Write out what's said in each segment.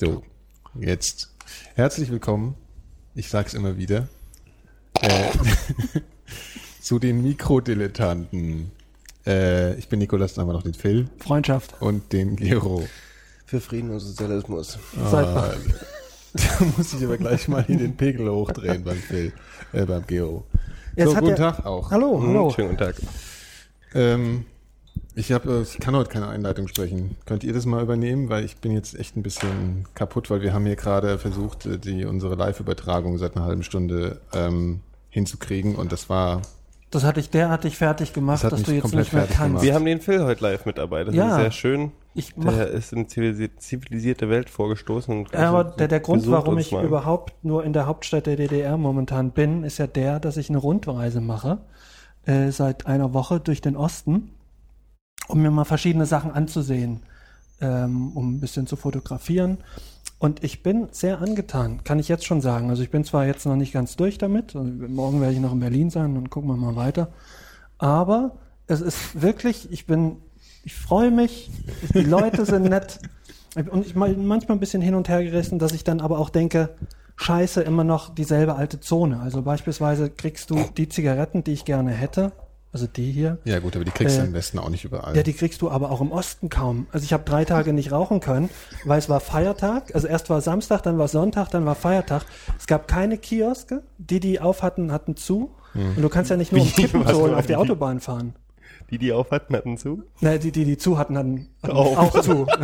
So, jetzt herzlich willkommen. Ich sag's immer wieder. Äh, zu den Mikrodilettanten. Äh, ich bin Nikolas, dann haben wir noch den Phil Freundschaft. und den Gero. Für Frieden und Sozialismus. Seid Ah, mal. da muss ich aber gleich mal hier den Pegel hochdrehen beim Phil, äh, beim Gero. Jetzt so, guten Tag auch. Hallo, hallo. Mhm, Schönen guten Tag. Ähm, ich, hab, äh, ich kann heute keine Einleitung sprechen. Könnt ihr das mal übernehmen? Weil ich bin jetzt echt ein bisschen kaputt, weil wir haben hier gerade versucht, äh, die, unsere Live-Übertragung seit einer halben Stunde ähm, hinzukriegen und das war Das hatte ich derartig fertig gemacht, Das dass du jetzt nicht mehr kannst. gemacht. Wir haben den Phil heute live mit dabei. Das Ja. ist sehr schön. Ich mach, Der ist in zivilisi zivilisierte Welt vorgestoßen. Und Ja, aber der, der Grund, warum ich mal. überhaupt nur in der Hauptstadt der DDR momentan bin, ist ja der, dass ich eine Rundreise mache äh, seit einer Woche durch den Osten, um mir mal verschiedene Sachen anzusehen, ähm, um ein bisschen zu fotografieren. Und ich bin sehr angetan, kann ich jetzt schon sagen. Also ich bin zwar jetzt noch nicht ganz durch damit, also morgen werde ich noch in Berlin sein und gucken wir mal weiter. Aber es ist wirklich, ich bin, ich freue mich, die Leute sind nett. Und ich bin manchmal ein bisschen hin und her gerissen, dass ich dann aber auch denke, scheiße, immer noch dieselbe alte Zone. Also beispielsweise kriegst du die Zigaretten, die ich gerne hätte, also die hier, ja gut, aber die kriegst du Äh, im Westen auch nicht überall. ja, die kriegst du aber auch im Osten kaum. Also ich habe drei Tage nicht rauchen können, weil es war Feiertag. Also erst war Samstag, dann war Sonntag, dann war Feiertag. Es gab keine Kioske. Die, die auf hatten, hatten zu. Und du kannst ja nicht nur um Wie? Kippen Was zu holen war auf die? Autobahn fahren. Die, die auf hatten, hatten zu. Ne, die, die, die zu hatten, hatten, hatten Auf. auch zu.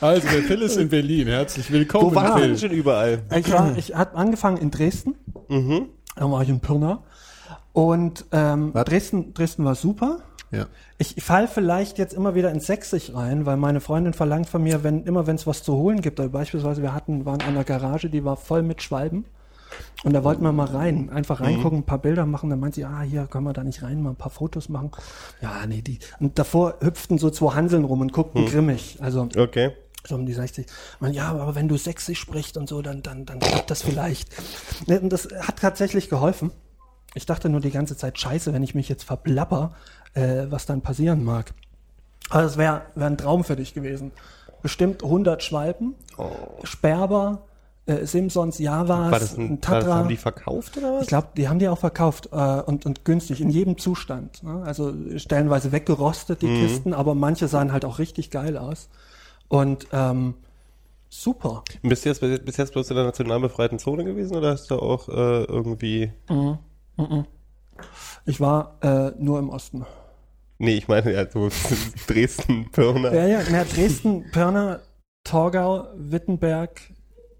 Also der Phil ist in Berlin. Herzlich willkommen, Wo waren Phil. schon überall? Ich, war, ich habe angefangen in Dresden. Mhm. Dann war ich in Pirna. Und ähm, Dresden, Dresden war super. Ja. Ich fall vielleicht jetzt immer wieder ins Sächsisch rein, weil meine Freundin verlangt von mir, wenn immer wenn es was zu holen gibt, also beispielsweise wir hatten waren in einer Garage, die war voll mit Schwalben und da wollten wir mal rein, einfach reingucken, ein paar Bilder machen, dann meint sie, ah, hier können wir da nicht rein, mal ein paar Fotos machen. Ja, nee, die und davor hüpften so zwei Hanseln rum und guckten grimmig, also Okay. so um die 60. Man, ja, aber wenn du sächsisch sprichst und so, dann, dann, dann klappt das vielleicht. Ne, Und das hat tatsächlich geholfen. Ich dachte nur die ganze Zeit, scheiße, wenn ich mich jetzt verplapper, äh, was dann passieren mag. Aber das wäre wär ein Traum für dich gewesen. Bestimmt 100 Schwalben, Sperber, äh, Simpsons, Javas, War das ein, das, Tatra. haben die verkauft oder was? Ich glaube, die haben die auch verkauft äh, und, und günstig, in jedem Zustand. Ne? Also stellenweise weggerostet, die Mhm. Kisten, aber manche sahen halt auch richtig geil aus. Und ähm, super. Bist du jetzt bis bis jetzt bloß in der national befreiten Zone gewesen oder hast du auch äh, irgendwie. Ich war äh, nur im Osten. Nee, ich meine ja so Dresden, Pirna. Ja, ja, na, Dresden, Pirna, Torgau, Wittenberg,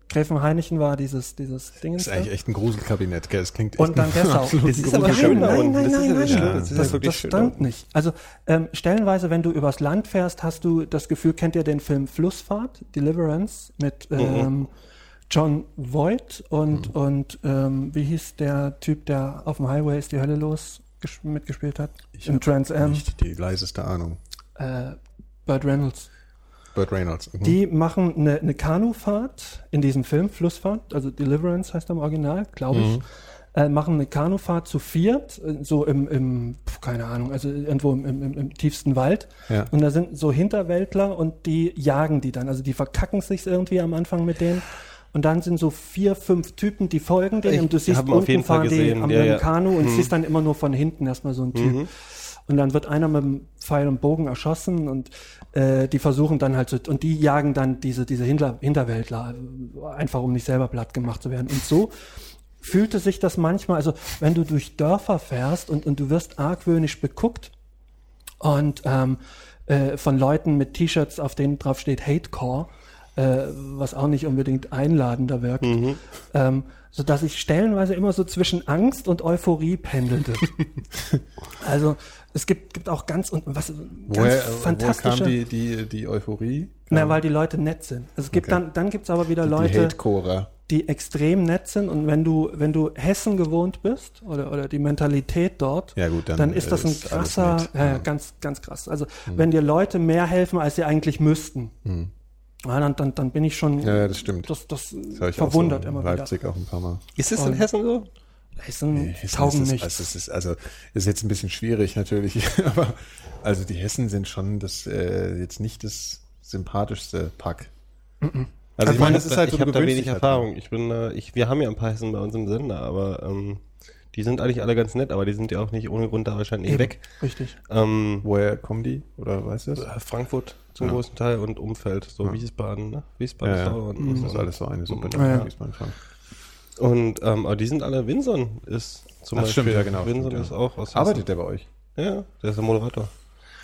Gräfenhainichen war dieses, dieses Ding. Das ist eigentlich echt ein Gruselkabinett, gell? Das klingt echt Und dann Dessau. Das ist aber Nein, schön da nein, unten. nein, nein, ja nein, nein. Das ist Das, ja wirklich das stimmt unten. nicht. Also ähm, stellenweise, wenn du übers Land fährst, hast du das Gefühl, kennt ihr den Film Flussfahrt, Deliverance, mit Mhm. John Voight und, und ähm, wie hieß der Typ, der auf dem Highway ist die Hölle los ges- mitgespielt hat? Ich Im Trans Am. Nicht die leiseste Ahnung. Äh, Burt Reynolds. Burt Reynolds. Mhm. Die machen eine, eine Kanufahrt in diesem Film, Flussfahrt, also Deliverance heißt er im Original, glaube ich. Mhm. Äh, machen eine Kanufahrt zu viert, äh, so im, im keine Ahnung, also irgendwo im, im, im tiefsten Wald. Ja. Und da sind so Hinterwäldler und die jagen die dann. Also die verkacken sich irgendwie am Anfang mit denen. Und dann sind so vier, fünf Typen, die folgen denen und du siehst ihn auf unten jeden Fall fahren die gesehen, am ja, ja. Kanu und Mhm. siehst dann immer nur von hinten erstmal so ein Typ. Mhm. Und dann wird einer mit dem Pfeil und Bogen erschossen und äh, die versuchen dann halt so, und die jagen dann diese, diese Hinter, Hinterwäldler, einfach um nicht selber platt gemacht zu werden. Und so fühlte sich das manchmal, also wenn du durch Dörfer fährst und, und du wirst argwöhnisch beguckt und ähm, äh, von Leuten mit T-Shirts, auf denen drauf steht Hatecore, äh, was auch nicht unbedingt einladender wirkt, Mhm. ähm, so dass ich stellenweise immer so zwischen Angst und Euphorie pendelte. also es gibt, gibt auch ganz und was ganz Woher, äh, woher fantastische. kam die, die, die Euphorie? na, weil die Leute nett sind. Es gibt Okay. dann, dann gibt's aber wieder die Leute, Hate-Corer. die extrem nett sind und wenn du, wenn du Hessen gewohnt bist oder, oder die Mentalität dort, Ja gut, dann, dann, ist das ein ist alles krasser, ja, ganz, ganz krass. Also wenn dir Leute mehr helfen, als sie eigentlich müssten, ja, dann, dann, dann bin ich schon, Ja, ja, das stimmt. das, das, Das verwundert auch so in immer wieder. Leipzig auch ein paar Mal. Ist es in Hessen so? Hessen Nee, Hessen taugen ist nichts. das, also, es ist, also ist jetzt ein bisschen schwierig natürlich, aber also die Hessen sind schon das äh, jetzt nicht das sympathischste Pack. Also, ich ich meine, das ist halt so, ich habe da wenig halt Erfahrung. Ich bin, äh, ich, wir haben ja ein paar Hessen bei uns im Sender, aber ähm, die sind eigentlich alle ganz nett, aber die sind ja auch nicht ohne Grund da wahrscheinlich Eben. weg. Richtig. Ähm, Woher kommen die? Oder weißt du das? äh, Frankfurt zum Ja. großen Teil und Umfeld, so Ja. Wiesbaden, ne? Wiesbaden Ja, ist ja. da und, Mhm. Das ist alles so eine Suppe. Ja, ja. Wiesbaden schon. und ähm, aber die sind alle, Winson ist zum Ach, Beispiel, stimmt, ja, genau, Winson ist auch aus Arbeitet der bei euch? Ja, der ist der Moderator.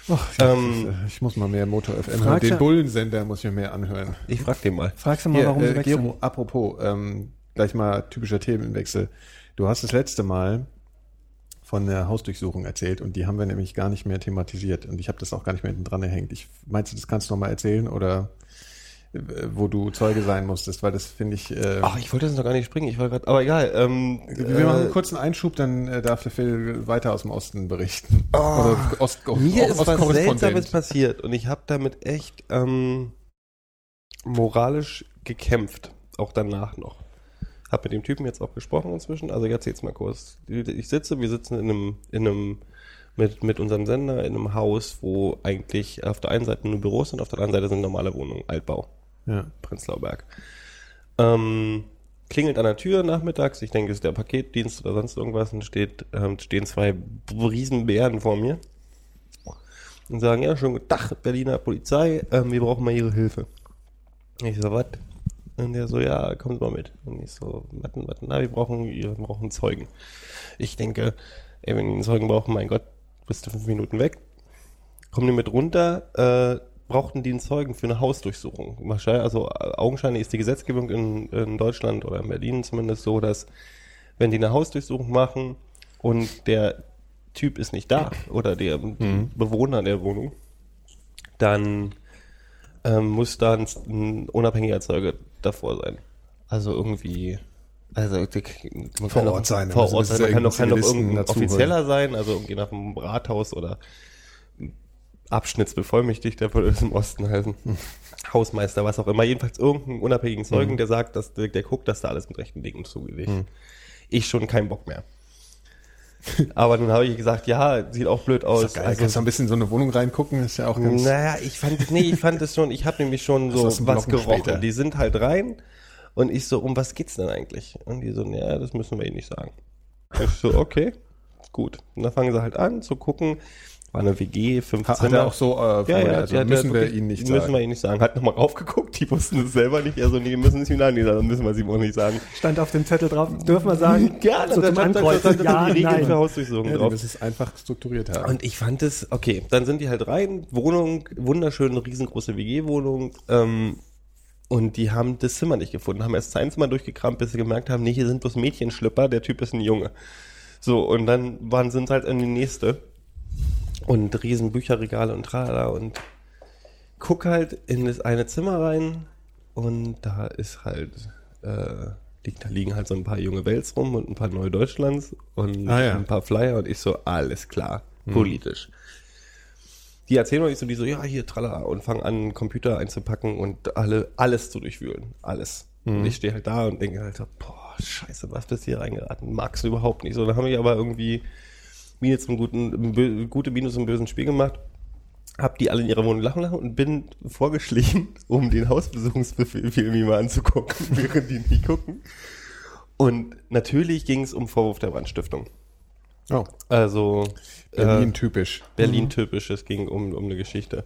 Ach, Ähm, ich muss mal mehr Motor FM hören. Den Bullensender muss ich mir mehr anhören. Ich frag den mal. Fragst du mal, Hier, warum sie äh, wechseln? Gero, apropos, ähm, gleich mal typischer Themenwechsel. Du hast das letzte Mal von der Hausdurchsuchung erzählt und die haben wir nämlich gar nicht mehr thematisiert und ich habe das auch gar nicht mehr hinten dran gehängt. Ich, meinst du, das kannst du noch mal erzählen oder äh, wo du Zeuge sein musstest, weil das finde ich... Äh, Ach, ich wollte das noch gar nicht springen. Ich war gerade, aber egal. Ähm, wir machen einen kurzen Einschub, dann äh, darf der Phil weiter aus dem Osten berichten. Oh, Oder Ost, Mir ist was. Seltsames passiert und ich habe damit echt ähm, moralisch gekämpft, auch danach noch. Hab mit dem Typen jetzt auch gesprochen inzwischen, also jetzt jetzt mal kurz. Ich sitze, wir sitzen in einem, in einem, mit, mit unserem Sender in einem Haus, wo eigentlich auf der einen Seite nur Büros sind, auf der anderen Seite sind normale Wohnungen, Altbau, Ja. Prenzlauer Berg. Ähm, klingelt an der Tür nachmittags, ich denke, es ist der Paketdienst oder sonst irgendwas und steht, ähm, stehen zwei Riesenbären vor mir und sagen, ja, schönen guten Tag, Berliner Polizei, ähm, wir brauchen mal Ihre Hilfe. Ich so, was? Und der so, ja, kommt mal mit. Und ich so, warten, warten, na, wir brauchen, wir brauchen einen Zeugen. Ich denke, ey, wenn die einen Zeugen brauchen, mein Gott, bist du fünf Minuten weg. Kommen die mit runter, äh, brauchten die einen Zeugen für eine Hausdurchsuchung. Wahrscheinlich, also äh, augenscheinlich ist die Gesetzgebung in, in Deutschland oder in Berlin zumindest so, dass wenn die eine Hausdurchsuchung machen und der Typ ist nicht da oder der Bewohner der Wohnung, dann ähm, muss da ein, ein unabhängiger Zeuge davor sein. Also irgendwie, also man Vor kann Ort sein, Vor müssen Ort es sein, man kann doch, kann doch Zivilisten irgendein dazu holen. offizieller sein, also irgendwie nach einem Rathaus oder Abschnittsbevollmächtigter würde es im Osten heißen. Hausmeister, was auch immer. Jedenfalls irgendeinen unabhängigen Zeugen, Mhm. der sagt, dass der, der guckt, dass da alles mit rechten Dingen zugeht. Ich schon keinen Bock mehr. Aber nun habe ich gesagt, ja, sieht auch blöd aus. Ist geil. Kannst du ein bisschen in so eine Wohnung reingucken? Ist ja auch ganz... Naja, ich fand, nee, ich fand es schon, ich habe nämlich schon so was Blocken gerochen. später. Die sind halt rein und ich so, um was geht's denn eigentlich? Und die so, ja, das müssen wir ihnen nicht sagen. Ich so, okay, gut. Und dann fangen sie halt an zu gucken, war eine WG, fünf Hat, hat Zimmer. er auch so, äh, ja, ja, also hat- müssen wir ihnen nicht Müssen sagen. wir ihnen nicht sagen. Hat nochmal raufgeguckt, die wussten es selber nicht. Er so, nee, müssen es ihm nicht sagen, dann müssen wir es ihm auch nicht sagen. Stand auf dem Zettel drauf, dürfen wir sagen? Ja, so dann stand da ja, die Regeln für Hausdurchsuchungen Ja, drauf. müssen es einfach strukturiert haben. Und ich fand es, okay, dann sind die halt rein, Wohnung, wunderschöne, riesengroße WG-Wohnung, ähm, und die haben das Zimmer nicht gefunden, haben erst sein Zimmer durchgekramt, bis sie gemerkt haben, nee, hier sind bloß Mädchenschlüpper, der Typ ist ein Junge. So, und dann waren, sind halt in die nächste. Und riesen Bücherregale und tralala und guck halt in das eine Zimmer rein und da ist halt, äh, liegt, da liegen halt so ein paar junge Wels rum und ein paar neue Deutschlands und Ah, ja. ein paar Flyer und ich so, alles klar, politisch. Die erzählen mir nicht so, die so, ja, hier, tralala, und fangen an, Computer einzupacken und alle, alles zu durchwühlen. Alles. Und ich stehe halt da und denke halt, so, boah, scheiße, was bist du hier reingeraten? Magst du überhaupt nicht. So, dann haben wir aber irgendwie Minus zum guten, gute Minus im bösen Spiel gemacht. Hab die alle in ihrer Wohnung lachen lassen und bin vorgeschlichen, um den Hausbesuchungsbefehl mir mal anzugucken, während die nicht gucken. Und natürlich ging es um Vorwurf der Brandstiftung. Oh, Also Berlin äh, typisch. Berlin typisch, es ging um, um eine Geschichte.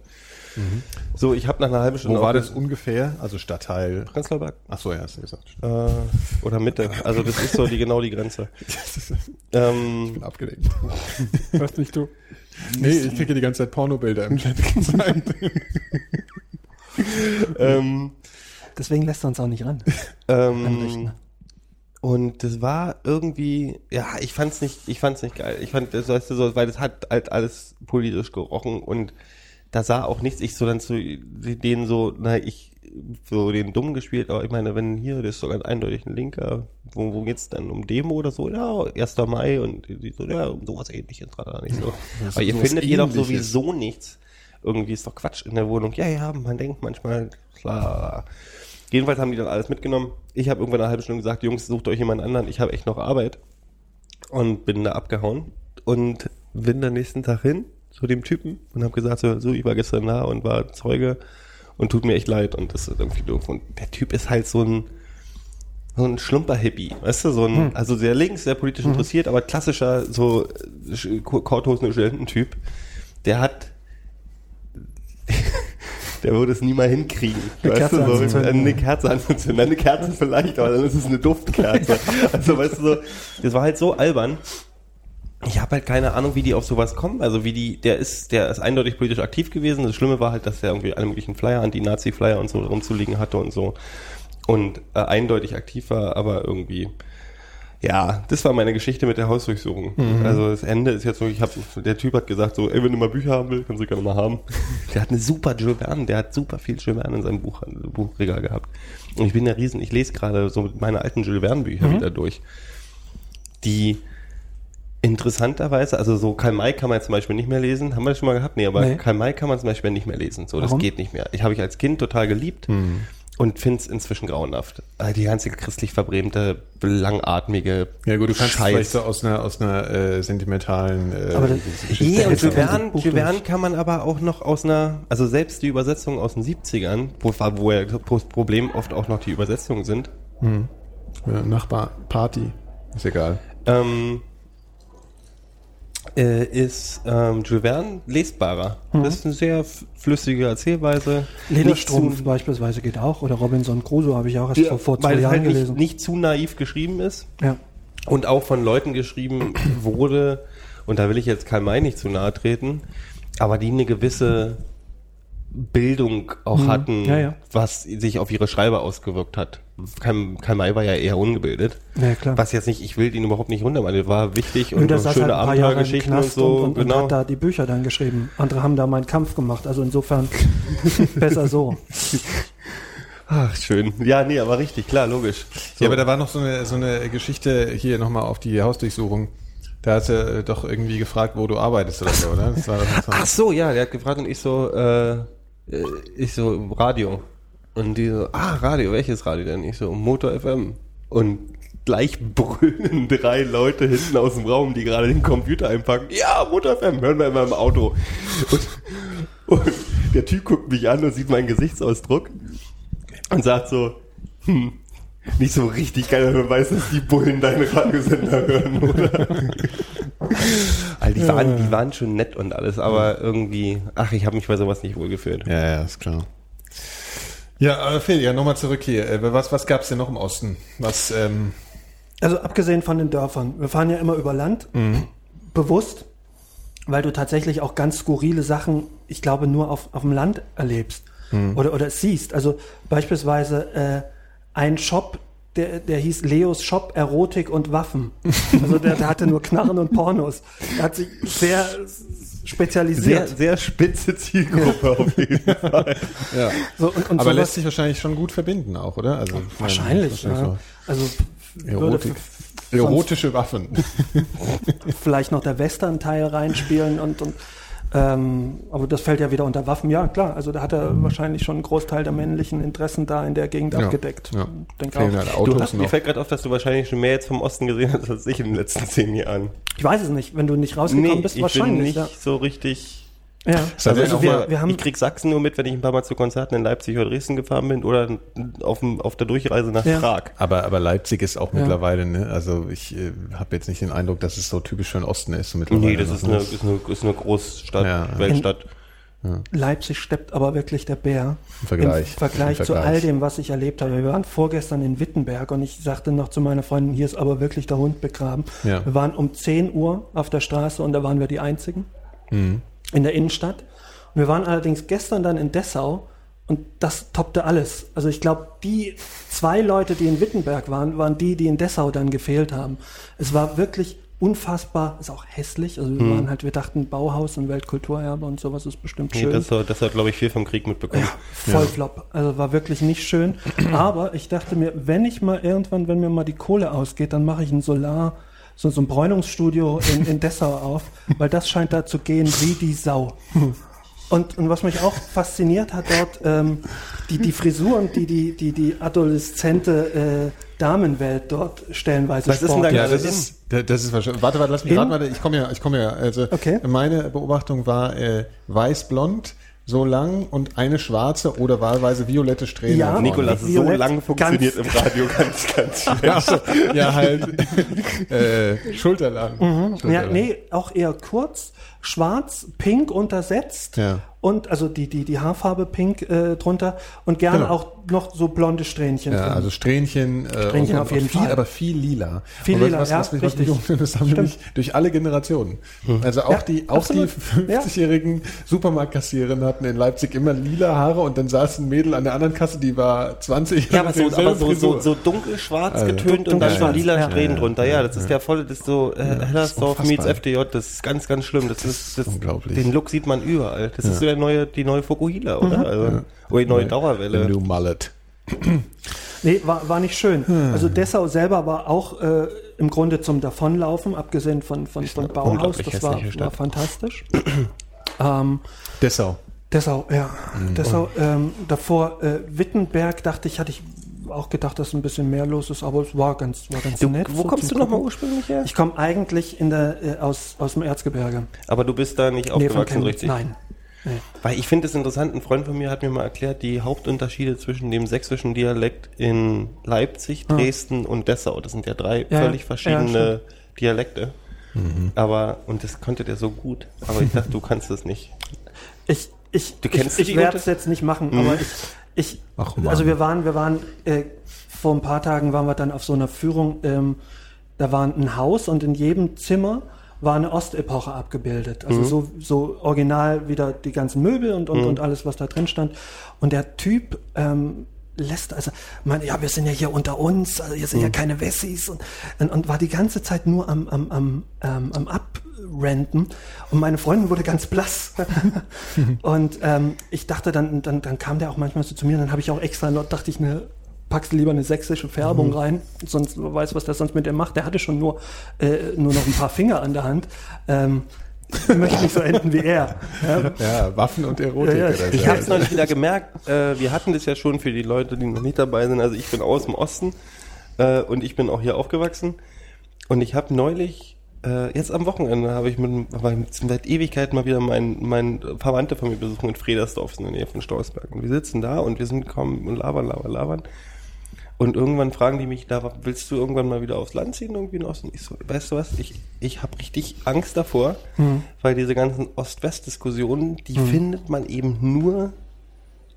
So, ich habe nach einer halben Stunde Wo war das ungefähr? Also Stadtteil. Prenzlauer Berg. Ach so, ja, hast du gesagt. Äh, oder Mitte. Also das ist so die genau die Grenze. ich Ähm, bin abgelenkt. Was nicht du? Nee, ich kriege die ganze Zeit Pornobilder im Chat gezeigt. ähm, Deswegen lässt er uns auch nicht ran. Ähm, und das war irgendwie, ja, ich fand's nicht, ich fand's nicht geil. Ich fand, das weißt du so, weil das hat halt alles politisch gerochen und da sah auch nichts. Ich so dann zu denen so, na, ich so den Dummen gespielt, aber ich meine, wenn hier, das ist doch ganz eindeutig ein Linker, wo, wo geht's dann um Demo oder so? Ja, 1. Mai und die so, ja, um sowas ähnliches gerade nicht so. Aber ihr findet ihr doch sowieso nichts. Irgendwie ist doch Quatsch in der Wohnung. Ja, ja, man denkt manchmal, klar. Jedenfalls haben die dann alles mitgenommen. Ich habe irgendwann eine halbe Stunde gesagt, Jungs, sucht euch jemand anderen, ich habe echt noch Arbeit. Und bin da abgehauen und bin dann nächsten Tag hin zu dem Typen und habe gesagt, so, so, ich war gestern da und war Zeuge und tut mir echt leid und das ist irgendwie doof. Und der Typ ist halt so ein, so ein Schlumper-Hippie, weißt du, so ein, Hm. also sehr links, sehr politisch interessiert, aber klassischer, so Korthosen- Studententyp. Der hat, der würde es nie mal hinkriegen. Eine weißt Kerze du, so, eine Kerze anzuzünden. Eine Kerze vielleicht, aber dann ist es eine Duftkerze. also weißt du so, das war halt so albern. Ich habe halt keine Ahnung, wie die auf sowas kommen. Also wie die, der ist, der ist eindeutig politisch aktiv gewesen. Das Schlimme war halt, dass er irgendwie alle möglichen Flyer, Anti-Nazi-Flyer und so rumzuliegen hatte und so. Und äh, eindeutig aktiv war, aber irgendwie, ja, das war meine Geschichte mit der Hausdurchsuchung. Also das Ende ist jetzt so, ich hab, der Typ hat gesagt so, ey, wenn du mal Bücher haben willst, kannst du gerne mal haben. Der hat eine super Jules Verne, der hat super viel Jules Verne in seinem Buch, Buchregal gehabt. Und ich bin der Riesen, ich lese gerade so meine alten Jules Verne Bücher wieder durch. Die interessanterweise, also so Karl May kann man jetzt zum Beispiel nicht mehr lesen. Haben wir das schon mal gehabt? Nee, aber Nee. Karl May kann man zum Beispiel nicht mehr lesen. So, Warum? das geht nicht mehr. Ich habe ich als Kind total geliebt und finde es inzwischen grauenhaft. Also Die ganze christlich verbrämte, langatmige Ja gut, du kannst Scheiß. vielleicht so aus einer, aus einer äh, sentimentalen äh, Aber das- Nee, und Jules Verne, kann man aber auch noch aus einer, also selbst die Übersetzung aus den 70ern, wo, wo ja das Problem oft auch noch die Übersetzungen sind, ja, Nachbar, Party, ist egal. ähm, äh, ist ähm, Jules Verne lesbarer. Das ist eine sehr flüssige Erzählweise. Lederstrumpf beispielsweise geht auch. Oder Robinson Crusoe habe ich auch erst vor, vor zwei Jahren halt gelesen. nicht, nicht zu naiv geschrieben ist ja. und auch von Leuten geschrieben wurde, und da will ich jetzt Karl May nicht zu nahe treten, aber die eine gewisse Bildung auch hatten, Mhm. Ja, ja. was sich auf ihre Schreiber ausgewirkt hat. Karl, Karl May war ja eher ungebildet. Ja, klar. Was jetzt nicht, ich will ihn überhaupt nicht runter, weil er war wichtig Und und, und saß schöne halt Abenteuergeschichten und so. und, und, und genau. hat da die Bücher dann geschrieben. Andere haben da meinen Kampf gemacht. Also insofern besser so. Ach, schön. Ja, nee, aber richtig, klar, logisch. So. Ja, aber da war noch so eine, so eine Geschichte hier nochmal auf die Hausdurchsuchung. Da hast du äh, doch irgendwie gefragt, wo du arbeitest oder so, oder? Das war das war- Ach so, ja, der hat gefragt und ich so, äh, äh, ich so, Radio. Und die so, ah, Radio, welches Radio denn? Ich so, Motor FM. Und gleich brüllen drei Leute hinten aus dem Raum, die gerade den Computer einpacken. Ja, Motor FM, hören wir immer im Auto. Und, und der Typ guckt mich an und sieht meinen Gesichtsausdruck und sagt so, hm, nicht so richtig geil, wenn man weiß, dass die Bullen deinen Radiosender hören, oder? Also die, waren, die waren schon nett und alles, aber irgendwie, ach, ich habe mich bei sowas nicht wohlgefühlt. Ja, ja, ist klar. Ja, aber Phil, ja, nochmal zurück hier. Äh, Was, was gab's denn noch im Osten? Was, ähm, Also abgesehen von den Dörfern. Wir fahren ja immer über Land. Bewusst. Weil du tatsächlich auch ganz skurrile Sachen, ich glaube, nur auf, auf dem Land erlebst. Oder, oder siehst. Also beispielsweise äh, ein Shop, der, der hieß Leos Shop Erotik und Waffen. Also der, der hatte nur Knarren und Pornos. Der hat sich sehr spezialisiert. Sehr, sehr spitze Zielgruppe auf jeden Fall. ja. so, und, und Aber sowas- lässt sich wahrscheinlich schon gut verbinden auch, oder? Also, meine, wahrscheinlich. Ja. Also so. Erotik. Erotische Waffen. vielleicht noch der Western-Teil reinspielen und, und ähm, aber das fällt ja wieder unter Waffen. Ja, klar, also da hat er wahrscheinlich schon einen Großteil der männlichen Interessen da in der Gegend Ja, abgedeckt. ja. Denk auch. halt Du hast, mir fällt gerade auf, dass du wahrscheinlich schon mehr jetzt vom Osten gesehen hast als ich in den letzten zehn Jahren. Ich weiß es nicht, wenn du nicht rausgekommen bist, ich bin wahrscheinlich. nicht so richtig. Ja. Ja. Also, ja auch wir, mal- wir haben ich krieg Sachsen nur mit, wenn ich ein paar Mal zu Konzerten in Leipzig oder Dresden gefahren bin oder auf, dem, auf der Durchreise nach Ja. Prag. Aber, aber Leipzig ist auch Ja. mittlerweile, ne? Also ich äh, habe jetzt nicht den Eindruck, dass es so typisch für den Osten ist. So mittlerweile Nee, das ist ne? eine, ist eine, ist eine Großstadt, Ja. Weltstadt. Leipzig steppt aber wirklich der Bär. Im Vergleich. Im Vergleich Im zu Vergleich. all dem, was ich erlebt habe. Wir waren vorgestern in Wittenberg und ich sagte noch zu meiner Freundin, hier ist aber wirklich der Hund begraben. Ja. Wir waren um 10 Uhr auf der Straße und da waren wir die Einzigen Mhm. In der Innenstadt. Und wir waren allerdings gestern dann in Dessau und das toppte alles. Also ich glaube, die zwei Leute, die in Wittenberg waren, waren die, die in Dessau dann gefehlt haben. Es war wirklich unfassbar, ist auch hässlich. Also wir waren halt, wir dachten Bauhaus und Weltkulturerbe und sowas ist bestimmt Nee, schön. das, hat- das hat, glaube ich, viel vom Krieg mitbekommen. Voll flop. Also war wirklich nicht schön. Aber ich dachte mir, wenn ich mal irgendwann, wenn mir mal die Kohle ausgeht, dann mache ich ein Solar, so, so ein Bräunungsstudio in, in Dessau auf, weil das scheint da zu gehen wie die Sau. Und, und was mich auch fasziniert hat dort, ähm, die, die Frisuren, die die, die, die adoleszente äh, Damenwelt dort stellenweise Was ist denn da. Ja, das ist, da- das ist wahrscheinlich. Warte, warte, lass mich In- raten, warte, ich komme ja, ich komme ja. Also Okay. meine Beobachtung war äh, weiß-blond, so lang und eine schwarze oder wahlweise violette Strähne. Ja. Nikolas, so lang funktioniert im Radio ganz, ganz schlecht. Ja, ja halt äh, schulterlang. Ja, Schulterlang. nee, auch eher kurz, schwarz, pink untersetzt Ja. und also die, die, die Haarfarbe pink äh, drunter und gerne Genau. auch noch so blonde Strähnchen Ja, drin. also Strähnchen, äh, Strähnchen und, auf jeden viel, Fall. aber viel lila. Viel und lila, was, ja, was, mich- was mich richtig. umfindet, das haben nämlich durch alle Generationen. Also auch Ja, die, auch die absolut. Ja. 50-jährigen Supermarktkassiererinnen hatten in Leipzig immer lila Haare und dann saß ein Mädel an der anderen Kasse, die war 20 Ja, aber so, aber so, so, so dunkelschwarz Also, getönt und dann so dunkelschwarz, lila ja. Strähnen Ja, drunter. ja, Ja, das ist der volle, das ist so äh, Hellersdorf meets FDJ, das ist ganz, ganz schlimm. Das ist, das, unglaublich. Den Look sieht man überall. Das ist so der neue, die neue Fokuhila, oder? Also, Oder die neue Dauerwelle. New Mullet. Nee, war, war nicht schön. Hm. Also Dessau selber war auch äh, im Grunde zum Davonlaufen, abgesehen von, von, von Bauhaus. Das war, war fantastisch. ähm, Dessau. Dessau, ja. Hm. Dessau, ähm, davor äh, Wittenberg dachte ich, hatte ich auch gedacht, dass ein bisschen mehr los ist, aber es war ganz, war ganz Du, nett. wo so kommst du nochmal ursprünglich her? Ich komme eigentlich in der, äh, aus, aus dem Erzgebirge. Aber du bist da nicht von aufgewachsen, richtig? Nein. Nee. Weil ich finde es interessant, ein Freund von mir hat mir mal erklärt, die Hauptunterschiede zwischen dem sächsischen Dialekt in Leipzig, Dresden und Dessau. Das sind ja drei Ja, völlig ja, verschiedene Dialekte. Aber, und das konnte der so gut. Aber ich dachte, du kannst das nicht. Ich, ich, Du kennst ich, ich werde es jetzt nicht machen, aber ich, ich Ach, also wir waren, wir waren, äh, vor ein paar Tagen waren wir dann auf so einer Führung, ähm, da war ein Haus und in jedem Zimmer war eine Ostepoche abgebildet. Also so, so original wieder die ganzen Möbel und, und, und alles, was da drin stand. Und der Typ, ähm, lässt, also, man, ja, wir sind ja hier unter uns, also hier sind ja keine Wessis und, und, und war die ganze Zeit nur am, am, am, ähm, am Abrenten und meine Freundin wurde ganz blass. und ähm, ich dachte dann, dann, dann kam der auch manchmal so zu mir, dann habe ich auch extra, dachte ich, ne, packst du lieber eine sächsische Färbung rein, sonst wer weiß, was der sonst mit dem macht. Der hatte schon nur, äh, nur noch ein paar Finger an der Hand. Ähm, ich möchte nicht so enden wie er. Ja, Ja, Waffen und Erotik. Ja, ja. Ich habe es neulich wieder gemerkt, äh, wir hatten das ja schon für die Leute, die noch nicht dabei sind. Also ich bin aus dem Osten äh, und ich bin auch hier aufgewachsen. Und ich habe neulich, äh, jetzt am Wochenende, habe ich mit, seit Ewigkeit mal wieder meinen mein Verwandte von mir besuchen in Fredersdorf, in der Nähe von Stausberg. Und wir sitzen da und wir sind kommen und labern, labern, labern. Und irgendwann fragen die mich, da willst du irgendwann mal wieder aufs Land ziehen, irgendwie in Osten? Ich so, weißt du was, ich, ich habe richtig Angst davor, weil diese ganzen Ost-West-Diskussionen, die findet man eben nur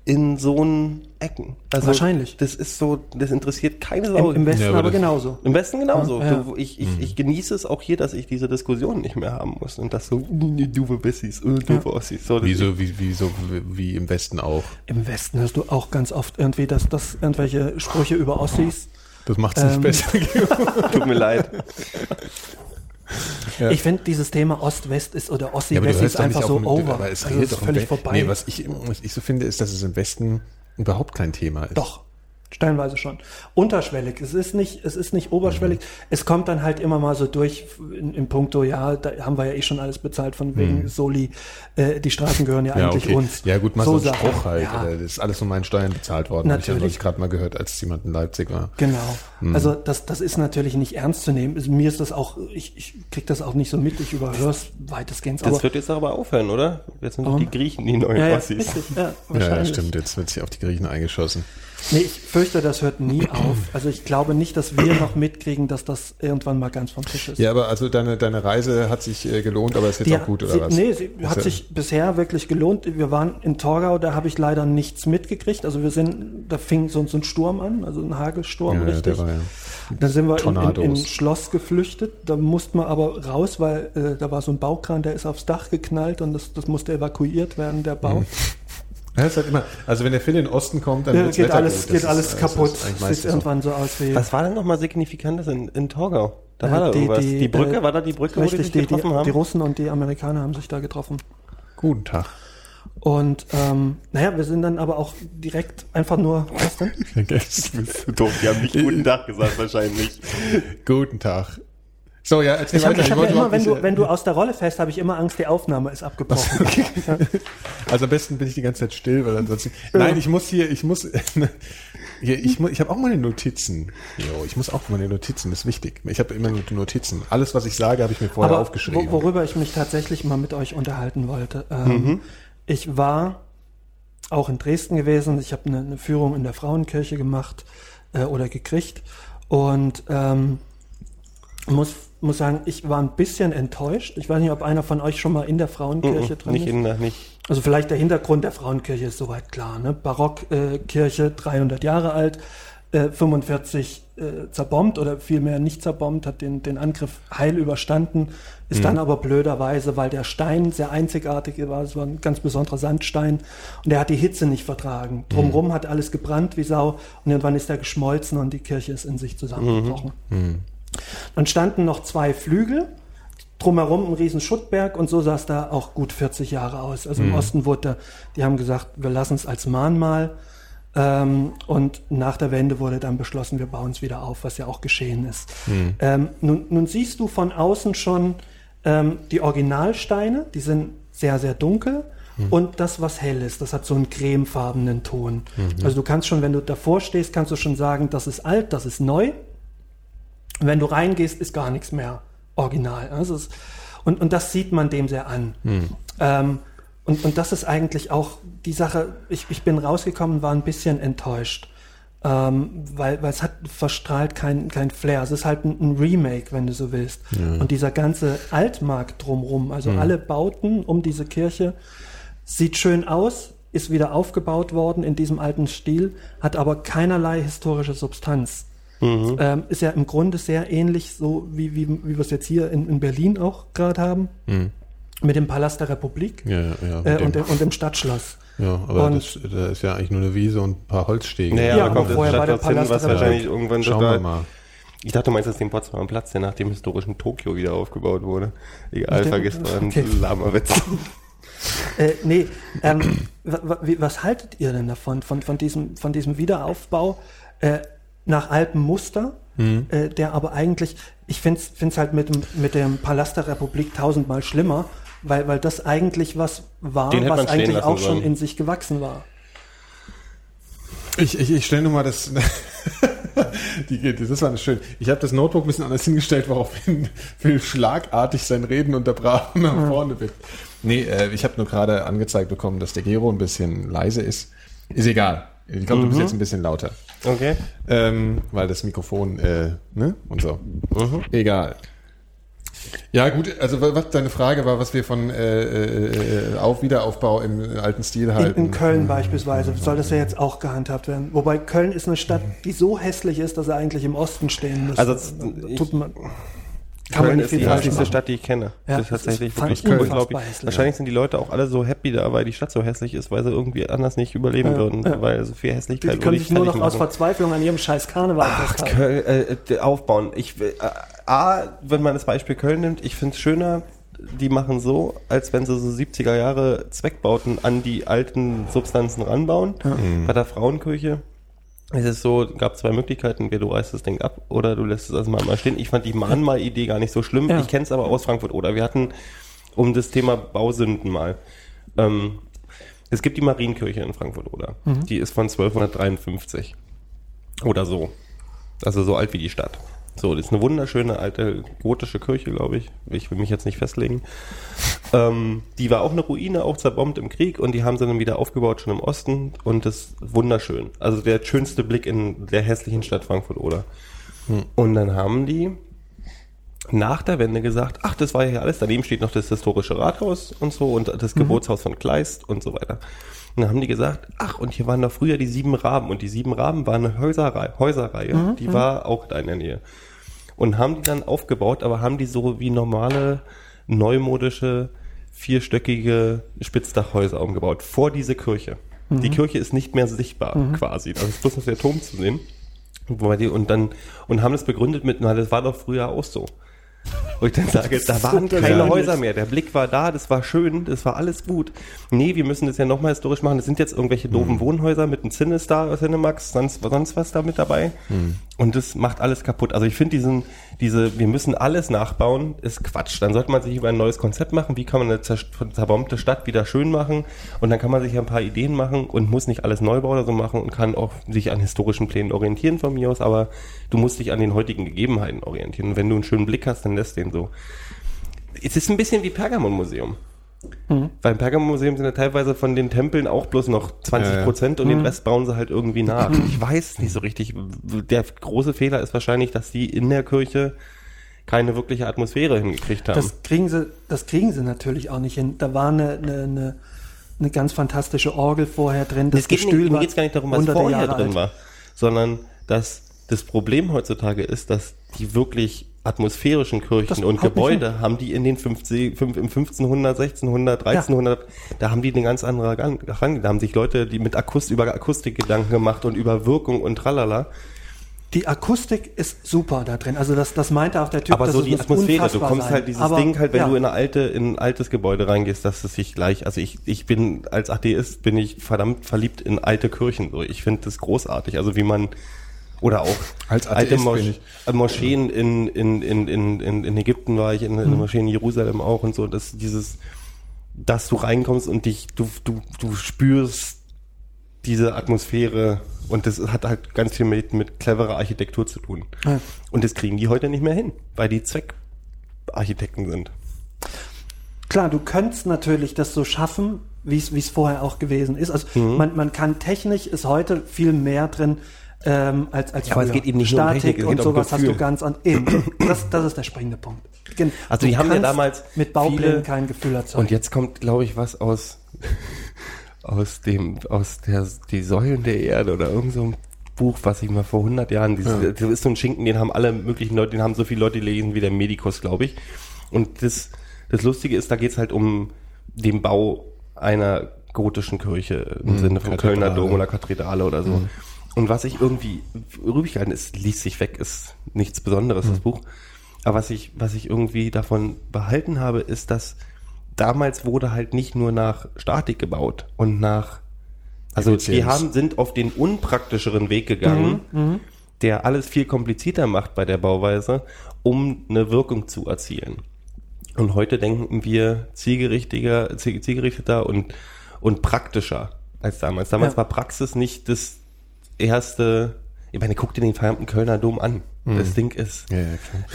in so einen Ecken. Also Wahrscheinlich. Das ist so, das interessiert keine Sau. Im, Im Westen Ja, aber aber das- genauso. Im Westen genauso. Ja, ja. Du, ich, ich, ich genieße es auch hier, dass ich diese Diskussion nicht mehr haben muss. Und das so, "Mm, du Wessis, äh, du Ossis. So, das Wie so, wie, wie, so, wie im Westen auch. Im Westen hörst du auch ganz oft irgendwie, dass, dass irgendwelche Sprüche über Ossis. Das macht es nicht Ähm, besser. tut mir leid. Ja. Ich finde, dieses Thema Ost-West ist oder Ja, Ossi-West hörst ist einfach so dem- over. Aber es also redet ist doch völlig vorbei. Nee, was ich, was ich so finde, ist, dass es im Westen überhaupt kein Thema ist. Doch. Stellenweise schon. Unterschwellig. Es ist nicht, es ist nicht oberschwellig. Es kommt dann halt immer mal so durch in, in puncto, ja, da haben wir ja eh schon alles bezahlt von wegen Soli. Äh, die Straßen gehören ja, Ja, eigentlich okay. uns. Ja, gut, mal so, ein Sachen. Spruch halt. Ja. Das ist alles von meinen Steuern bezahlt worden. Habe ich ja Natürlich. neulich gerade mal gehört, als jemand in Leipzig war. Genau. Hm. Also das, das ist natürlich nicht ernst zu nehmen. Mir ist das auch, ich, ich krieg das auch nicht so mit, ich überhöre es weitestgehend. Das Aber, wird jetzt aber aufhören, oder? Jetzt sind doch die Griechen die neuen ja, ja, Ossis. ja, Ja, wahrscheinlich. stimmt. Jetzt wird sich auf die Griechen eingeschossen. Nee, ich fürchte, das hört nie auf. Also ich glaube nicht, dass wir noch mitkriegen, dass das irgendwann mal ganz vom Tisch ist. Ja, aber also deine, deine Reise hat sich äh, gelohnt, aber ist jetzt Die auch gut, oder sie, was? Nee, sie Ist hat ja- sich bisher wirklich gelohnt. Wir waren in Torgau, da habe ich leider nichts mitgekriegt. Also wir sind, da fing so, so ein Sturm an, also ein Hagelsturm, Ja, ja, richtig. der war ja. Dann sind wir in, in, in. Schloss geflüchtet. Da mussten wir aber raus, weil äh, da war so ein Baukran, der ist aufs Dach geknallt und das, das musste evakuiert werden, der Bau. Mhm. Ja, ist halt immer, also wenn der Phil in den Osten kommt, dann Ja, geht Wetter alles, gut. Das geht ist- alles das kaputt. eigentlich Sieht so. irgendwann so aus wie. Was war denn nochmal Signifikantes in, in Torgau? Da Äh, war da die- irgendwas. die, Die, Brücke, äh, war da die Brücke, wo die Richtig, sich die, die, getroffen haben? die Russen und die Amerikaner haben sich da getroffen. Guten Tag. Und ähm, naja, wir sind dann aber auch direkt einfach nur. Was denn? Doof, die haben nicht guten Tag gesagt wahrscheinlich. Guten Tag. So, ja, erzähl Ich weiter. ich hab ja immer, wenn du, wenn du aus der Rolle fällst, habe ich immer Angst, die Aufnahme ist abgebrochen. Also am besten bin ich die ganze Zeit still, weil ansonsten. Nein, ich muss hier, ich muss. Hier, ich mu- ich habe auch meine Notizen. Jo, ich muss auch meine Notizen, das ist wichtig. Ich habe immer nur die Notizen. Alles, was ich sage, habe ich mir vorher Aber aufgeschrieben. wo, worüber ich mich tatsächlich mal mit euch unterhalten wollte. Ähm, Ich war auch in Dresden gewesen. Ich habe eine, eine Führung in der Frauenkirche gemacht äh, oder gekriegt und ähm, muss, muss sagen, ich war ein bisschen enttäuscht. Ich weiß nicht, ob einer von euch schon mal in der Frauenkirche Mhm, drin nicht ist. in der, nicht. Also vielleicht der Hintergrund der Frauenkirche ist soweit klar. Ne? Barockkirche, 300 Jahre alt, äh, 45 äh, zerbombt oder vielmehr nicht zerbombt, hat den, den Angriff heil überstanden, ist dann aber blöderweise, weil der Stein sehr einzigartig war, es war ein ganz besonderer Sandstein und der hat die Hitze nicht vertragen. Drumrum hat alles gebrannt wie Sau und irgendwann ist er geschmolzen und die Kirche ist in sich zusammengebrochen. Dann standen noch zwei Flügel, drumherum ein riesen Schuttberg und so sah es da auch gut 40 Jahre aus. Also im Osten wurde, da- die haben gesagt, wir lassen es als Mahnmal. Ähm, und nach der Wende wurde dann beschlossen, wir bauen es wieder auf, was ja auch geschehen ist. Ähm, nun, nun siehst du von außen schon ähm, die Originalsteine, die sind sehr, sehr dunkel. Und das, was hell ist, das hat so einen cremefarbenen Ton. Also du kannst schon, wenn du davor stehst, kannst du schon sagen, das ist alt, das ist neu. Wenn du reingehst, ist gar nichts mehr original. Also es, und, und das sieht man dem sehr an. Ähm, und, und das ist eigentlich auch die Sache, ich, ich bin rausgekommen, war ein bisschen enttäuscht. Ähm, weil, weil es hat verstrahlt kein, kein Flair. Es ist halt ein, ein Remake, wenn du so willst. Und dieser ganze Altmarkt drumrum, also alle Bauten um diese Kirche, sieht schön aus, ist wieder aufgebaut worden in diesem alten Stil, hat aber keinerlei historische Substanz. Ähm, ist ja im Grunde sehr ähnlich, so wie, wie, wie wir es jetzt hier in, in Berlin auch gerade haben, mit dem Palast der Republik Ja, ja. äh, dem- und, dem, und dem Stadtschloss. ja aber und- das, da ist ja eigentlich nur eine Wiese und ein paar Holzstege. Naja, Ja, da aber kommt das vorher war der Stadtplatz hin, Palast was der wahrscheinlich Republik. irgendwann Schauen wir mal. Ich dachte, du meinst jetzt den Potsdamer Platz, der nach dem historischen Tokio wieder aufgebaut wurde. Egal, vergiss mal einen okay. Lama-Witz. Äh, nee, ähm, was haltet ihr denn davon, von, von, diesem, von diesem Wiederaufbau äh, nach altem Muster, Mhm. äh, der aber eigentlich, ich finde es halt mit, dem- mit dem Palast der Republik tausendmal schlimmer, weil, weil das eigentlich was war, was eigentlich auch schon sollen. in sich gewachsen war. Ich, ich, ich stelle nur mal das. Die, das war schön. Ich habe das Notebook ein bisschen anders hingestellt, woraufhin Phil schlagartig sein Reden unterbrach und nach vorne blickt. Nee, äh, ich habe nur gerade angezeigt bekommen, dass der Gero ein bisschen leise ist. Ist egal. Ich glaube, du bist jetzt ein bisschen lauter. Okay. Ähm, weil das Mikrofon, äh, ne? Und so. Egal. Ja, gut, also wa- was deine Frage war, was wir von äh, äh, auf Wiederaufbau im alten Stil In, halten. in Köln beispielsweise soll das ja jetzt auch gehandhabt werden. Wobei Köln ist eine Stadt, die so hässlich ist, dass er eigentlich im Osten stehen muss. Also, ich- tut man, kann Köln man nicht ist die hässlichste machen. Stadt, die ich kenne. Ja, das ist tatsächlich wirklich ich unglaublich. Wahrscheinlich sind die Leute auch alle so happy da, weil die Stadt so hässlich ist, weil sie irgendwie anders nicht überleben Ja, würden, ja. weil so viel Die Hässlichkeit können sich ich nur noch fertig aus machen. Verzweiflung an ihrem scheiß Karneval Ach. Köln, äh, aufbauen. Ich, äh, A, wenn man das Beispiel Köln nimmt, ich finde es schöner, die machen so, als wenn sie so 70er Jahre Zweckbauten an die alten Substanzen ranbauen. Bei der Frauenkirche ist es so, gab zwei Möglichkeiten, entweder du reißt das Ding ab oder du lässt es also mal stehen. Ich fand die Mahnmal-Idee gar nicht so schlimm. Ja. Ich kenne es aber aus Frankfurt oder wir hatten um das Thema Bausünden mal. Ähm, es gibt die Marienkirche in Frankfurt oder. Die ist von 1253 oder so. Also so alt wie die Stadt. So, das ist eine wunderschöne alte gotische Kirche, glaube ich. Ich will mich jetzt nicht festlegen. Ähm, die war auch eine Ruine, auch zerbombt im Krieg und die haben sie dann wieder aufgebaut, schon im Osten und das ist wunderschön. Also der schönste Blick in der hässlichen Stadt Frankfurt oder. Und dann haben die nach der Wende gesagt, ach, das war ja hier alles, daneben steht noch das historische Rathaus und so und das Geburtshaus von Kleist und so weiter. Und dann haben die gesagt, ach, und hier waren doch früher die sieben Raben und die sieben Raben war eine Häuserreihe, Häuserreihe die war auch da in der Nähe. Und haben die dann aufgebaut, aber haben die so wie normale, neumodische, vierstöckige Spitzdachhäuser umgebaut, vor diese Kirche. Die Kirche ist nicht mehr sichtbar, quasi. Da ist bloß noch der Turm zu sehen. Und dann, und haben das begründet mit, na, das war doch früher auch so. Wo ich dann sage, da waren keine. Häuser mehr. Der Blick war da, das war schön, das war alles gut. Nee, wir müssen das ja nochmal historisch machen. Das sind jetzt irgendwelche doofen Wohnhäuser mit einem Cinestar, Cinemax, sonst, sonst was da mit dabei. Und das macht alles kaputt. Also ich finde diesen, diese, wir müssen alles nachbauen, ist Quatsch. Dann sollte man sich über ein neues Konzept machen. Wie kann man eine zer- zerbombte Stadt wieder schön machen? Und dann kann man sich ein paar Ideen machen und muss nicht alles Neubau oder so machen und kann auch sich an historischen Plänen orientieren von mir aus. Aber du musst dich an den heutigen Gegebenheiten orientieren. Und wenn du einen schönen Blick hast, dann lässt den so. Es ist ein bisschen wie Pergamon-Museum. Beim Pergamon-Museum sind ja teilweise von den Tempeln auch bloß noch 20 Prozent und den Rest bauen sie halt irgendwie nach. Ich weiß nicht so richtig. Der große Fehler ist wahrscheinlich, dass die in der Kirche keine wirkliche Atmosphäre hingekriegt haben. Das kriegen sie, das kriegen sie natürlich auch nicht hin. Da war eine, eine, eine, eine ganz fantastische Orgel vorher drin. Das es geht Gestühl nicht, mir war geht es gar nicht darum, was vorher Jahre drin alt. war, sondern dass das Problem heutzutage ist, dass die wirklich atmosphärischen Kirchen Das und nicht Gebäude haben die in den 50, fünf- im 1500, 1600, 1300, da haben die eine ganz andere Gang. Da haben sich Leute, die mit Akust über Akustik Gedanken gemacht und über Wirkung und tralala. Die Akustik ist super da drin. Also das, das meinte auch der Typ. Aber so die Atmosphäre, du kommst sein. halt dieses Aber, Ding halt, wenn ja. du in eine alte, in ein altes Gebäude reingehst, dass es sich gleich, also ich, ich bin als Atheist bin ich verdammt verliebt in alte Kirchen. So, ich finde das großartig. Also wie man oder auch Als alte Mosch Moscheen in, in, in, in, in, Ägypten war ich, in, in Mhm. Moscheen in Jerusalem auch und so, dass dieses, dass du reinkommst und dich, du, du, du spürst diese Atmosphäre und das hat halt ganz viel mit, mit cleverer Architektur zu tun. Ja. Und das kriegen die heute nicht mehr hin, weil die Zweckarchitekten sind. Klar, du könntest natürlich das so schaffen, wie es vorher auch gewesen ist. Also Mhm. man, man kann Technik ist heute viel mehr drin ähm, als als Ja, aber es früher. geht eben nicht nur um Statik Technik, es und geht um sowas hast du ganz an. Eben, das, das ist der springende Punkt. Gen- Also du die haben ja damals mit Bauplänen kein Gefühl erzeugen. Und jetzt kommt, glaube ich, was aus, aus dem, aus der, die Säulen der Erde oder irgend so ein Buch, was ich mal vor 100 Jahren, dieses, das ist so ein Schinken, den haben alle möglichen Leute, den haben so viele Leute gelesen wie der Medikus, glaube ich. Und das, das Lustige ist, da geht's halt um den Bau einer gotischen Kirche im Sinne von. Kölner Dom oder Kathedrale oder so. Und was ich irgendwie übrig gehalten ist, liest sich weg, ist nichts Besonderes, das Buch. Aber was ich, was ich irgendwie davon behalten habe, ist, dass damals wurde halt nicht nur nach Statik gebaut und nach, also die Effizienz. haben, sind auf den unpraktischeren Weg gegangen, der alles viel komplizierter macht bei der Bauweise, um eine Wirkung zu erzielen. Und heute denken wir zielgerichteter, ziel- zielgerichteter und, und praktischer als damals. Damals Ja. war Praxis nicht das erste, ich meine, guck dir den verdammten Kölner Dom an. Das Ding ist Ja, ja,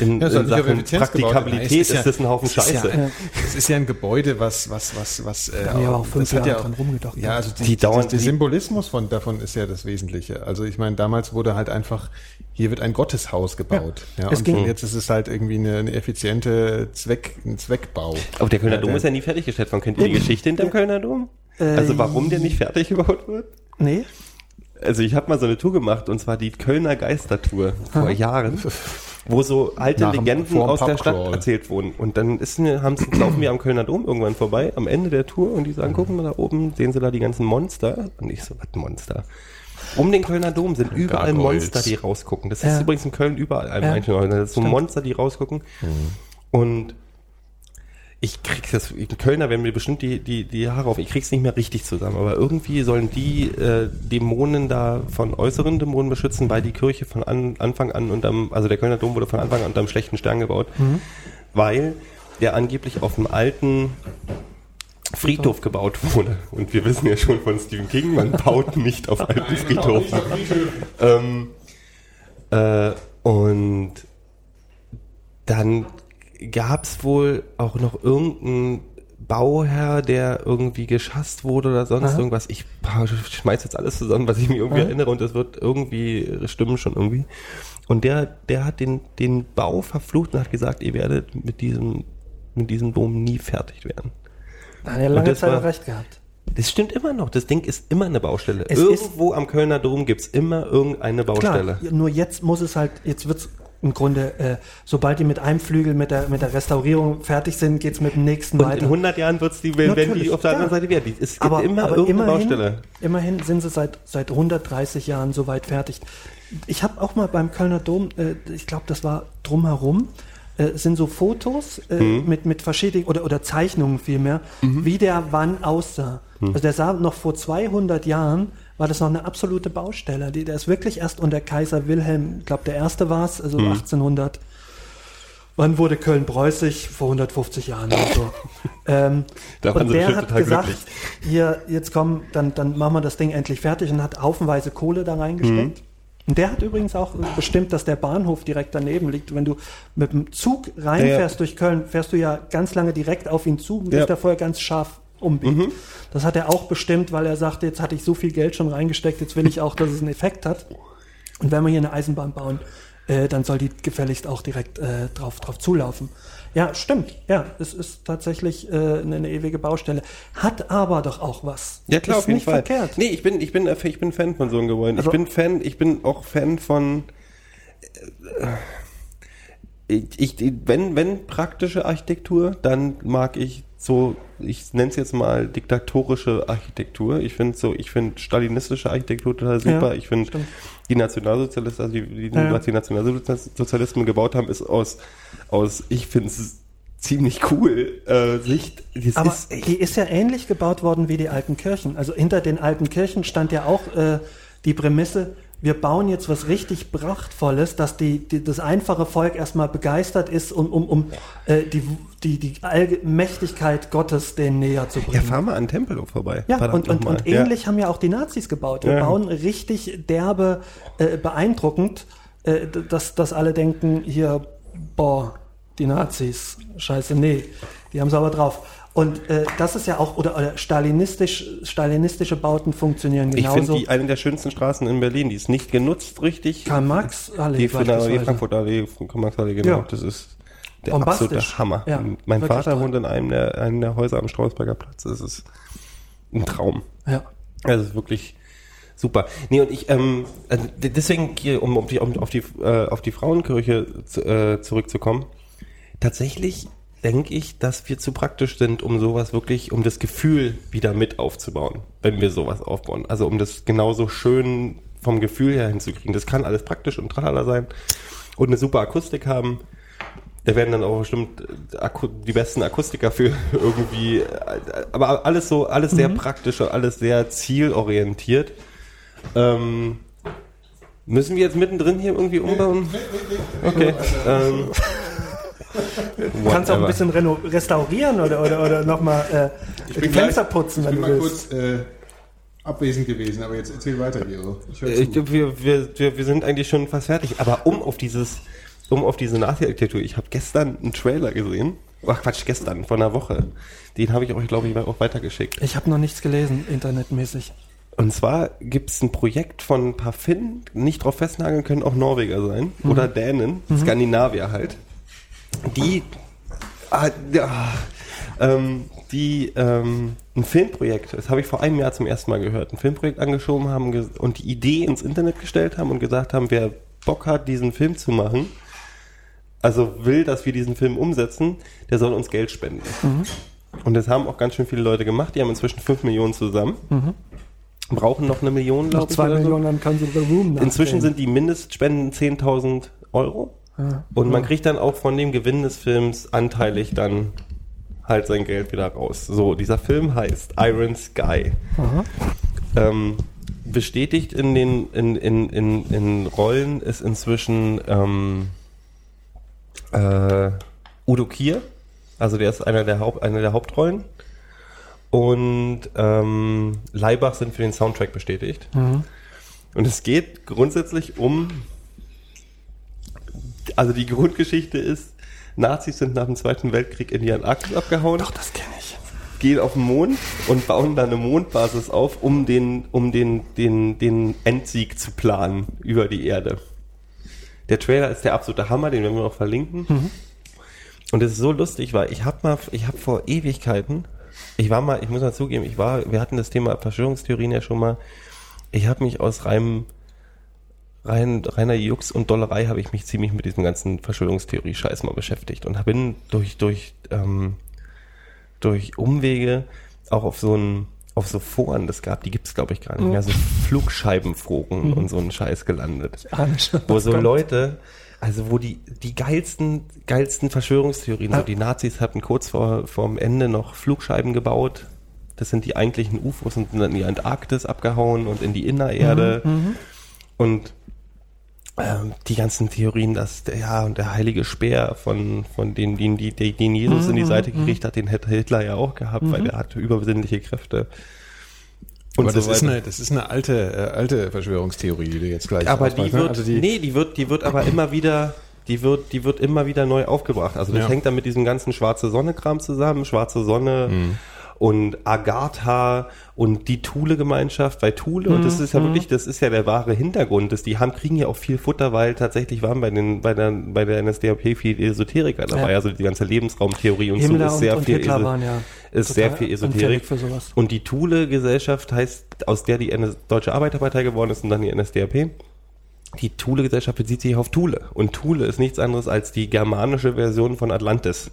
in, Ja, in Sachen. Praktikabilität Nein, ist, es das ein Haufen es ist Scheiße. Ja, es ist ja ein Gebäude, was, was, was, was. Äh, haben ja auch fünf das hat Jahre ja dran rumgedacht. Ja, also die, Die dauern- der die- Symbolismus von davon ist ja das Wesentliche. Also ich meine, damals wurde halt einfach, hier wird ein Gotteshaus gebaut. Ja, Es und ging- jetzt ist es halt irgendwie eine, eine effiziente Zweck, ein Zweckbau. Aber der Kölner Dom der- ist ja nie fertiggestellt worden. Kennt ihr die Geschichte hinterm Kölner Dom? Äh, Also warum der nicht fertig gebaut wird? nee? Also ich habe mal so eine Tour gemacht und zwar die Kölner Geistertour vor Jahren, wo so alte Nach Legenden dem aus der Stadt erzählt wurden. Und dann ist laufen wir am Kölner Dom irgendwann vorbei, am Ende der Tour und die sagen, gucken mal da oben, sehen Sie da die ganzen Monster? Und ich so, was Monster? Um den Kölner Dom sind überall Gargoyles. Monster, die rausgucken. Das Ja. ist übrigens in Köln überall. Ja, eigentlich noch. Das ist so. Monster, die rausgucken. Und ich krieg das, in Kölner werden mir bestimmt die, die, die Haare auf, ich krieg's nicht mehr richtig zusammen, aber irgendwie sollen die äh, Dämonen da von äußeren Dämonen beschützen, weil die Kirche von an, Anfang an unterm, also der Kölner Dom wurde von Anfang an unterm schlechten Stern gebaut, weil der angeblich auf dem alten Friedhof gebaut wurde. Und wir wissen ja schon von Stephen King, man baut nicht auf alten Friedhofen. ähm, äh, und dann gab es wohl auch noch irgendeinen Bauherr, der irgendwie geschasst wurde oder sonst Aha. irgendwas. Ich schmeiß jetzt alles zusammen, was ich mir irgendwie Aha. erinnere und das wird irgendwie stimmen schon irgendwie. Und der, der hat den, den Bau verflucht und hat gesagt, ihr werdet mit diesem, mit diesem Dom nie fertig werden. Da hat er lange Zeit war- recht gehabt. Das stimmt immer noch. Das Ding ist immer eine Baustelle. Es Irgendwo am Kölner Dom gibt's immer irgendeine Baustelle. Klar, nur jetzt muss es halt, jetzt wird's im Grunde, äh, sobald die mit einem Flügel mit der, mit der Restaurierung fertig sind, geht's mit dem nächsten Und in weiter. 100 Jahren wird's die, wenn, wenn die auf der anderen ja. Seite werden. Es gibt aber, immer aber irgendeine immerhin, Baustelle. immerhin sind sie seit, seit 130 Jahren so weit fertig. Ich habe auch mal beim Kölner Dom, äh, ich glaube, das war drumherum, äh, sind so Fotos äh, Mhm. mit, mit verschiedenen, oder, oder Zeichnungen vielmehr, wie der wann aussah. Mhm. Also der sah noch vor 200 Jahren, war das noch eine absolute Baustelle. Die, der ist wirklich erst unter Kaiser Wilhelm, ich glaube der erste war es, also Mhm. 1800. Wann wurde Köln preußig? Vor 150 Jahren oder so. ähm, Da und der hat gesagt, glücklich. hier, jetzt komm, dann, dann machen wir das Ding endlich fertig und hat haufenweise Kohle da reingesteckt. Und der hat übrigens auch bestimmt, dass der Bahnhof direkt daneben liegt. Wenn du mit dem Zug reinfährst Ja, ja. durch Köln, fährst du ja ganz lange direkt auf ihn zu, bis Ja. der vorher ganz scharf umbiegt. Das hat er auch bestimmt, weil er sagte, jetzt hatte ich so viel Geld schon reingesteckt, jetzt will ich auch, dass es einen Effekt hat. Und wenn wir hier eine Eisenbahn bauen, äh, dann soll die gefälligst auch direkt äh, drauf, drauf zulaufen. Ja, stimmt. Ja, es ist tatsächlich äh, eine, eine ewige Baustelle. Hat aber doch auch was. Ja klar, ist auf jeden nicht Fall. verkehrt. Nee, ich bin, ich bin, ich bin Fan von so einem Gebäude. Also- ich bin Fan, ich bin auch Fan von äh, ich, ich, wenn, wenn praktische Architektur, dann mag ich so, ich nenne es jetzt mal diktatorische Architektur. Ich finde so, ich finde stalinistische Architektur total super. Ja, ich finde die Nationalsozialisten, also die, die, Ja. was die Nationalsozialisten gebaut haben, ist aus, aus ich finde es ziemlich cool, äh, Sicht. Das Aber ist die ist ja ähnlich gebaut worden wie die alten Kirchen. Also hinter den alten Kirchen stand ja auch äh, die Prämisse, wir bauen jetzt was richtig Prachtvolles, dass die, die, das einfache Volk erstmal begeistert ist, um, um, um äh, die, die, die Allmächtigkeit Gottes denen näher zu ja, bringen. fahr mal an Tempelhof vorbei. Ja, Verdammt und, und, und ähnlich haben ja auch die Nazis gebaut. Wir Ja. bauen richtig derbe, äh, beeindruckend, äh, dass, dass alle denken, hier, boah, die Nazis, scheiße, nee, die haben es aber drauf. Und äh, das ist ja auch, oder, oder stalinistisch, stalinistische Bauten funktionieren Ich genauso. finde die eine der schönsten Straßen in Berlin. Die ist nicht genutzt richtig. Karl Marx Allee die, von der, die beispielsweise. Frankfurt Allee, von Karl Marx Allee, genau. Ja. Das ist der absolute Hammer. Ja, mein Vater toll. wohnt in einem der, einem der Häuser am Strausberger Platz. Das ist ein Traum. ja. Also es ist wirklich super. Nee, und ich, ähm, also deswegen hier, um, um, die, um auf die, äh, auf die Frauenkirche zu, äh, zurückzukommen, tatsächlich denke ich, dass wir zu praktisch sind, um sowas wirklich, um das Gefühl wieder mit aufzubauen, wenn wir sowas aufbauen. Also um das genauso schön vom Gefühl her hinzukriegen. Das kann alles praktisch und tralala sein und eine super Akustik haben. Da werden dann auch bestimmt äh, die besten Akustiker für irgendwie, äh, aber alles so, alles sehr praktisch und alles sehr zielorientiert. Ähm, müssen wir jetzt mittendrin hier irgendwie umbauen? Okay. Ähm, Kannst auch ein bisschen reno restaurieren oder, oder, oder nochmal äh, die Fenster putzen, wenn ich du bin mal willst. kurz äh, abwesend gewesen, aber jetzt erzähl weiter, Gero. Äh, wir, wir, wir, wir sind eigentlich schon fast fertig. Aber um auf dieses, um auf diese Nazi-Architektur, ich habe gestern einen Trailer gesehen. Ach Quatsch, gestern, vor einer Woche. Den habe ich euch, glaube ich, auch weitergeschickt. Ich habe noch nichts gelesen, internetmäßig. Und zwar gibt es ein Projekt von ein paar Finnen, nicht drauf festnageln können, auch Norweger sein. Oder Dänen, Skandinavier halt. Die, ah, ja, ähm, die ähm, ein Filmprojekt, das habe ich vor einem Jahr zum ersten Mal gehört, ein Filmprojekt angeschoben haben und die Idee ins Internet gestellt haben und gesagt haben, wer Bock hat, diesen Film zu machen, also will, dass wir diesen Film umsetzen, der soll uns Geld spenden. Und das haben auch ganz schön viele Leute gemacht. Die haben inzwischen 5 Millionen zusammen. Brauchen noch eine Million, glaube ich. zwei oder so. Millionen, dann kann sie The Room Inzwischen sind die Mindestspenden 10.000 Euro. Ja. Und man kriegt dann auch von dem Gewinn des Films anteilig dann halt sein Geld wieder raus. So, dieser Film heißt Iron Sky. Ähm, bestätigt in den in, in, in, in Rollen ist inzwischen ähm, äh, Udo Kier, also der ist einer der, Haupt, einer der Hauptrollen. Und ähm, Leibach sind für den Soundtrack bestätigt. Mhm. Und es geht grundsätzlich um, also die Grundgeschichte ist, Nazis sind nach dem Zweiten Weltkrieg in die Antarktis abgehauen Doch, das kenne ich. gehen auf den Mond und bauen da eine Mondbasis auf, um den, um den, den, den Endsieg zu planen über die Erde. Der Trailer ist der absolute Hammer, den werden wir noch verlinken. Und es ist so lustig, weil ich habe mal, ich habe vor Ewigkeiten, ich war mal, ich muss mal zugeben, ich war, wir hatten das Thema Verschwörungstheorien ja schon mal. Ich habe mich aus reinem rein, reiner Jux und Dollerei habe ich mich ziemlich mit diesem ganzen Verschwörungstheorie-Scheiß mal beschäftigt und bin durch, durch, ähm, durch Umwege auch auf so ein auf so Foren, das gab, die gibt's glaube ich gar nicht mehr, so Flugscheibenforen und so einen Scheiß gelandet. schon, Wo so kommt. Leute, also wo die, die geilsten, geilsten Verschwörungstheorien, so die Nazis hatten kurz vor, vorm Ende noch Flugscheiben gebaut. Das sind die eigentlichen UFOs und sind dann in die Antarktis abgehauen und in die Innererde. Und ähm, die ganzen Theorien, dass der, ja, und der heilige Speer von, von den, den, die, die- den Jesus in die Seite gekriegt hat, den hätte Hitler ja auch gehabt, weil er hatte übersinnliche Kräfte. Und Aber so das, ist weiter. eine, das ist eine alte, äh, alte Verschwörungstheorie, die du jetzt gleich aber ausmachst, die ne? wird, also die, nee, die wird, die wird aber immer wieder, die wird, die wird immer wieder neu aufgebracht. Also das Ja. hängt dann mit diesem ganzen schwarze Sonne-Kram zusammen, schwarze Sonne Mhm. Und Agatha und die Thule-Gemeinschaft bei Thule. Und das ist ja wirklich, das ist ja der wahre Hintergrund. Das, die haben, kriegen ja auch viel Futter, weil tatsächlich waren bei den, bei der, bei der NSDAP viel Esoteriker dabei. Ja. Also die ganze Lebensraumtheorie und Himmler so ist sehr und, und viel Eso- waren ja ist sehr viel Esoterik. für sowas. Und die Thule-Gesellschaft heißt, aus der die NS Deutsche Arbeiterpartei geworden ist und dann die NSDAP. Die Thule-Gesellschaft bezieht sich auf Thule. Und Thule ist nichts anderes als die germanische Version von Atlantis.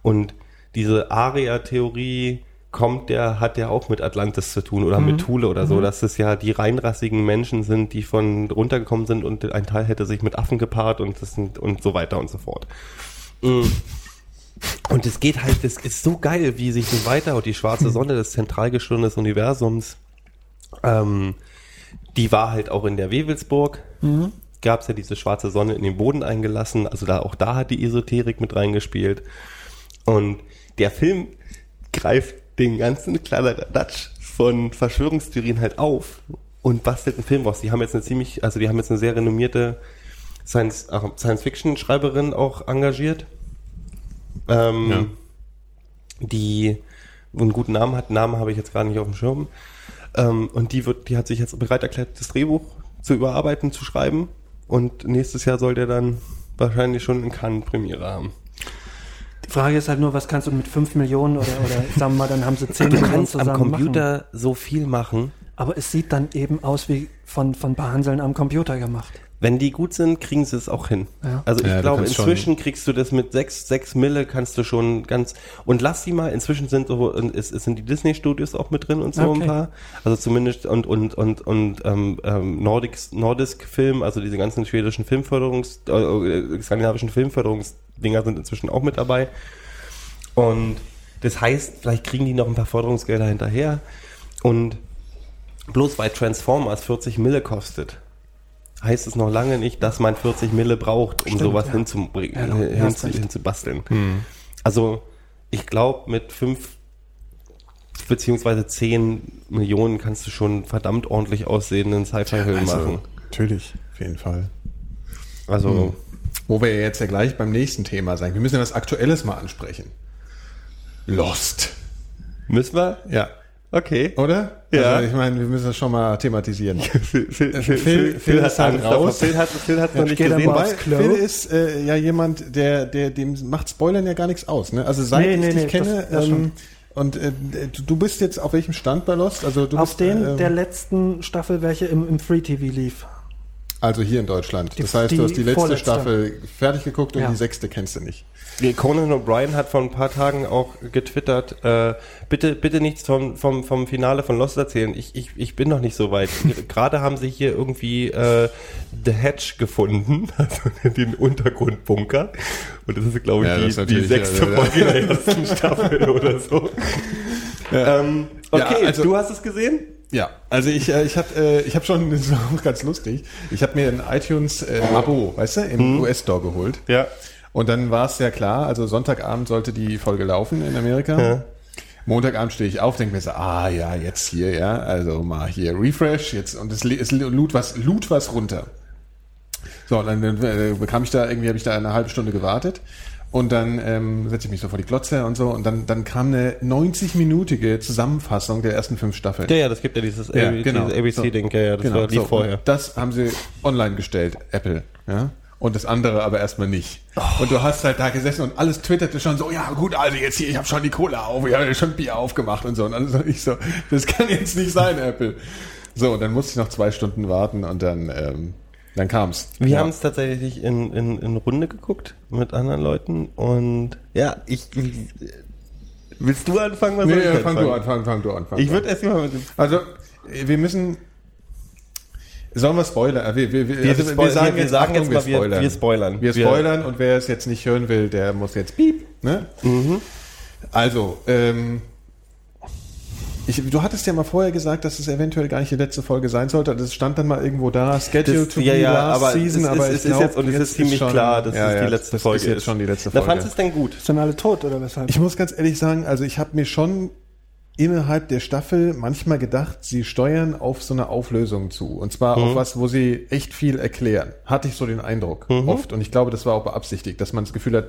Und diese Aria-Theorie kommt der, hat ja auch mit Atlantis zu tun oder mit Thule oder so, dass es ja die reinrassigen Menschen sind, die von runtergekommen sind und ein Teil hätte sich mit Affen gepaart und das sind, und so weiter und so fort. Mm. Und es geht halt, das ist so geil, wie sich das weiter und die schwarze Sonne des Zentralgestirn des Universums, ähm, die war halt auch in der Wewelsburg. Gab es ja diese schwarze Sonne in den Boden eingelassen, also da auch da hat die Esoterik mit reingespielt. Und der Film greift den ganzen Kladderadatsch von Verschwörungstheorien halt auf und bastelt einen Film raus. Die haben jetzt eine ziemlich, also die haben jetzt eine sehr renommierte Science-Fiction-Schreiberin auch engagiert, ähm, Ja. die einen guten Namen hat. Namen habe ich jetzt gar nicht auf dem Schirm. Ähm, und die wird, die hat sich jetzt bereit erklärt, das Drehbuch zu überarbeiten, zu schreiben. Und nächstes Jahr soll der dann wahrscheinlich schon in Cannes Premiere haben. Die Frage ist halt nur, was kannst du mit 5 Millionen oder, oder sagen wir mal, dann haben sie 10 Du Millionen kannst am Computer Machen. so viel machen. Aber es sieht dann eben aus wie von, von Behandeln am Computer gemacht. Wenn die gut sind, kriegen sie es auch hin. Ja. Also ich Ja, du glaube, inzwischen kriegst du das mit sechs, sechs Mille kannst du schon ganz und lass die mal, inzwischen sind so, und es, es sind die Disney-Studios auch mit drin und so Okay. ein paar. Also zumindest und und und und ähm, ähm, Nordics, Nordisk Film, also diese ganzen schwedischen Filmförderungs, äh, äh, skandinavischen Filmförderungsdinger sind inzwischen auch mit dabei. Und das heißt, vielleicht kriegen die noch ein paar Förderungsgelder hinterher. Und bloß weil Transformers 40 Mille kostet, heißt es noch lange nicht, dass man 40 Mille braucht, um Stimmt, sowas ja. hinzubringen, Ja, recht. hinzubasteln. Also ich glaube, mit 5 beziehungsweise 10 Millionen kannst du schon verdammt ordentlich aussehenden Sci-Fi-Film machen. also, natürlich, auf jeden Fall. Also Wo wir ja jetzt ja gleich beim nächsten Thema sein. Wir müssen ja was Aktuelles mal ansprechen. Lost. müssen wir? Ja. Okay. Oder? Ja. Also ich meine, wir müssen das schon mal thematisieren. Phil, Phil, Phil- Phil, Phil Phil, ist hat halt raus. Phil hat Phil hat's noch nicht gesehen. Phil ist äh, ja jemand, der, der, dem macht Spoilern ja gar nichts aus. Ne? Also seit Nee, ich nee, dich nee, kenne, das- das ähm, und äh, du bist jetzt auf welchem Stand bei Lost? Also du Auf bist, den ähm, der letzten Staffel, welche im, im Free TV lief. Also hier in Deutschland. Die- das heißt, du hast die letzte vorletzte. Staffel fertig geguckt und Ja. die sechste kennst du nicht. Conan O'Brien hat vor ein paar Tagen auch getwittert, äh, bitte, bitte nichts vom, vom, vom Finale von Lost erzählen. Ich, ich, ich bin noch nicht so weit. Gerade haben sie hier irgendwie äh, The Hatch gefunden, also den Untergrundbunker. Und das ist, glaube ich, Ja, die, die sechste ja, ja. Folge der ersten Staffel oder so. Ähm, okay, Ja, also- du hast es gesehen? Ja, also ich, äh, ich habe äh, ich hab schon, das war auch ganz lustig, ich habe mir ein iTunes-Abo, weißt du, im US-Store geholt. Ja. Und dann war es ja klar, also Sonntagabend sollte die Folge laufen in Amerika. Ja. Montagabend stehe ich auf, denke mir so, ah ja, jetzt hier, ja, also mal hier Refresh, jetzt und es, es lud was, lud was runter. So, und dann äh, bekam ich da, irgendwie habe ich da eine halbe Stunde gewartet und dann ähm, setze ich mich so vor die Glotze und so und dann, dann kam eine 90-minütige Zusammenfassung der ersten fünf Staffeln. Ja, ja, das gibt ja dieses, Ja, AB genau. dieses ABC-Ding, ja, ja, das war lief so, vorher. Das haben sie online gestellt, Apple, ja. Und das andere aber erstmal nicht. Oh. Und du hast halt da gesessen und alles twitterte schon so, ja gut, also jetzt hier, ich habe schon die Cola auf, ich habe schon Bier aufgemacht und so. Und dann so ich so, das kann jetzt nicht sein, Apple. So, und dann musste ich noch zwei Stunden warten und dann, ähm, dann kam's. Wir ja. haben es tatsächlich in, in, in Runde geguckt mit anderen Leuten und ja, ich willst du anfangen? Was Nee, soll ich ja, fang anfangen? du an, fang, fang du an. Fang Ich du würde erst mal mit dem Also, wir müssen. Sollen wir spoilern? Äh, Wir, wir, wir, Wir also wir- wir sagen Achtung, jetzt mal, wir- wir spoilern. Wir Wir- spoilern und wer es jetzt nicht hören will, der muss jetzt piep. Ne? Mhm. Also, ähm, ich, du hattest ja mal vorher gesagt, dass es eventuell gar nicht die letzte Folge sein sollte. Das stand dann mal irgendwo da, scheduled Das, to ja, be ja, last aber season. es, aber ist, ich es ist glaub, jetzt und es ist ziemlich schon- klar, dass ja, es die ja, letzte das Folge ist jetzt schon die letzte Folge. fandst du es denn gut? Sind alle tot oder weshalb? Ich muss ganz ehrlich sagen, also ich habe mir schon innerhalb der Staffel manchmal gedacht, sie steuern auf so eine Auflösung zu. Und zwar auf was, wo sie echt viel erklären. Hatte ich so den Eindruck oft. Und ich glaube, das war auch beabsichtigt, dass man das Gefühl hat,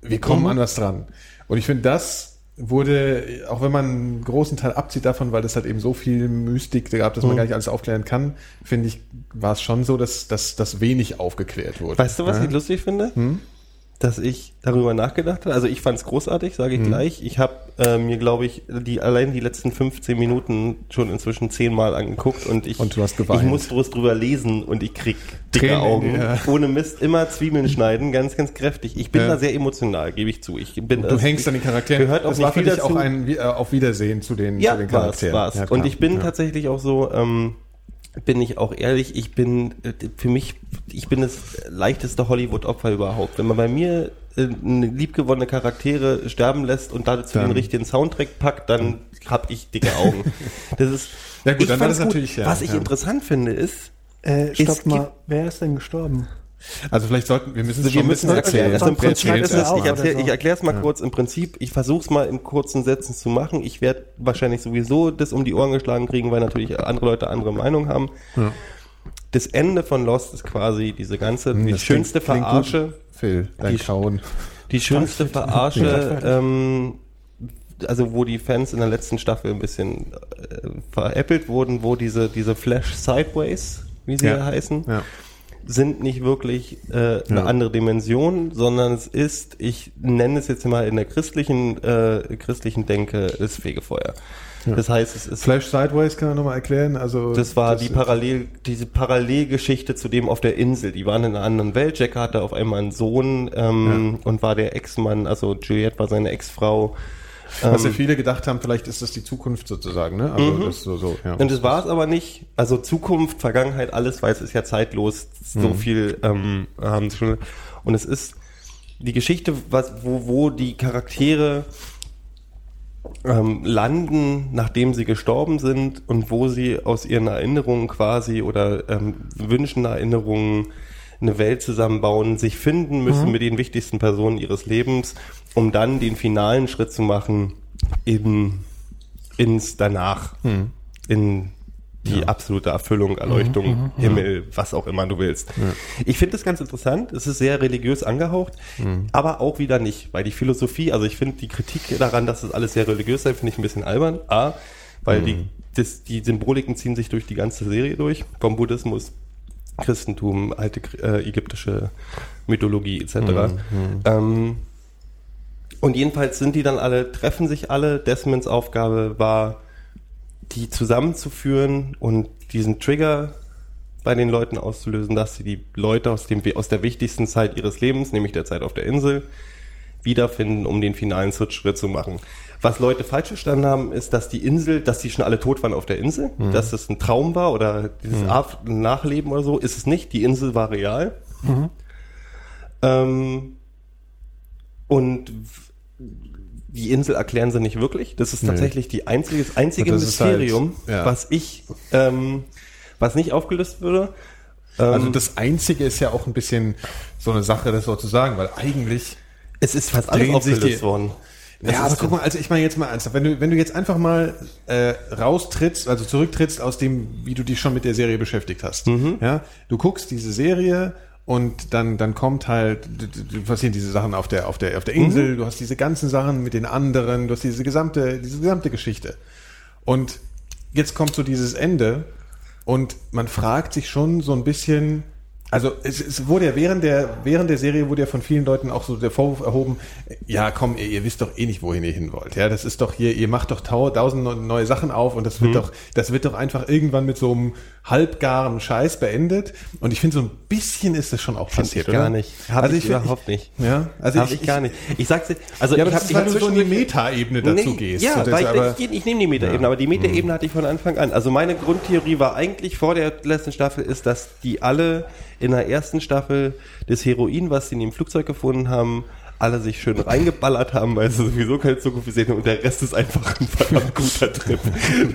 wir kommen an was dran. Und ich finde, das wurde, auch wenn man einen großen Teil abzieht davon, weil das halt eben so viel Mystik gab, dass man gar nicht alles aufklären kann, finde ich, war es schon so, dass, dass, dass wenig aufgeklärt wurde. Weißt du, was ja? ich lustig finde? Dass ich darüber nachgedacht habe. Also ich fand es großartig, sage ich gleich. Ich habe äh, mir, glaube ich, die allein die letzten 15 Minuten schon inzwischen zehnmal angeguckt und ich, Und ich muss bloß drüber lesen und ich krieg dicke Tränen, Augen. ja. Ohne Mist, immer Zwiebeln schneiden, ganz, ganz kräftig. Ich bin Ja. da sehr emotional, gebe ich zu. Ich bin, Du hängst an den Charakteren. Gehört auch das war für dich auch dazu. ein Wie- äh, auf Wiedersehen zu den, Ja, zu den war's, Charakteren. war's. Ja, und ich bin tatsächlich auch so, ähm, bin ich auch ehrlich, ich bin äh, für mich, ich bin das leichteste Hollywood-Opfer überhaupt. Wenn man bei mir äh, eine liebgewonnene Charaktere sterben lässt und dazu Dann- den richtigen Soundtrack packt, dann hab ich dicke Augen. Das ist Ja gut, ich dann war das natürlich, ja, Was ich ja. interessant finde, ist, Äh, stopp mal, wer ist denn gestorben? Also vielleicht sollten wir müssen es Also schon wir ein müssen bisschen erklären. erzählen. Also im Prinzip Erzähl's ist es, erst ich erkläre es mal kurz im Prinzip. Ich versuche es mal in kurzen Sätzen zu machen. Ich werde wahrscheinlich sowieso das um die Ohren geschlagen kriegen, weil natürlich andere Leute andere Meinung haben. Das Ende von Lost ist quasi diese ganze, die Hm, Das schönste klingt- klingt Verarsche, Gut. Phil, dein Die- Kauen. die schönste Verarsche, ähm, also wo die Fans in der letzten Staffel ein bisschen äh, veräppelt wurden, wo diese, diese Flash Sideways, wie sie Ja. ja heißen, Ja. Sind nicht wirklich äh, eine Ja. andere Dimension, sondern es ist, ich nenne es jetzt mal in der christlichen, äh, christlichen Denke, das Fegefeuer. Das heißt, es ist Flash Sideways kann man nochmal erklären. Also das war die Parallel, diese Parallelgeschichte zu dem auf der Insel. Die waren in einer anderen Welt. Jack hatte auf einmal einen Sohn ähm, und war der Ex-Mann, also Juliette war seine Ex-Frau. Was ja viele gedacht haben, vielleicht ist das die Zukunft sozusagen, ne? Also das ist so, so, ja. Mhm. Und das war es aber nicht. Also Zukunft, Vergangenheit, alles, weil es ist ja zeitlos. So viel ähm, haben sie schon. Und es ist die Geschichte, was, wo, wo die Charaktere ähm, landen, nachdem sie gestorben sind und wo sie aus ihren Erinnerungen quasi oder ähm, Wünschen, Erinnerungen eine Welt zusammenbauen, sich finden müssen mit den wichtigsten Personen ihres Lebens, um dann den finalen Schritt zu machen in, ins Danach, in die absolute Erfüllung, Erleuchtung, Himmel, was auch immer du willst. Ich finde das ganz interessant. Es ist sehr religiös angehaucht, aber auch wieder nicht, weil die Philosophie, also ich finde die Kritik daran, dass das alles sehr religiös sei, finde ich ein bisschen albern. A, weil die, das, die Symboliken ziehen sich durch die ganze Serie durch, vom Buddhismus, Christentum, alte äh, ägyptische Mythologie etc. Ähm, und jedenfalls sind die dann alle, treffen sich alle. Desmonds Aufgabe war, die zusammenzuführen und diesen Trigger bei den Leuten auszulösen, dass sie die Leute aus, dem, aus der wichtigsten Zeit ihres Lebens, nämlich der Zeit auf der Insel, wiederfinden, um den finalen Schritt zu machen. Was Leute falsch verstanden haben, ist, dass die Insel, dass die schon alle tot waren auf der Insel, dass das ein Traum war oder dieses Af- Nachleben oder so, ist es nicht. Die Insel war real. Ähm, und die Insel erklären sie nicht wirklich. Das ist tatsächlich die einzige, das einzige das halt- Mysterium, ja. was ich, ähm, was nicht aufgelöst würde. also das Einzige ist ja auch ein bisschen so eine Sache, das so zu sagen, weil eigentlich Es ist fast alles aufgelöst worden. Es Ja, aber guck mal, also ich meine jetzt mal ernsthaft, wenn du, wenn du jetzt einfach mal äh, raustrittst, also zurücktrittst aus dem, wie du dich schon mit der Serie beschäftigt hast. Mhm. Ja, du guckst diese Serie und dann, dann kommt halt, passieren diese Sachen auf der, auf der, auf der Mhm. Insel, du hast diese ganzen Sachen mit den anderen, du hast diese gesamte, diese gesamte Geschichte. Und jetzt kommt so dieses Ende und man fragt sich schon so ein bisschen, also es, es wurde ja während der, während der Serie wurde ja von vielen Leuten auch so der Vorwurf erhoben, ja komm, ihr, ihr wisst doch eh nicht, wohin ihr hin wollt. Ja, das ist doch hier, ihr macht doch tau, tausend neu- neue Sachen auf und das Mhm. wird doch, das wird doch einfach irgendwann mit so einem halbgaren Scheiß beendet. Und ich finde, so ein bisschen ist das schon auch Find passiert, ich gar oder? nicht. Hab ich find- überhaupt nicht. Ja, also Hab ich, gar nicht. Ich sag's dir, also Ja, ich das hab, ist, ich weil hab so in die Metaebene dazu Nee, gehst. Ja, weil ich, aber- ich, ich nehme die Metaebene, aber die Metaebene hatte ich von Anfang an. Also meine Grundtheorie war eigentlich vor der letzten Staffel ist, dass die alle in der ersten Staffel das Heroin, was sie in dem Flugzeug gefunden haben, alle sich schön reingeballert haben, weil sie sowieso keine Zukunft gesehen haben und der Rest ist einfach ein verdammt guter Trip.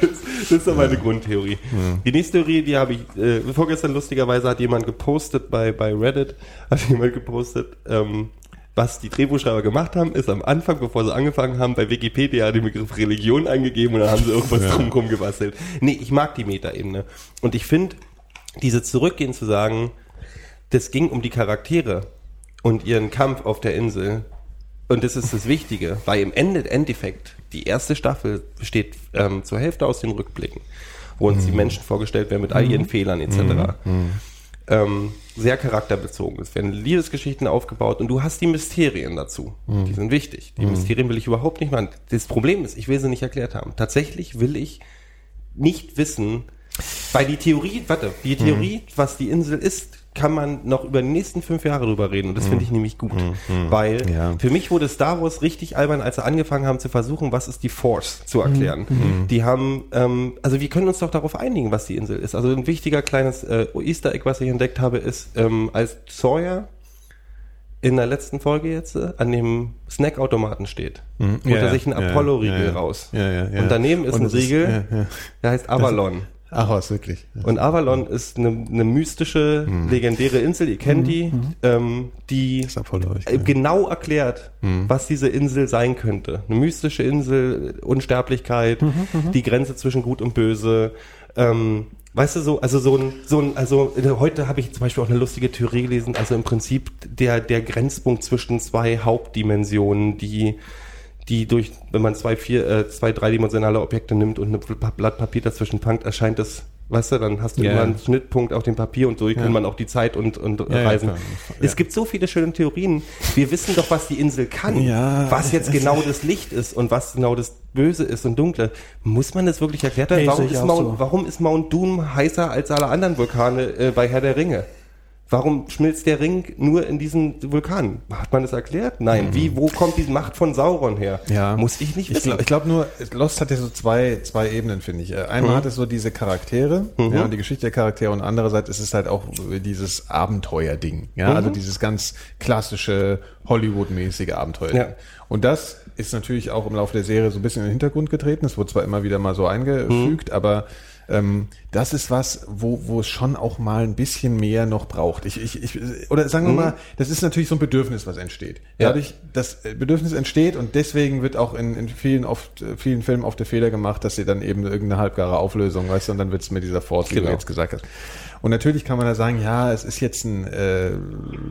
Das, das ist so meine Grundtheorie. Die nächste Theorie, die habe ich, äh, vorgestern lustigerweise hat jemand gepostet bei, bei Reddit, hat jemand gepostet, ähm, was die Drehbuchschreiber gemacht haben, ist am Anfang, bevor sie angefangen haben, bei Wikipedia den Begriff Religion eingegeben und dann haben sie irgendwas Ja. drumherum gebastelt. Nee, ich mag die Metaebene. Und ich finde, diese Zurückgehen zu sagen, das ging um die Charaktere und ihren Kampf auf der Insel. Und das ist das Wichtige, weil im Ende, Endeffekt, die erste Staffel besteht ähm, zur Hälfte aus den Rückblicken, wo uns die Menschen vorgestellt werden mit all ihren Fehlern etc. Ähm, sehr charakterbezogen. Es werden Liebesgeschichten aufgebaut und du hast die Mysterien dazu. Die sind wichtig. Die Mysterien will ich überhaupt nicht machen. Das Problem ist, ich will sie nicht erklärt haben. Tatsächlich will ich nicht wissen, weil die Theorie, warte, die Theorie, was die Insel ist, kann man noch über die nächsten fünf Jahre drüber reden. Und das finde ich nämlich gut. Weil Ja. für mich wurde Star Wars richtig albern, als sie angefangen haben zu versuchen, was ist die Force zu erklären. Die haben, ähm, also wir können uns doch darauf einigen, was die Insel ist. Also ein wichtiger kleines äh, Easter Egg, was ich entdeckt habe, ist, ähm, als Sawyer in der letzten Folge jetzt äh, an dem Snackautomaten steht, holt Ja, er sich einen ja, Apollo-Riegel ja, ja. raus. Ja, ja, ja. Und daneben ist Und ein das ist- Riegel, ja, ja. der heißt Avalon. Ach was, wirklich. Und Avalon ist eine, eine mystische, Hm. legendäre Insel, ihr kennt die, ähm, die Das ist Apollo, äh, genau erklärt, Hm. was diese Insel sein könnte. Eine mystische Insel, Unsterblichkeit, die Grenze zwischen Gut und Böse. Ähm, weißt du, so, also so ein, so ein, also äh, heute habe ich zum Beispiel auch eine lustige Theorie gelesen, also im Prinzip der, der Grenzpunkt zwischen zwei Hauptdimensionen, die die durch, wenn man zwei, vier, äh, zwei dreidimensionale Objekte nimmt und ein Blatt Papier dazwischen packt, erscheint das, weißt du, dann hast du Ja. immer einen Schnittpunkt auf dem Papier und so kann man auch die Zeit und, und Ja, ja, reisen. klar. Es Ja. gibt so viele schöne Theorien. Wir wissen doch, was die Insel kann. Ja, was jetzt genau das Licht ist und was genau das Böse ist und Dunkle. Muss man das wirklich erklärt haben? Nee, Warum ist, Mount, so. warum ist Mount Doom heißer als alle anderen Vulkane äh, bei Herr der Ringe? Warum schmilzt der Ring nur in diesen Vulkan? Hat man das erklärt? Nein. Wie, wo kommt die Macht von Sauron her? Mhm. Ja. Muss ich nicht Ich wissen. glaube glaub nur, Lost hat ja so zwei, zwei Ebenen, finde ich. Äh, Einmal hat es so diese Charaktere, ja, und die Geschichte der Charaktere und andererseits ist es halt auch dieses Abenteuerding, ja, also dieses ganz klassische Hollywood-mäßige Abenteuer. Ja. Und das ist natürlich auch im Laufe der Serie so ein bisschen in den Hintergrund getreten. Es wurde zwar immer wieder mal so eingefügt, aber ähm, das ist was, wo, wo es schon auch mal ein bisschen mehr noch braucht. Ich, ich, ich, oder sagen wir mal, das ist natürlich so ein Bedürfnis, was entsteht. Ja. Dadurch, das Bedürfnis entsteht und deswegen wird auch in, in vielen, oft, vielen Filmen oft der Fehler gemacht, dass sie dann eben irgendeine halbgare Auflösung, weißt du, und dann wird es mit dieser Force, wie Genau. du jetzt gesagt hast. Und natürlich kann man da sagen, ja, es ist jetzt ein äh,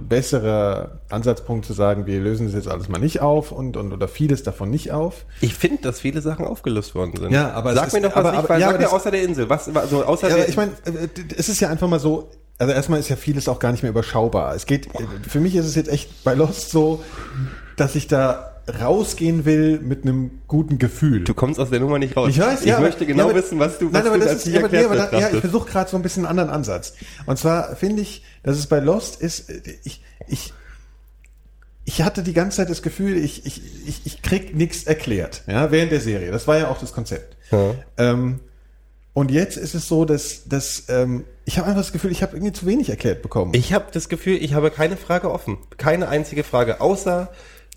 besserer Ansatzpunkt zu sagen, wir lösen das jetzt alles mal nicht auf und, und oder vieles davon nicht auf. Ich finde, dass viele Sachen aufgelöst worden sind. Ja, aber sag ist- mir doch was aber- nicht, weil ja, sag mir außer der Insel. Was, also außer Ja, der, ich meine, äh, es ist ja einfach mal so, also erstmal ist ja vieles auch gar nicht mehr überschaubar. Es geht, äh, für mich ist es jetzt echt bei Lost so, dass ich da rausgehen will mit einem guten Gefühl. du kommst aus der Nummer nicht raus. Ich weiß, ich ja. möchte aber- genau ja, aber- wissen, was du, was Nein, aber du das als ist, aber, nee, aber da, ja, ich versuche gerade so ein bisschen einen anderen Ansatz. Und zwar finde ich, dass es bei Lost ist, ich, ich, ich hatte die ganze Zeit das Gefühl, ich, ich, ich, ich krieg nichts erklärt, ja, während der Serie. Das war ja auch das Konzept. Ja. Ähm, und jetzt ist es so, dass, dass ähm, ich habe einfach das Gefühl, ich habe irgendwie zu wenig erklärt bekommen. Ich habe das Gefühl, ich habe keine Frage offen. Keine einzige Frage, außer,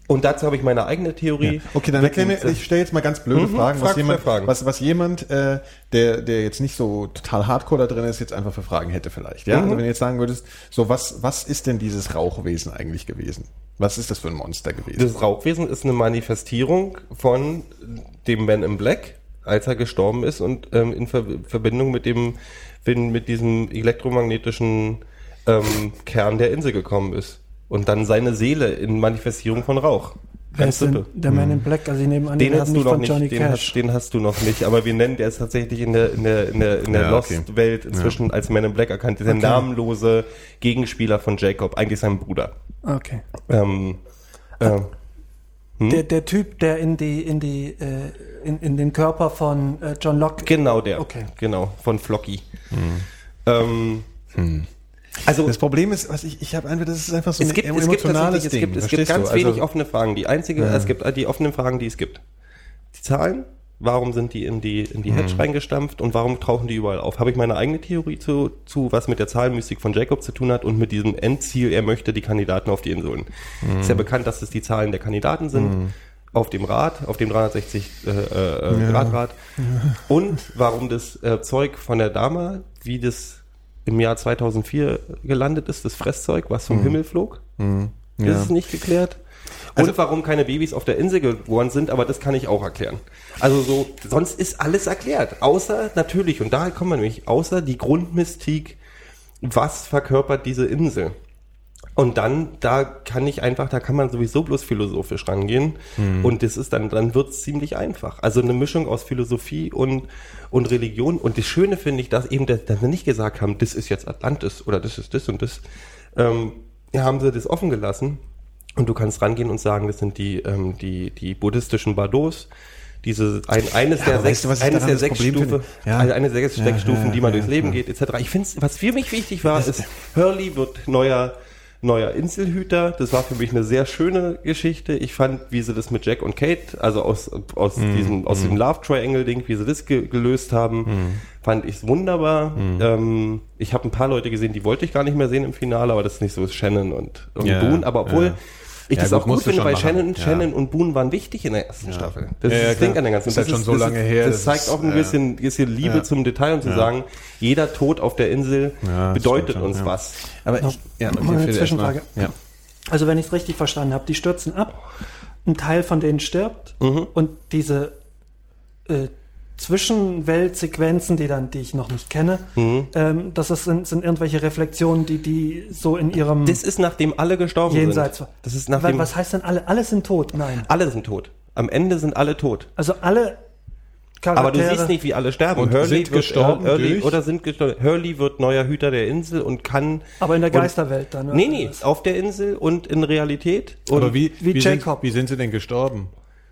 und dazu habe ich meine eigene Theorie. Okay, dann erklär mir, ich stelle jetzt mal ganz blöde Mhm, Fragen, was jemand, Fragen. was, was jemand, äh, der, der jetzt nicht so total hardcore da drin ist, jetzt einfach für Fragen hätte vielleicht. Ja, Mhm. also wenn du jetzt sagen würdest, so was, was ist denn dieses Rauchwesen eigentlich gewesen? Was ist das für ein Monster gewesen? Das Rauchwesen ist eine Manifestierung von dem Man in Black, als er gestorben ist und ähm, in Ver Verbindung mit dem, mit diesem elektromagnetischen ähm, Kern der Insel gekommen ist. Und dann seine Seele in Manifestierung von Rauch. Ganz simpel. der Man in Black? Also ich nehme an, Den den hast du nicht noch von nicht, Johnny den Cash. hast, den hast du noch nicht, aber wir nennen, der ist tatsächlich in der, in der, in der, in der Ja, okay. Lost-Welt inzwischen als Man in Black erkannt. Der Okay. namenlose Gegenspieler von Jacob, eigentlich sein Bruder. Okay. Ähm, ähm, Hm? Der, der Typ, der in die, in die, äh, in, in den Körper von äh, John Locke. Genau der. Okay. Genau, von Flocky. Ähm, Also das Problem ist, was ich, ich habe einfach, das ist einfach so es ein gibt, es gibt emotionales tatsächlich, es Ding. gibt, es gibt verstehst du? ganz wenig Also- offene Fragen. Die einzige, es gibt die offenen Fragen, die es gibt. Die Zahlen, warum sind die in die, in die Hedge reingestampft und warum tauchen die überall auf? Habe ich meine eigene Theorie zu, zu, was mit der Zahlenmystik von Jacob zu tun hat und mit diesem Endziel, er möchte die Kandidaten auf die Inseln. Ist ja bekannt, dass es die Zahlen der Kandidaten sind. Auf dem Rad, auf dem 360 äh, äh, Grad Rad. Und warum das äh, Zeug von der Dame, wie das im Jahr 2004 gelandet ist, das Fresszeug, was vom Himmel flog. Das Ja. ist nicht geklärt. Und warum keine Babys auf der Insel geboren sind, aber das kann ich auch erklären. Also so, sonst ist alles erklärt. Außer natürlich, und da kommen wir nämlich, außer die Grundmystik, was verkörpert diese Insel? Und dann, da kann ich einfach, da kann man sowieso bloß philosophisch rangehen. Und das ist dann, dann wird's ziemlich einfach. Also eine Mischung aus Philosophie und, und Religion. Und das Schöne finde ich, dass eben, dass, dass wir nicht gesagt haben, das ist jetzt Atlantis oder das ist das und das. Ähm, ja, haben sie das offen gelassen. Und du kannst rangehen und sagen, das sind die, ähm, die, die buddhistischen Bardos. Diese, ein, eines Ja, der sechs, weißt du, ich eines der sechs Problem Stufe, finde? Ja. also eine der sechs Ja, Steckstufen, ja, die man durchs Leben geht, etc. Ich finde, was für mich wichtig war, ist, Hurley wird neuer, neuer Inselhüter. Das war für mich eine sehr schöne Geschichte. Ich fand, wie sie das mit Jack und Kate, also aus, aus Mhm. diesem, aus dem Love Triangle Ding, wie sie das ge gelöst haben, Mhm. fand ich wunderbar. Ähm, ich habe ein paar Leute gesehen, die wollte ich gar nicht mehr sehen im Finale, aber das ist nicht so Shannon und, und Ja, Boone. Aber obwohl, ja. Ich Ja, das gut, auch gut finde, weil. Shannon, Ja. Shannon und Boone waren wichtig in der ersten Staffel. Das Ja, ist ja, das Ding an der ganzen. Ist halt das schon so lange her, Das, das zeigt ist, auch ein ja. bisschen, bisschen Liebe Ja. zum Detail und zu sagen, jeder Tod auf der Insel Ja, das bedeutet stimmt uns ja. was. Aber ich, ja, Noch okay, mal eine Zwischenfrage. Ja. Also wenn ich es richtig verstanden habe, die stürzen ab, ein Teil von denen stirbt Mhm. und diese äh, Zwischenweltsequenzen, die dann, die ich noch nicht kenne, Mhm. ähm, das ist, sind, sind irgendwelche Reflexionen, die die so in ihrem Das ist nachdem alle gestorben Jenseits. sind. Das ist nachdem Was heißt denn alle? Alle sind tot? Nein. alle sind tot. Am Ende sind alle tot. Also alle Charaktere. Aber du siehst nicht, wie alle sterben. Und sind gestorben Hurley, durch? oder sind gestorben. Hurley wird neuer Hüter der Insel und kann. aber in der Geisterwelt dann. oder Nee, nee, was? auf der Insel und in Realität. Und Aber wie, wie wie, sind, Jacob. wie sind sie denn gestorben?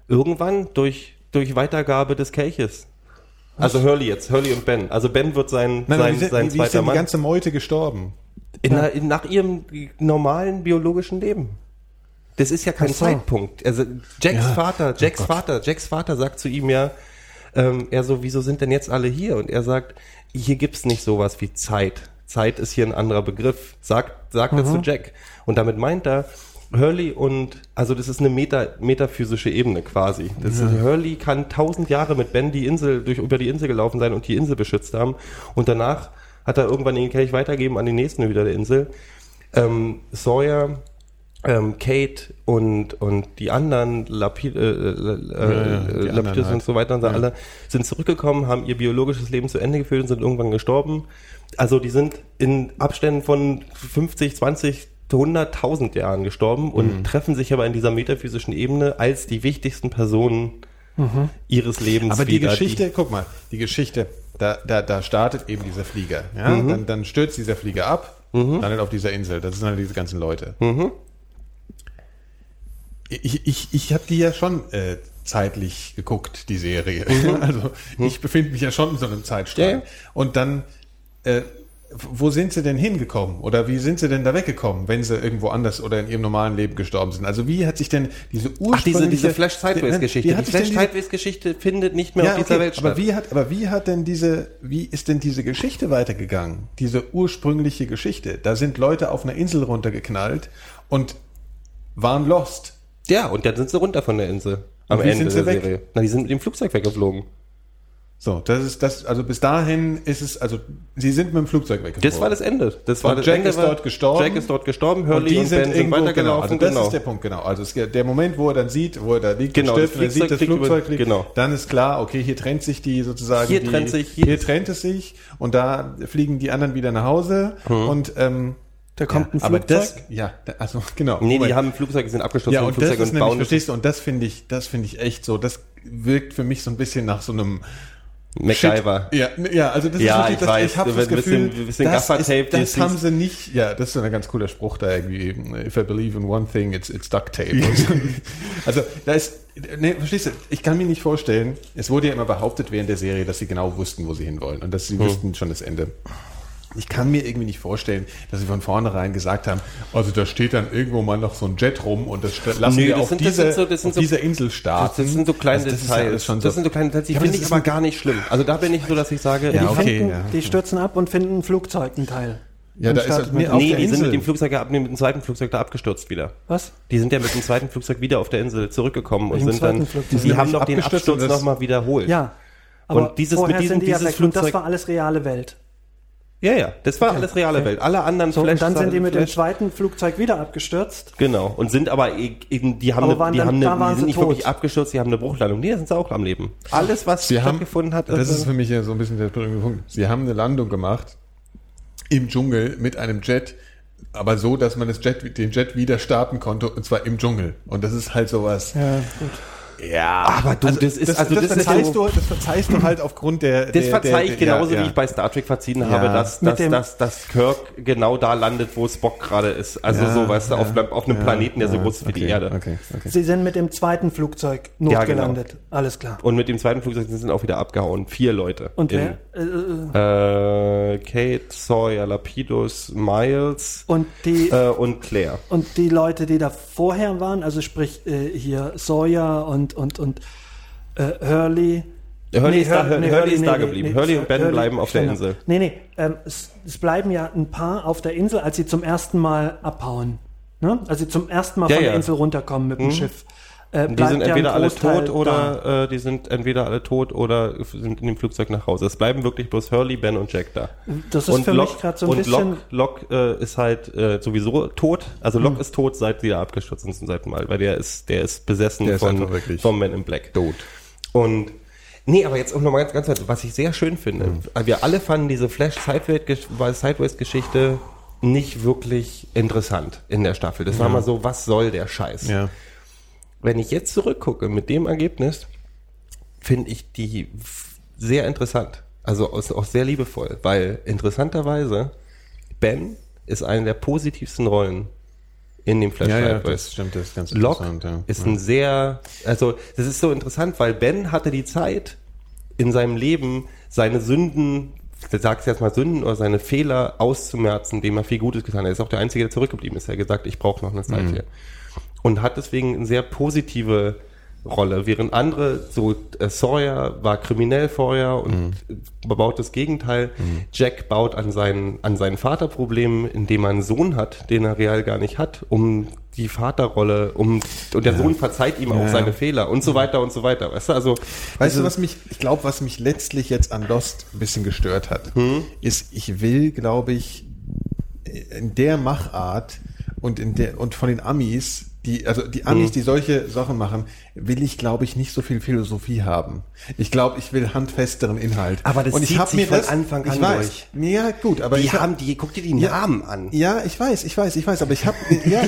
irgendwann durch, durch Weitergabe des Kelches. Also Hurley jetzt, Hurley und Ben. Also Ben wird sein, Nein, sein, wie, sein wie, wie ist zweiter denn die Mann. ganze Meute gestorben? In, einer- in, nach ihrem normalen biologischen Leben. Das ist ja kein so. Zeitpunkt. Also Jacks Ja. Vater, Jacks Vater, Jacks Vater sagt zu ihm ja, ähm, er so, wieso sind denn jetzt alle hier? Und er sagt, hier gibt's nicht sowas wie Zeit. Zeit ist hier ein anderer Begriff. Sagt, sagt er zu Jack. Und damit meint er, Hurley und, also das ist eine Meta, metaphysische Ebene quasi. Das ist, Hurley kann tausend Jahre mit Ben die Insel, durch, über die Insel gelaufen sein und die Insel beschützt haben. Und danach hat er irgendwann den Kelch weitergeben an die nächsten wieder der Insel. Ähm, Sawyer, ähm, Kate und, und die anderen, Lapid, äh, äh, ja, äh, die anderen Lapidus halt. und so weiter und so Ja. alle, sind zurückgekommen, haben ihr biologisches Leben zu Ende geführt und sind irgendwann gestorben. Also die sind in Abständen von 50, 20, 100.000 Jahren gestorben und Mhm. treffen sich aber in dieser metaphysischen Ebene als die wichtigsten Personen ihres Lebens Aber die wieder. Geschichte, guck mal, die Geschichte, da, da, da startet eben dieser Flieger. Ja? Mhm. Dann, dann stürzt dieser Flieger ab, landet auf dieser Insel. Das sind dann diese ganzen Leute. Mhm. Ich, ich, ich habe die ja schon äh, zeitlich geguckt, die Serie. Mhm. Also ich befinde mich ja schon in so einem Zeitstrahl. Ja. Und dann, äh, wo sind sie denn hingekommen? Oder wie sind sie denn da weggekommen, wenn sie irgendwo anders oder in ihrem normalen Leben gestorben sind? Also wie hat sich denn diese ursprüngliche... Ach, diese, diese Flash-Sideways-Geschichte. Wie hat Die sich denn diese- Flash-Sideways-Geschichte findet nicht mehr ja, auf dieser okay, Welt statt. aber wie hat, aber wie hat denn diese, wie ist denn diese Geschichte weitergegangen? Diese ursprüngliche Geschichte. Da sind Leute auf einer Insel runtergeknallt und waren lost. Ja, und dann sind sie runter von der Insel. Am Ende sind sie der weg? Serie. Na, die sind mit dem Flugzeug weggeflogen. So, das ist das, also bis dahin ist es, also sie sind mit dem Flugzeug weggeflogen. Das war das Ende. Das war Und das Jack Ende ist dort gestorben. Jack ist dort gestorben, und Hurley die und, sind Ben sind irgendwo, genau, weitergelaufen. also das ist der Punkt, genau. Also es, der Moment, wo er dann sieht, wo er da liegt Genau, und das stirbt und er sieht, das Flugzeug über- liegt, genau. dann ist klar, okay, hier trennt sich die sozusagen, Hier die, trennt sich- hier hier, trennt es sich und da fliegen die anderen wieder nach Hause und ähm, Da kommt ein aber Flugzeug. das, ja, da- also genau. Nee, die Moment. haben ein Flugzeug, die sind abgeschlossen ja, und das Flugzeug ist und nämlich, bauen verstehst du, und das finde ich, das finde ich echt so, das wirkt für mich so ein bisschen nach so einem MacGyver. Shit. Ja, ja, also das Ja, ist wirklich, ich das, weiß, ich habe das Gefühl, bisschen- bisschen das, Gaffertape, ist, das haben sie nicht, ja, das ist so ein ganz cooler Spruch da irgendwie, if I believe in one thing, it's, it's duct tape. also, da ist, nee, verstehst du, ich kann mir nicht vorstellen, es wurde ja immer behauptet während der Serie, dass sie genau wussten, wo sie hinwollen und dass sie wussten schon das Ende. Ich kann mir irgendwie nicht vorstellen, dass sie von vornherein gesagt haben, also da steht dann irgendwo mal noch so ein Jet rum und das lassen Nö, wir das auf, sind- das diese, sind so- das sind auf so- dieser Insel starten. Das sind so kleine Also das ist ja Details. alles schon das so. sind so kleine Details, die Ja, finde ich ist aber ein- gar nicht schlimm. Also da bin ich so, dass ich sage, Ja, die, okay, finden, ja. die stürzen ab und finden ein Flugzeug, ein Teil. Ja, da ist halt mit- nee, die sind Insel. mit dem Flugzeug ja ab, mit dem zweiten Flugzeug da abgestürzt wieder. Was? Die sind ja mit dem zweiten Flugzeug wieder auf der Insel zurückgekommen und sind dann, Flugzeug? die haben noch den Absturz nochmal wiederholt. Ja. Aber Und dieses- vorher mit diesem- sind die ja dieses und das Flugzeug- war alles reale Welt. Ja, ja, das war alles reale Welt. Alle anderen So, und dann Flash- sind die mit dem Flash- zweiten Flugzeug wieder abgestürzt. Genau. Und sind aber e- eben, die haben, Aber eine, waren die dann- haben da eine, waren die sind sie nicht tot. wirklich abgestürzt, die haben eine Bruchlandung. Nee, da sind sie auch am Leben. Alles, was Sie haben, stattgefunden hat, das ist äh, für mich ja so ein bisschen der Punkt. Sie haben eine Landung gemacht im Dschungel mit einem Jet, aber so, dass man das Jet, den Jet wieder starten konnte, und zwar im Dschungel. Und das ist halt sowas. Ja, gut. Ja, Aber du, das ist- also das ist verzeihst so- du, das verzeihst du halt aufgrund der. Das der, verzeih ich der, der- genauso, ja, wie ich bei Star Trek verziehen Ja. habe, dass, dass, dem- dass, dass Kirk genau da landet, wo Spock gerade ist. Also Ja, so, weißt du, auf, auf einem ja, Planeten, der so groß ist wie die okay, Erde. Okay, okay. Sie sind mit dem zweiten Flugzeug Ja, genau. notgelandet. Alles klar. Und mit dem zweiten Flugzeug sind sie auch wieder abgehauen. Vier Leute. Und In- wer? Äh, Äh, Kate, Sawyer, Lapidus, Miles und die äh, und Claire. und die Leute, die da vorher waren, also sprich äh, hier Sawyer und und und äh, Hurley. Hurley ist da- Hur- Hurley ist da geblieben. Hurley und Ben bleiben auf der genau. Insel. Nee, nee, ähm, es, es bleiben ja ein paar auf der Insel, als sie zum ersten Mal abhauen. Ne? Als sie zum ersten Mal Ja, von der ja. Insel runterkommen mit dem Schiff. Äh, Die sind entweder alle tot oder äh, die sind entweder alle tot oder sind in dem Flugzeug nach Hause. Es bleiben wirklich bloß Hurley, Ben und Jack da. Das ist für mich gerade so ein und bisschen- Locke, Locke äh, ist halt äh, sowieso tot. Also Locke Hm. ist tot, seit sie da abgestürzt sind zum zweiten Mal, weil der ist, der ist besessen Der ist von, wirklich vom Man in Black. tot. Und nee, aber jetzt auch nochmal ganz, ganz kurz, was ich sehr schön finde. Mhm. Wir alle fanden diese Flash Sideways Geschichte nicht wirklich interessant in der Staffel. Das war mal so, was soll der Scheiß? Ja. Wenn ich jetzt zurückgucke mit dem Ergebnis, finde ich die sehr interessant. Also auch sehr liebevoll, weil interessanterweise Ben ist eine der positivsten Rollen in dem Flash Ja, ja, das stimmt, das ist ganz Locke interessant. Ja. ist ein sehr, also das ist so interessant, weil Ben hatte die Zeit in seinem Leben seine Sünden, ich sag's jetzt mal Sünden oder seine Fehler auszumerzen, dem er viel Gutes getan hat. Er ist auch der Einzige, der zurückgeblieben ist. Er hat gesagt, ich brauche noch eine Zeit hier. Und hat deswegen eine sehr positive Rolle, während andere, so äh, Sawyer war kriminell vorher und baut das Gegenteil. Jack baut an seinen, an seinen Vaterproblemen, indem er einen Sohn hat, den er real gar nicht hat, um die Vaterrolle, um und der Sohn verzeiht ihm auch Ja, ja. seine Fehler und so weiter und so weiter. Weißt du, also Weißt du, was mich, ich glaube, was mich letztlich jetzt an Lost ein bisschen gestört hat, Hm? ist, ich will, glaube ich, in der Machart und in der, und von den Amis, die, also die Amis, Hm. die solche Sachen machen, will ich, glaube ich, nicht so viel Philosophie haben. Ich glaube, ich will handfesteren Inhalt. Aber das und ich zieht hab sich mir von das, Anfang ich an weiß. Ja, gut, aber die ich hab- haben die, guck dir die Ja. Namen an. ja, ich weiß, ich weiß, ich weiß, aber ich habe ja,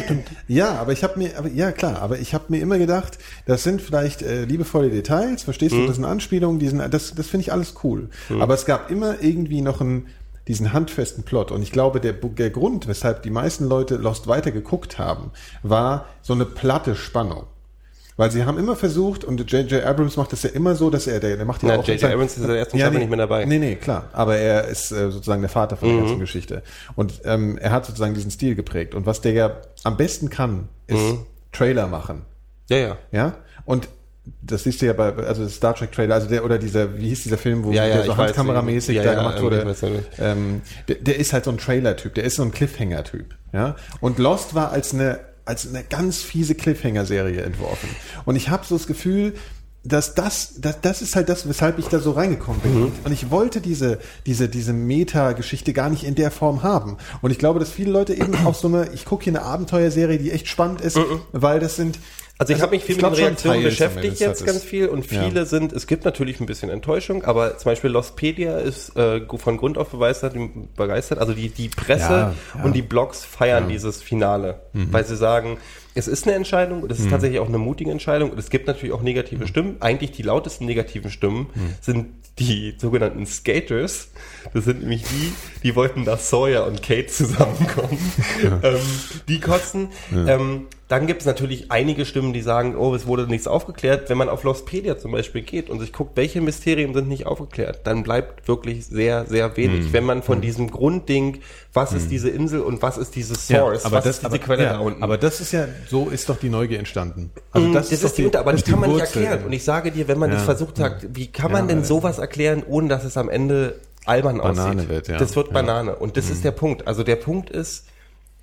ja, aber ich habe mir, aber ja klar, aber ich habe mir immer gedacht, das sind vielleicht äh, liebevolle Details, verstehst Mhm. du? Das sind Anspielungen, die sind, das, das finde ich alles cool. Aber es gab immer irgendwie noch einen diesen handfesten Plot und ich glaube, der, der Grund, weshalb die meisten Leute Lost weiter geguckt haben, war so eine platte Spannung. Weil sie haben immer versucht, und J.J. Abrams macht das ja immer so, dass er, der, der macht ja Na, auch... J.J. Abrams ist der ersten Staffel nee, nicht mehr dabei. Nee, nee, klar. Aber er ist äh, sozusagen der Vater von der Mhm. ganzen Geschichte. Und ähm, er hat sozusagen diesen Stil geprägt. Und was der ja am besten kann, ist Mhm. Trailer machen. Ja, ja. Ja? Und das siehst du ja bei, also Star Trek Trailer, also der, oder dieser, wie hieß dieser Film, wo Ja, ja, der so handkameramäßig ja, da gemacht wurde. Ähm, der, der ist halt so ein Trailer-Typ, der ist so ein Cliffhanger-Typ. Ja? Und Lost war als eine, als eine ganz fiese Cliffhanger-Serie entworfen. Und ich habe so das Gefühl, dass das, das, das ist halt das, weshalb ich da so reingekommen bin. Mhm. Und ich wollte diese, diese, diese Meta-Geschichte gar nicht in der Form haben. Und ich glaube, dass viele Leute eben auch so eine, ich gucke hier eine Abenteuerserie, die echt spannend ist, weil das sind. Mhm. Also ich habe mich viel mit den Reaktionen beschäftigt jetzt ganz viel und Ja. viele sind, es gibt natürlich ein bisschen Enttäuschung, aber zum Beispiel Lostpedia ist äh, von Grund auf begeistert, begeistert. also die, die Presse Ja, ja. Mhm. und die Blogs feiern dieses Finale, weil sie sagen, es ist eine Entscheidung und es ist tatsächlich auch eine mutige Entscheidung und es gibt natürlich auch Mhm. negative Stimmen. Eigentlich die lautesten negativen Stimmen sind die sogenannten Skaters. Das sind nämlich die, die wollten, dass Sawyer und Kate zusammenkommen. Ähm, die kotzen. Ähm, dann gibt es natürlich einige Stimmen, die sagen, oh, es wurde nichts aufgeklärt. Wenn man auf Lostpedia zum Beispiel geht und sich guckt, welche Mysterien sind nicht aufgeklärt, dann bleibt wirklich sehr, sehr wenig. Hm. Wenn man von diesem Grundding, was ist diese Insel und was ist diese Ja, Source, aber was das, ist diese aber, Quelle ja, da unten. aber das ist ja, so ist doch die Neugier entstanden. Also Mm, das, ist, doch die, Unter, aber das kann man nicht erklären. Und ich sage dir, wenn man Ja. das versucht hat, wie kann man Ja, denn sowas erklären, ohne dass es am Ende albern Banane aussieht? wird, ja. Das wird. Banane. Und das ist der Punkt. Also der Punkt ist,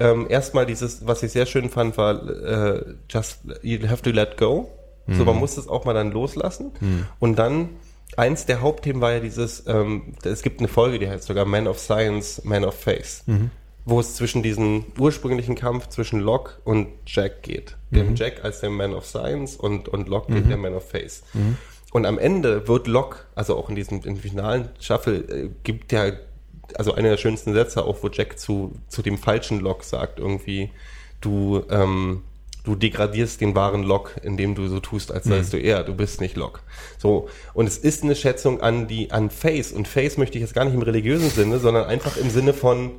ähm, erstmal dieses, was ich sehr schön fand, war äh, just you have to let go. So, man muss es auch mal dann loslassen. Und dann eins der Hauptthemen war ja dieses, ähm, es gibt eine Folge, die heißt sogar Man of Science, Man of Face, wo es zwischen diesen ursprünglichen Kampf zwischen Locke und Jack geht. Dem Jack als der Man of Science und, und Locke der Man of Face. Und am Ende wird Locke, also auch in diesem in finalen Shuffle, äh, gibt ja, also einer der schönsten Sätze auch, wo Jack zu, zu dem falschen Locke sagt, irgendwie, du, ähm, du degradierst den wahren Locke, indem du so tust, als seist du er, du bist nicht Locke. So. Und es ist eine Schätzung an die, an Face. Und Face möchte ich jetzt gar nicht im religiösen Sinne, sondern einfach im Sinne von,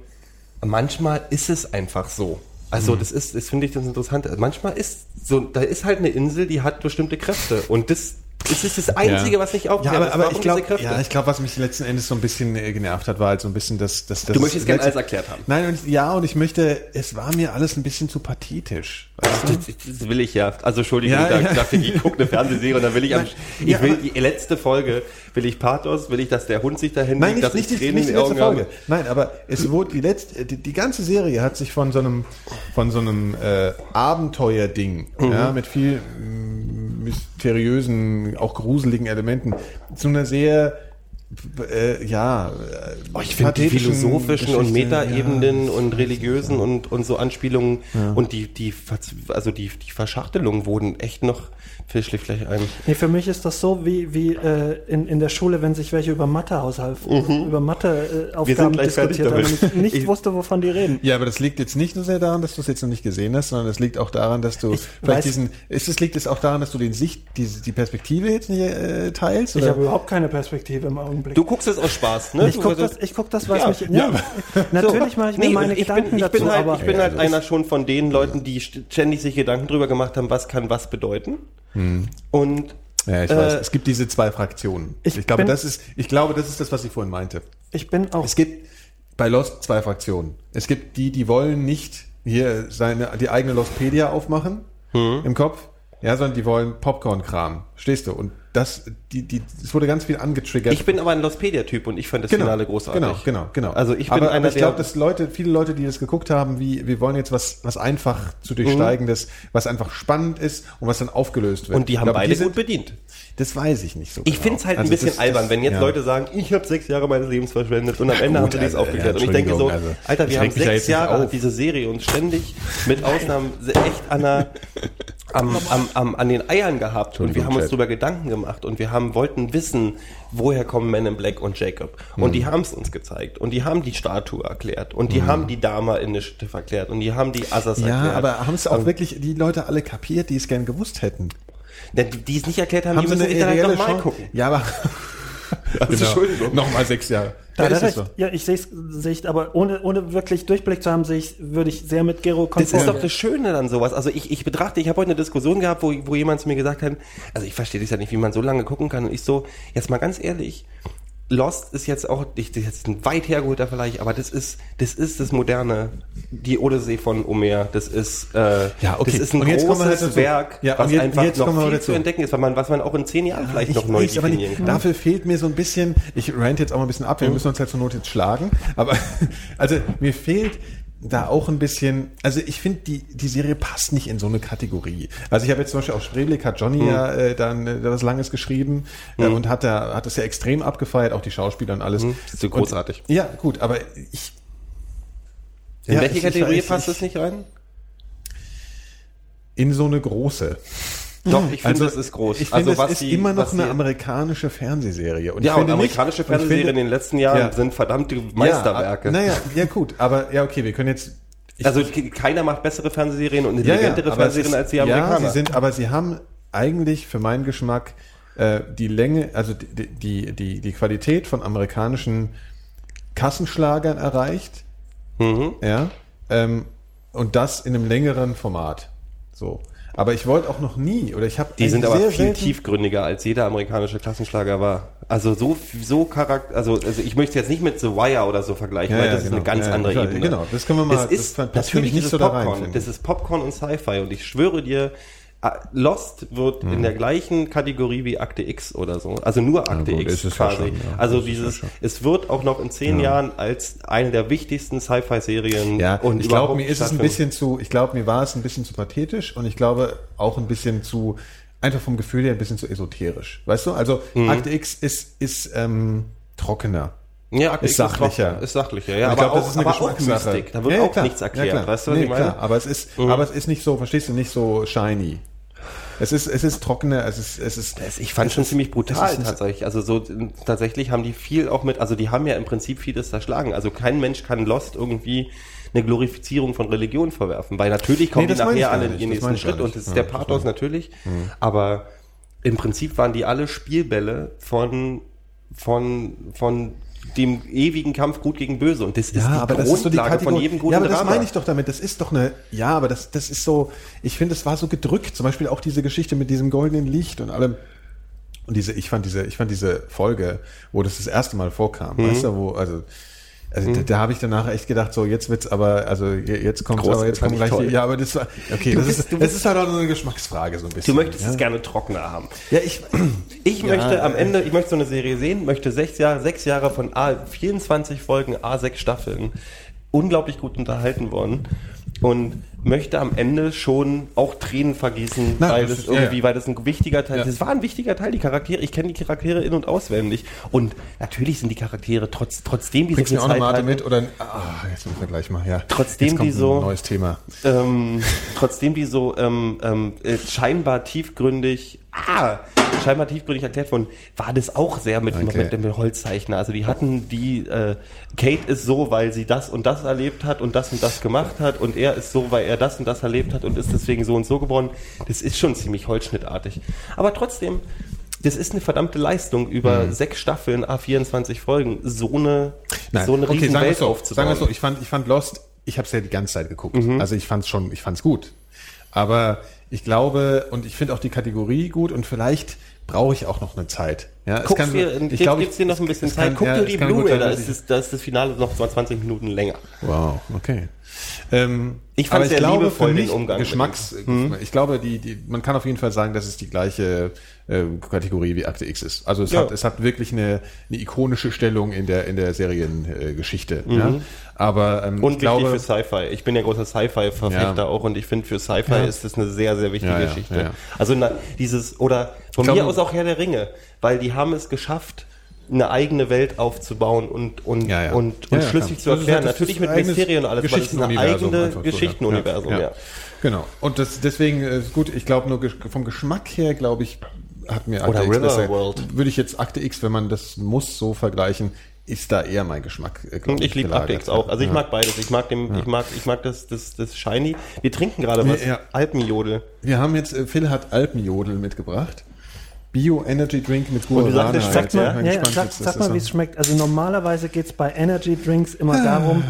manchmal ist es einfach so. Also das ist, das finde ich das Interessante. Manchmal ist so, da ist halt eine Insel, die hat bestimmte Kräfte. Und das, das ist das Einzige, Ja. was nicht Ja, aufklärt. aber, ist, aber warum ich glaube, ja, ich glaube, was mich letzten Endes so ein bisschen äh, genervt hat, war halt so ein bisschen das, das, das Du möchtest gerne alles erklärt haben. Nein, und ja, und ich möchte, es war mir alles ein bisschen zu pathetisch. Weißt du? Das, das will ich ja. Also Entschuldigung, Ja, da, ja. dachte ich, ich gucke eine Fernsehserie und dann will ich am, ich ja, will aber- die letzte Folge, will ich Pathos, will ich, dass der Hund sich dahin Nein, legt, dass nicht, nicht, ich die, Tränen nicht die letzte Augen Folge. Nein, aber es wurde die letzte, die, die ganze Serie hat sich von so einem, von so einem äh, Abenteuerding, Mhm. ja, mit viel mysteriösen, auch gruseligen Elementen, zu einer sehr äh, ja, äh, Oh, ich finde die philosophischen und Metaebenen und religiösen und, und so Anspielungen und die, die, also die, die Verschachtelungen wurden echt noch fischlich vielleicht ein. Nee, für mich ist das so wie, wie äh, in, in der Schule, wenn sich welche über Mathehaushalt, über Matheaufgaben Mhm. Wir sind gleich fertig diskutiert haben und ich nicht Ich- wusste, wovon die reden. Ja, aber das liegt jetzt nicht nur sehr daran, dass du es jetzt noch nicht gesehen hast, sondern es liegt auch daran, dass du Ich vielleicht weiß- diesen, ist es liegt es auch daran, dass du den Sicht, die, die Perspektive jetzt nicht äh, teilst? Ich oder? habe überhaupt keine Perspektive im Augenblick. Du guckst es aus Spaß, ne? ich gucke das, ich guck das, was Ja, mich. ja, Ja, natürlich mache ich mir Nee, meine ich Gedanken bin, ich dazu, bin halt, aber ich bin Ja, halt einer schon von den Leuten, die st- ständig sich Gedanken drüber gemacht haben, was kann was bedeuten. Und Ja, ich Äh, weiß. Es gibt diese zwei Fraktionen. Ich, ich glaube, bin- das ist, ich glaube, das ist das, was ich vorhin meinte. ich bin auch. Es gibt bei Lost zwei Fraktionen. Es gibt die, die wollen nicht hier seine, die eigene Lostpedia aufmachen Hm. im Kopf, ja, sondern die wollen Popcorn-Kram. Stehst du? Und das, die, die, es wurde ganz viel angetriggert. ich bin aber ein Lostpedia-Typ und ich fand das Genau, Finale großartig. Genau, genau, genau. Also ich bin aber, einer aber ich glaube, dass Leute, viele Leute, die das geguckt haben, wie wir wollen jetzt was, was einfach zu durchsteigendes, was einfach spannend ist und was dann aufgelöst wird. Und die haben glaube, beide sind- gut bedient. Das weiß ich nicht so. Ich genau. finde es halt Also ein bisschen das- albern, das- wenn jetzt ja. Leute sagen, ich habe sechs Jahre meines Lebens verschwendet und am Ende haben sie dies also, aufgeklärt. ja, und ich denke so, also, Alter, ich wir haben sechs Jahre diese Serie und ständig mit Ausnahmen echt an, der, am, am, am, an den Eiern gehabt und wir haben uns darüber Gedanken gemacht und wir haben wollten wissen, woher kommen Men in Black und Jacob. Und Hm. die haben es uns gezeigt und die haben die Statue erklärt und die haben die Dama Initiative erklärt und die haben die Assas Hm. Ja, erklärt. aber haben es auch Ähm, wirklich die Leute alle kapiert, die es gern gewusst hätten? Die, die es nicht erklärt haben, Haben die sie müssen eine sich dann halt nochmal gucken. Ja, aber Also, Entschuldigung. Nochmal sechs Jahre. Da Ja, recht. so. Ja, ich sehe es, aber ohne, ohne wirklich Durchblick zu haben, sehe ich, würde ich sehr mit Gero Das ist doch das Schöne dann sowas. Also ich, ich betrachte, ich habe heute eine Diskussion gehabt, wo, wo jemand zu mir gesagt hat, also ich verstehe das ja nicht, wie man so lange gucken kann. Und ich so, jetzt mal ganz ehrlich, Lost ist jetzt auch, ich, das ist jetzt ein weit hergeholter Vergleich, aber das ist, das ist das moderne, die Odyssee von Homer. Das ist, äh, Ja, okay. das ist ein großes halt. Werk, Ja, was jetzt- einfach jetzt noch viel zu entdecken ist, man, was man auch in zehn Jahren vielleicht ich noch neu weiß, definieren kann. dafür fehlt mir so ein bisschen, ich rant jetzt auch mal ein bisschen ab, wir müssen uns halt zur Not jetzt schlagen, aber also mir fehlt da auch ein bisschen, also ich finde, die, die Serie passt nicht in so eine Kategorie. Also ich habe jetzt zum Beispiel auf Spreeblick hat Johnny ja äh, dann äh, was Langes geschrieben äh, und hat da hat es ja extrem abgefeiert, auch die Schauspieler und alles. Das ist so großartig. Und, ja, gut, aber ich in ja, welche ich- Kategorie ich- passt ich- das nicht rein? in so eine große. Doch, ich finde, das ist groß. Ich finde, also, es ist die- immer noch was eine die- amerikanische Fernsehserie. Und Ja, ich und finde nicht- amerikanische und ich Fernsehserien finde- in den letzten Jahren Ja. sind verdammte Meisterwerke. Ja, naja, ja gut, aber ja okay, wir können jetzt. ich- also ke- keiner macht bessere Fernsehserien und ja, ja, intelligentere aber es Fernsehserien als die Amerikaner. Ja, sie sind, aber sie haben eigentlich für meinen Geschmack äh, die Länge, also die, die, die, die Qualität von amerikanischen Kassenschlagern erreicht. Mhm. Ja. Ähm, und das in einem längeren Format. So. Aber ich wollte auch noch nie, oder ich habe die sind aber viel selten- tiefgründiger als jeder amerikanische Klassenschlager war. Also so so charakter also, also ich möchte jetzt nicht mit The Wire oder so vergleichen, Ja, weil ja, das ist genau. eine ganz Ja, andere klar, Ebene. genau, das können wir mal- Das das ist für natürlich mich nicht ist so da rein, das ist Popcorn und Sci-Fi und ich schwöre dir Lost wird in der gleichen Kategorie wie Akte X oder so. Also nur Akte gut, X ist es ja quasi. schon, ja. Also dieses, ja es wird auch noch in zehn Jahren als eine der wichtigsten Sci-Fi-Serien Ja, und ich glaube, mir ist es ein bisschen zu, ich glaube, mir war es ein bisschen zu pathetisch und ich glaube auch ein bisschen zu einfach vom Gefühl her ein bisschen zu esoterisch. Weißt du? Also Mhm. Akte X ist, ist ähm, trockener. Ja, Akte Ist sachlicher. Ist sachlicher, ja. Und aber, ich glaub, auch, das ist eine Geschmackssache. Da wird Ja, ja, auch nichts erklärt. Ja, weißt du, was nee, ich meine? klar. Aber es ist, Mhm. aber es ist nicht so, verstehst du, nicht so shiny. Es ist, es ist trockener, es ist, es ist. Das, ich fand es schon ist- ziemlich brutal es tatsächlich. Also so tatsächlich haben die viel auch mit, also die haben ja im Prinzip vieles zerschlagen. Also kein Mensch kann Lost irgendwie eine Glorifizierung von Religion verwerfen, weil natürlich kommen Nee, die nachher alle in ihren nächsten Schritt und das ist Ja, der Pathos natürlich. Aber im Prinzip waren die alle Spielbälle von von von dem ewigen Kampf Gut gegen Böse und das ist Ja, die aber das ist so die Grundlage Kategorie. von jedem guten ja, aber das Drama. meine ich doch damit. Das ist doch eine, ja, aber das, das ist so, ich finde, es war so gedrückt. Zum Beispiel auch diese Geschichte mit diesem goldenen Licht und allem. Und diese, ich fand diese, ich fand diese Folge, wo das das erste Mal vorkam, Mhm. weißt du, wo, also, also da, da habe ich danach echt gedacht, so jetzt wird's aber, also je- jetzt kommt Groß, aber jetzt ich gleich die, toll. ja, aber das war, okay, Du das bist- ist, das bist- ist halt auch so eine Geschmacksfrage so ein bisschen. Du möchtest ja? es gerne trockener haben. Ja, ich, Ich Ja, möchte am Ende, ich möchte so eine Serie sehen, möchte sechs Jahre, sechs Jahre von A, 24 Folgen, A, sechs Staffeln, unglaublich gut unterhalten worden und möchte am Ende schon auch Tränen vergießen, Na, weil das das ist- ja, irgendwie, ja. weil das ein wichtiger Teil, Ja. das war ein wichtiger Teil, die Charaktere, ich kenne die Charaktere in- und auswendig und natürlich sind die Charaktere trotz, trotzdem die bringst so viel Zeit Mate mit oder, ah, jetzt müssen wir gleich mal, ja. Trotzdem die so- ein neues Thema. ähm, trotzdem die so ähm, ähm, äh, scheinbar tiefgründig, ah, scheinbar tiefgründig erklärt wurden, war das auch sehr mit, Okay. mit dem Holzzeichner. Also die hatten die, äh, Kate ist so, weil sie das und das erlebt hat und das und das gemacht hat und er ist so, weil er das und das erlebt hat und ist deswegen so und so geworden. Das ist schon ziemlich holzschnittartig. Aber trotzdem, das ist eine verdammte Leistung, über sechs Staffeln, A24 Folgen, so eine, so eine riesen sagen wir Welt so, aufzubauen. Sagen wir so, ich fand, ich fand Lost, ich habe es ja die ganze Zeit geguckt. Mhm. Also ich fand es schon, ich fand's gut. Aber ich glaube, und ich finde auch die Kategorie gut und vielleicht brauche ich auch noch eine Zeit. Ja, Guck dir, ich ich glaube, gibt's dir noch ein bisschen es Zeit. kann- Guck ja, dir es die kann Blu-ray, ist, das, da ist das Finale noch mal 20 Minuten länger. Wow, okay. Ähm, Ich fand's aber sehr liebevoll, für den mich Umgang Geschmacks, ich glaube, die, die, man kann auf jeden Fall sagen, dass es die gleiche äh, Kategorie wie Akte X ist. Also es Ja. hat, es hat wirklich eine, eine ikonische Stellung in der in der Seriengeschichte. Äh, Geschichte, ja? Aber ähm, Mhm. Und ich glaube, für Sci-Fi. Ich bin ja großer Sci-Fi-Verfechter Ja. auch und ich finde für Sci-Fi ist das eine sehr, sehr wichtige Geschichte. Also na, dieses, oder von Ich mir glaube- aus auch Herr der Ringe, weil die haben es geschafft, eine eigene Welt aufzubauen und, und, Ja, ja. und, Ja, und ja, schlüssig klar. zu ist erklären. das Natürlich mit Mysterien und alles, weil es ist ein Geschichtenuniversum eigenes einfach so, ja. Geschichtenuniversum, ja. Genau. Und das, deswegen äh, ist gut, ich glaube nur vom Geschmack her, glaube ich, hat mir Oder Akte X besser. Riverworld. Würde ich jetzt Akte X, wenn man das muss so vergleichen, ist da eher mein Geschmack. Äh, glaub Ich liebe Akte. X auch. Also ich Ja. mag beides. Ich mag dem, ich mag, ich mag das, das, das Shiny. Wir trinken gerade was. Ja. Alpenjodel. Wir haben jetzt, äh, Phil hat Alpenjodel mitgebracht. Bio Energy Drink mit Und Guarana. es halt. ja? mal, ja, ja, sag, das mal wie es schmeckt. Also normalerweise geht es bei Energy Drinks immer darum,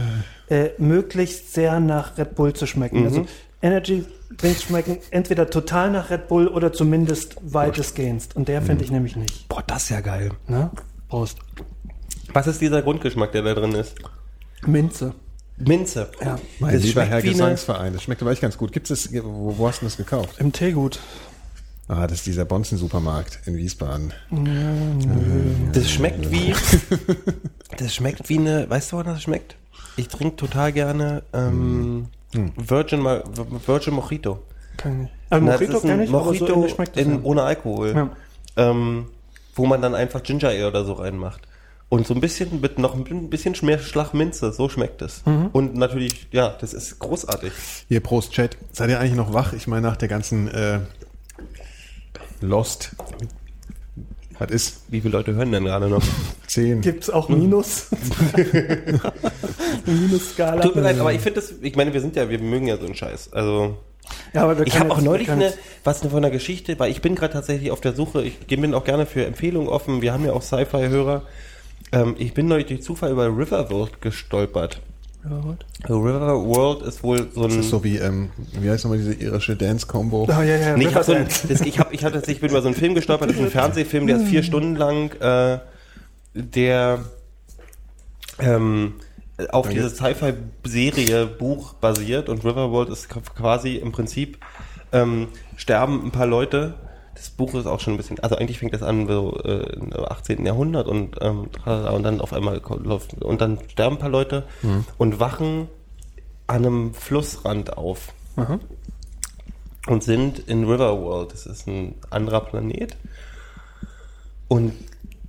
äh, möglichst sehr nach Red Bull zu schmecken. Also Energy Drinks schmecken entweder total nach Red Bull oder zumindest weitestgehend. Und der finde ich nämlich nicht. Boah, das ist ja geil. Ne? Prost. Was ist dieser Grundgeschmack, der da drin ist? Minze. Minze. Ja. Mein Das lieber schmeckt Herr Gesangsverein, das schmeckt aber echt ganz gut. Gibt es, wo, wo hast du das gekauft? Im Teegut. Ah, das ist dieser Bonzen-Supermarkt in Wiesbaden. Das schmeckt wie. Das schmeckt wie eine. Weißt du, was das schmeckt? Ich trinke total gerne ähm, Virgin, Ma- Virgin Mojito. Kann ich. Also Mojito kenne ich, aber so Mojito ähnlich schmeckt das. in, ohne Alkohol. Ja. Ähm, wo man dann einfach Ginger Ale oder so reinmacht. Und so ein bisschen mit noch ein bisschen mehr Schlagminze, so schmeckt es. Mhm. Und natürlich, ja, das ist großartig. Hier, Prost, Chat. Seid ihr eigentlich noch wach? Ich meine, nach der ganzen äh, Lost. Was ist? Wie viele Leute hören denn gerade noch? Zehn. Gibt es auch Minus? Minus-Skala? Tut mir leid, aber ich finde das, ich meine, wir sind ja, wir mögen ja so einen Scheiß. Also, Ja, aber wir ich können habe auch neulich eine, was von einer Geschichte, weil ich bin gerade tatsächlich auf der Suche, ich bin auch gerne für Empfehlungen offen, wir haben ja auch Sci-Fi-Hörer. Ähm, ich bin neulich durch Zufall über Riverworld gestolpert. Jetzt- Riverworld ist wohl so ein... Das ist so wie, ähm, wie heißt nochmal diese irische Dance-Combo? Oh, ja, ja, Nee, ich, hab so ein, das, ich, hab, ich, hatte, ich bin über so einen Film gestolpert, das ist ein Fernsehfilm, der ist vier Stunden lang, äh, der ähm, auf Danke. diese Sci-Fi-Serie Buch basiert und Riverworld ist quasi im Prinzip ähm, sterben ein paar Leute. Das Buch ist auch schon ein bisschen, also eigentlich fängt das an so äh, im 18. Jahrhundert und, ähm, und dann auf einmal läuft und dann sterben ein paar Leute und wachen an einem Flussrand auf. Aha. und sind in Riverworld. Das ist ein anderer Planet. Und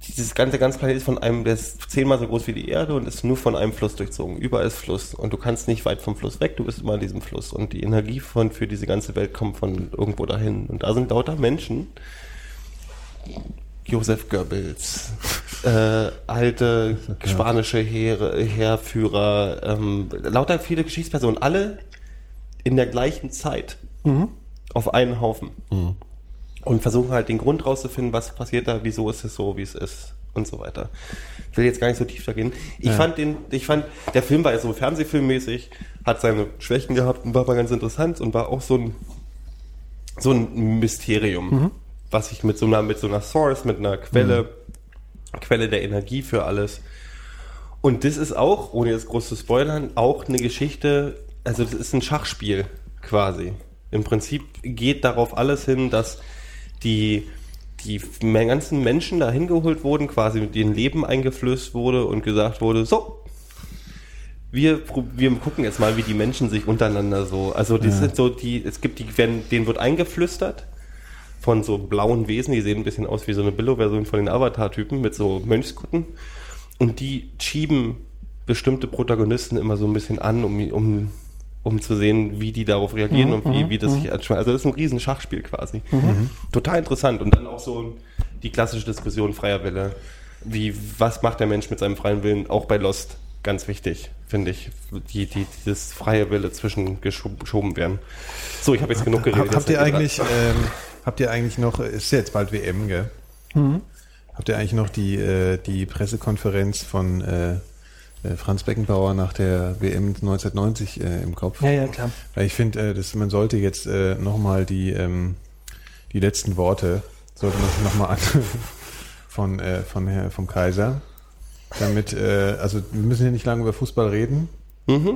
dieses ganze ganze Planet ist von einem, der ist zehnmal so groß wie die Erde und ist nur von einem Fluss durchzogen. Überall ist Fluss und du kannst nicht weit vom Fluss weg, du bist immer in diesem Fluss. Und die Energie von für diese ganze Welt kommt von irgendwo dahin. Und da sind lauter Menschen. Josef Goebbels, äh, alte spanische Heere, Heerführer, ähm, lauter viele Geschichtspersonen, alle in der gleichen Zeit auf einen Haufen und versuchen halt den Grund rauszufinden, was passiert da, wieso ist es so, wie es ist und so weiter. Ich will jetzt gar nicht so tief da gehen. Ich Ja. fand den, ich fand, der Film war ja so Fernsehfilmmäßig, hat seine Schwächen gehabt und war mal ganz interessant und war auch so ein, so ein Mysterium, was ich mit so einer, mit so einer Source, mit einer Quelle, Quelle der Energie für alles. Und das ist auch, ohne jetzt groß zu spoilern, auch eine Geschichte, also das ist ein Schachspiel quasi. Im Prinzip geht darauf alles hin, dass die, die ganzen Menschen da hingeholt wurden, quasi mit ihrem Leben eingeflößt wurde und gesagt wurde, so, wir, wir gucken jetzt mal, wie die Menschen sich untereinander so, also das sind so die, es gibt die, werden, denen wird eingeflüstert von so blauen Wesen, die sehen ein bisschen aus wie so eine Billo-Version von den Avatar-Typen mit so Mönchskutten. Und die schieben bestimmte Protagonisten immer so ein bisschen an, um, um, um zu sehen, wie die darauf reagieren und wie, wie das sich anschweißt. Also das ist ein riesen Schachspiel quasi. Total interessant. Und dann auch so die klassische Diskussion freier Wille. Wie, was macht der Mensch mit seinem freien Willen? Auch bei Lost. Ganz wichtig, finde ich. Die, die, dieses freie Wille zwischen geschob- geschoben werden. So, ich habe jetzt genug geredet. Hab, habt ihr eigentlich, ähm, habt ihr eigentlich noch, ist ja jetzt bald WM, gell? Habt ihr eigentlich noch die, äh, die Pressekonferenz von äh, Franz Beckenbauer nach der WM 1990 äh, im Kopf? Ja, ja, klar. Weil ich finde, äh, dass man sollte jetzt äh, nochmal die, ähm, die letzten Worte, sollte man sich nochmal an von, äh, von Herr, vom Kaiser. Damit, äh, also wir müssen ja nicht lange über Fußball reden,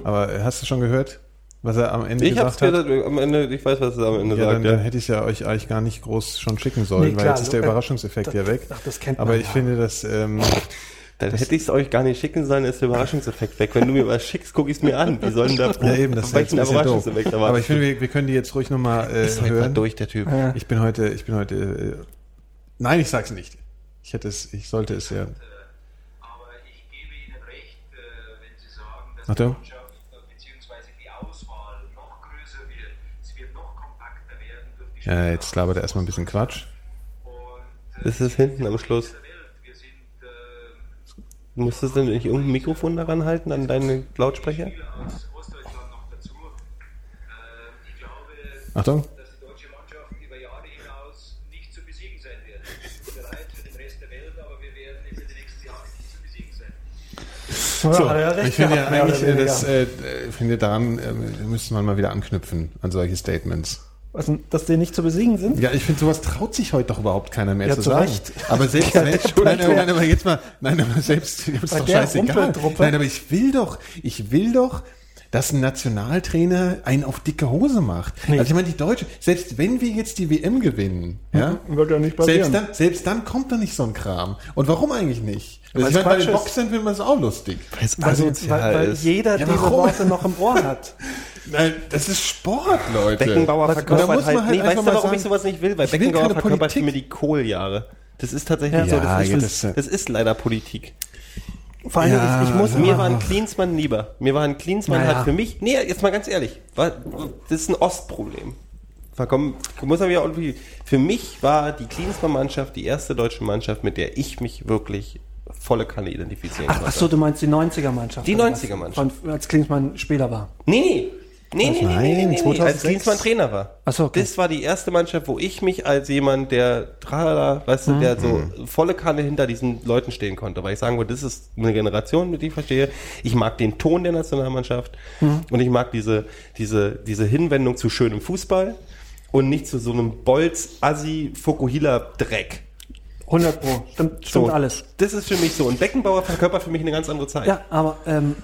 aber äh, hast du schon gehört, was er am Ende Ich hab's gesagt hat? gehört, am Ende, ich weiß, was es am Ende Ja, sagt. dann, ja. dann hätte ich ja euch eigentlich gar nicht groß schon schicken sollen, Nee, weil jetzt ist der äh, Überraschungseffekt ja weg. ach, das kennt Aber man ich ja. finde, dass ähm, Dann hätte ich es euch gar nicht schicken sollen, ist der Überraschungseffekt weg. Wenn du mir was schickst, gucke ich es mir an. Wie sollen da ja eben, das ist ein. Überraschungseffekt Aber ich finde, wir, wir können die jetzt ruhig nochmal äh, ist heute mal hören. durch, der Typ. Ja. Ich bin heute, ich bin heute. Äh, nein, ich sag's nicht. Ich hätte es, ich sollte es ja. Aber ich gebe Ihnen recht, äh, wenn Sie sagen, dass Achtung. die Mannschaft äh, beziehungsweise die Auswahl noch größer wird. Sie wird noch kompakter werden durch die Ja, jetzt labert er erstmal ein bisschen Quatsch. Und äh, Ist es hinten am Schluss? der Welt. Wir sind äh, Musstest du nicht irgendein Mikrofon daran halten, an deine Lautsprecher? Achtung. dass die deutsche Mannschaft über Jahre hinaus nicht zu besiegen sein wird. Wir sind bereit für den Rest der Welt, aber wir werden in den nächsten Jahren nicht zu besiegen sein. So, ich finde ja eigentlich, äh, das, äh, finde daran äh, müsste man mal wieder anknüpfen an solche Statements. Was, denn, dass die nicht zu besiegen sind? Ja, ich finde, sowas traut sich heute doch überhaupt keiner mehr Ja, zu zu sagen. Recht. Aber selbst, Ja, nein, Entschuldigung. nein, nein, aber jetzt mal, nein, aber selbst, ist doch scheißegal. Nein, aber ich will doch, ich will doch, dass ein Nationaltrainer einen auf dicke Hose macht. Nee. Also ich meine, die Deutsche, selbst wenn wir jetzt die WM gewinnen, ja, Wird ja nicht selbst dann, selbst dann kommt doch nicht so ein Kram. Und warum eigentlich nicht? Also Weil ich es meine, bei den ist. Boxern findet man es auch lustig. Weil, sie- weil, weil jeder Ja, diese? Worte noch im Ohr hat. Nein, das ist Sport, Leute. Beckenbauer verkörpert da muss man halt, halt nee, einfach weißt du, mal warum sagen, ich sowas nicht will? Weil ich will Beckenbauer keine verkörpert Politik. mir die Kohljahre. Das ist tatsächlich Ja, so, das, ja, ist, das, das ist leider Politik. Vor allem, Ja, ich, ich muss. Mir war ein Klinsmann lieber. Mir war ein Klinsmann Naja. halt für mich, nee, jetzt mal ganz ehrlich, war, das ist ein Ostproblem. Komm, muss man ja irgendwie, für mich war die Klinsmann-Mannschaft die erste deutsche Mannschaft, mit der ich mich wirklich volle Kanne identifizieren Ach, konnte. ach so, du meinst die 90er-Mannschaft. Die oder was? 90er-Mannschaft. Von- Als Klinsmann Spieler war. Nee, nee. Nee, nee, nee, Nein, nee, nee, nee, nee. 2006. als Klinsmann Trainer war. Ach so, okay. Das war die erste Mannschaft, wo ich mich als jemand, der tralala, weißt Mhm. du, der so volle Kanne hinter diesen Leuten stehen konnte, weil ich sagen würde, das ist eine Generation, mit der ich verstehe. Ich mag den Ton der Nationalmannschaft Mhm. und ich mag diese, diese, diese Hinwendung zu schönem Fußball und nicht zu so einem Bolz, Assi, Fukuhila-Dreck. 100 Pro. Stimmt, stimmt So, alles. Das ist für mich so. Und Beckenbauer verkörpert für mich eine ganz andere Zeit. Ja, aber ähm,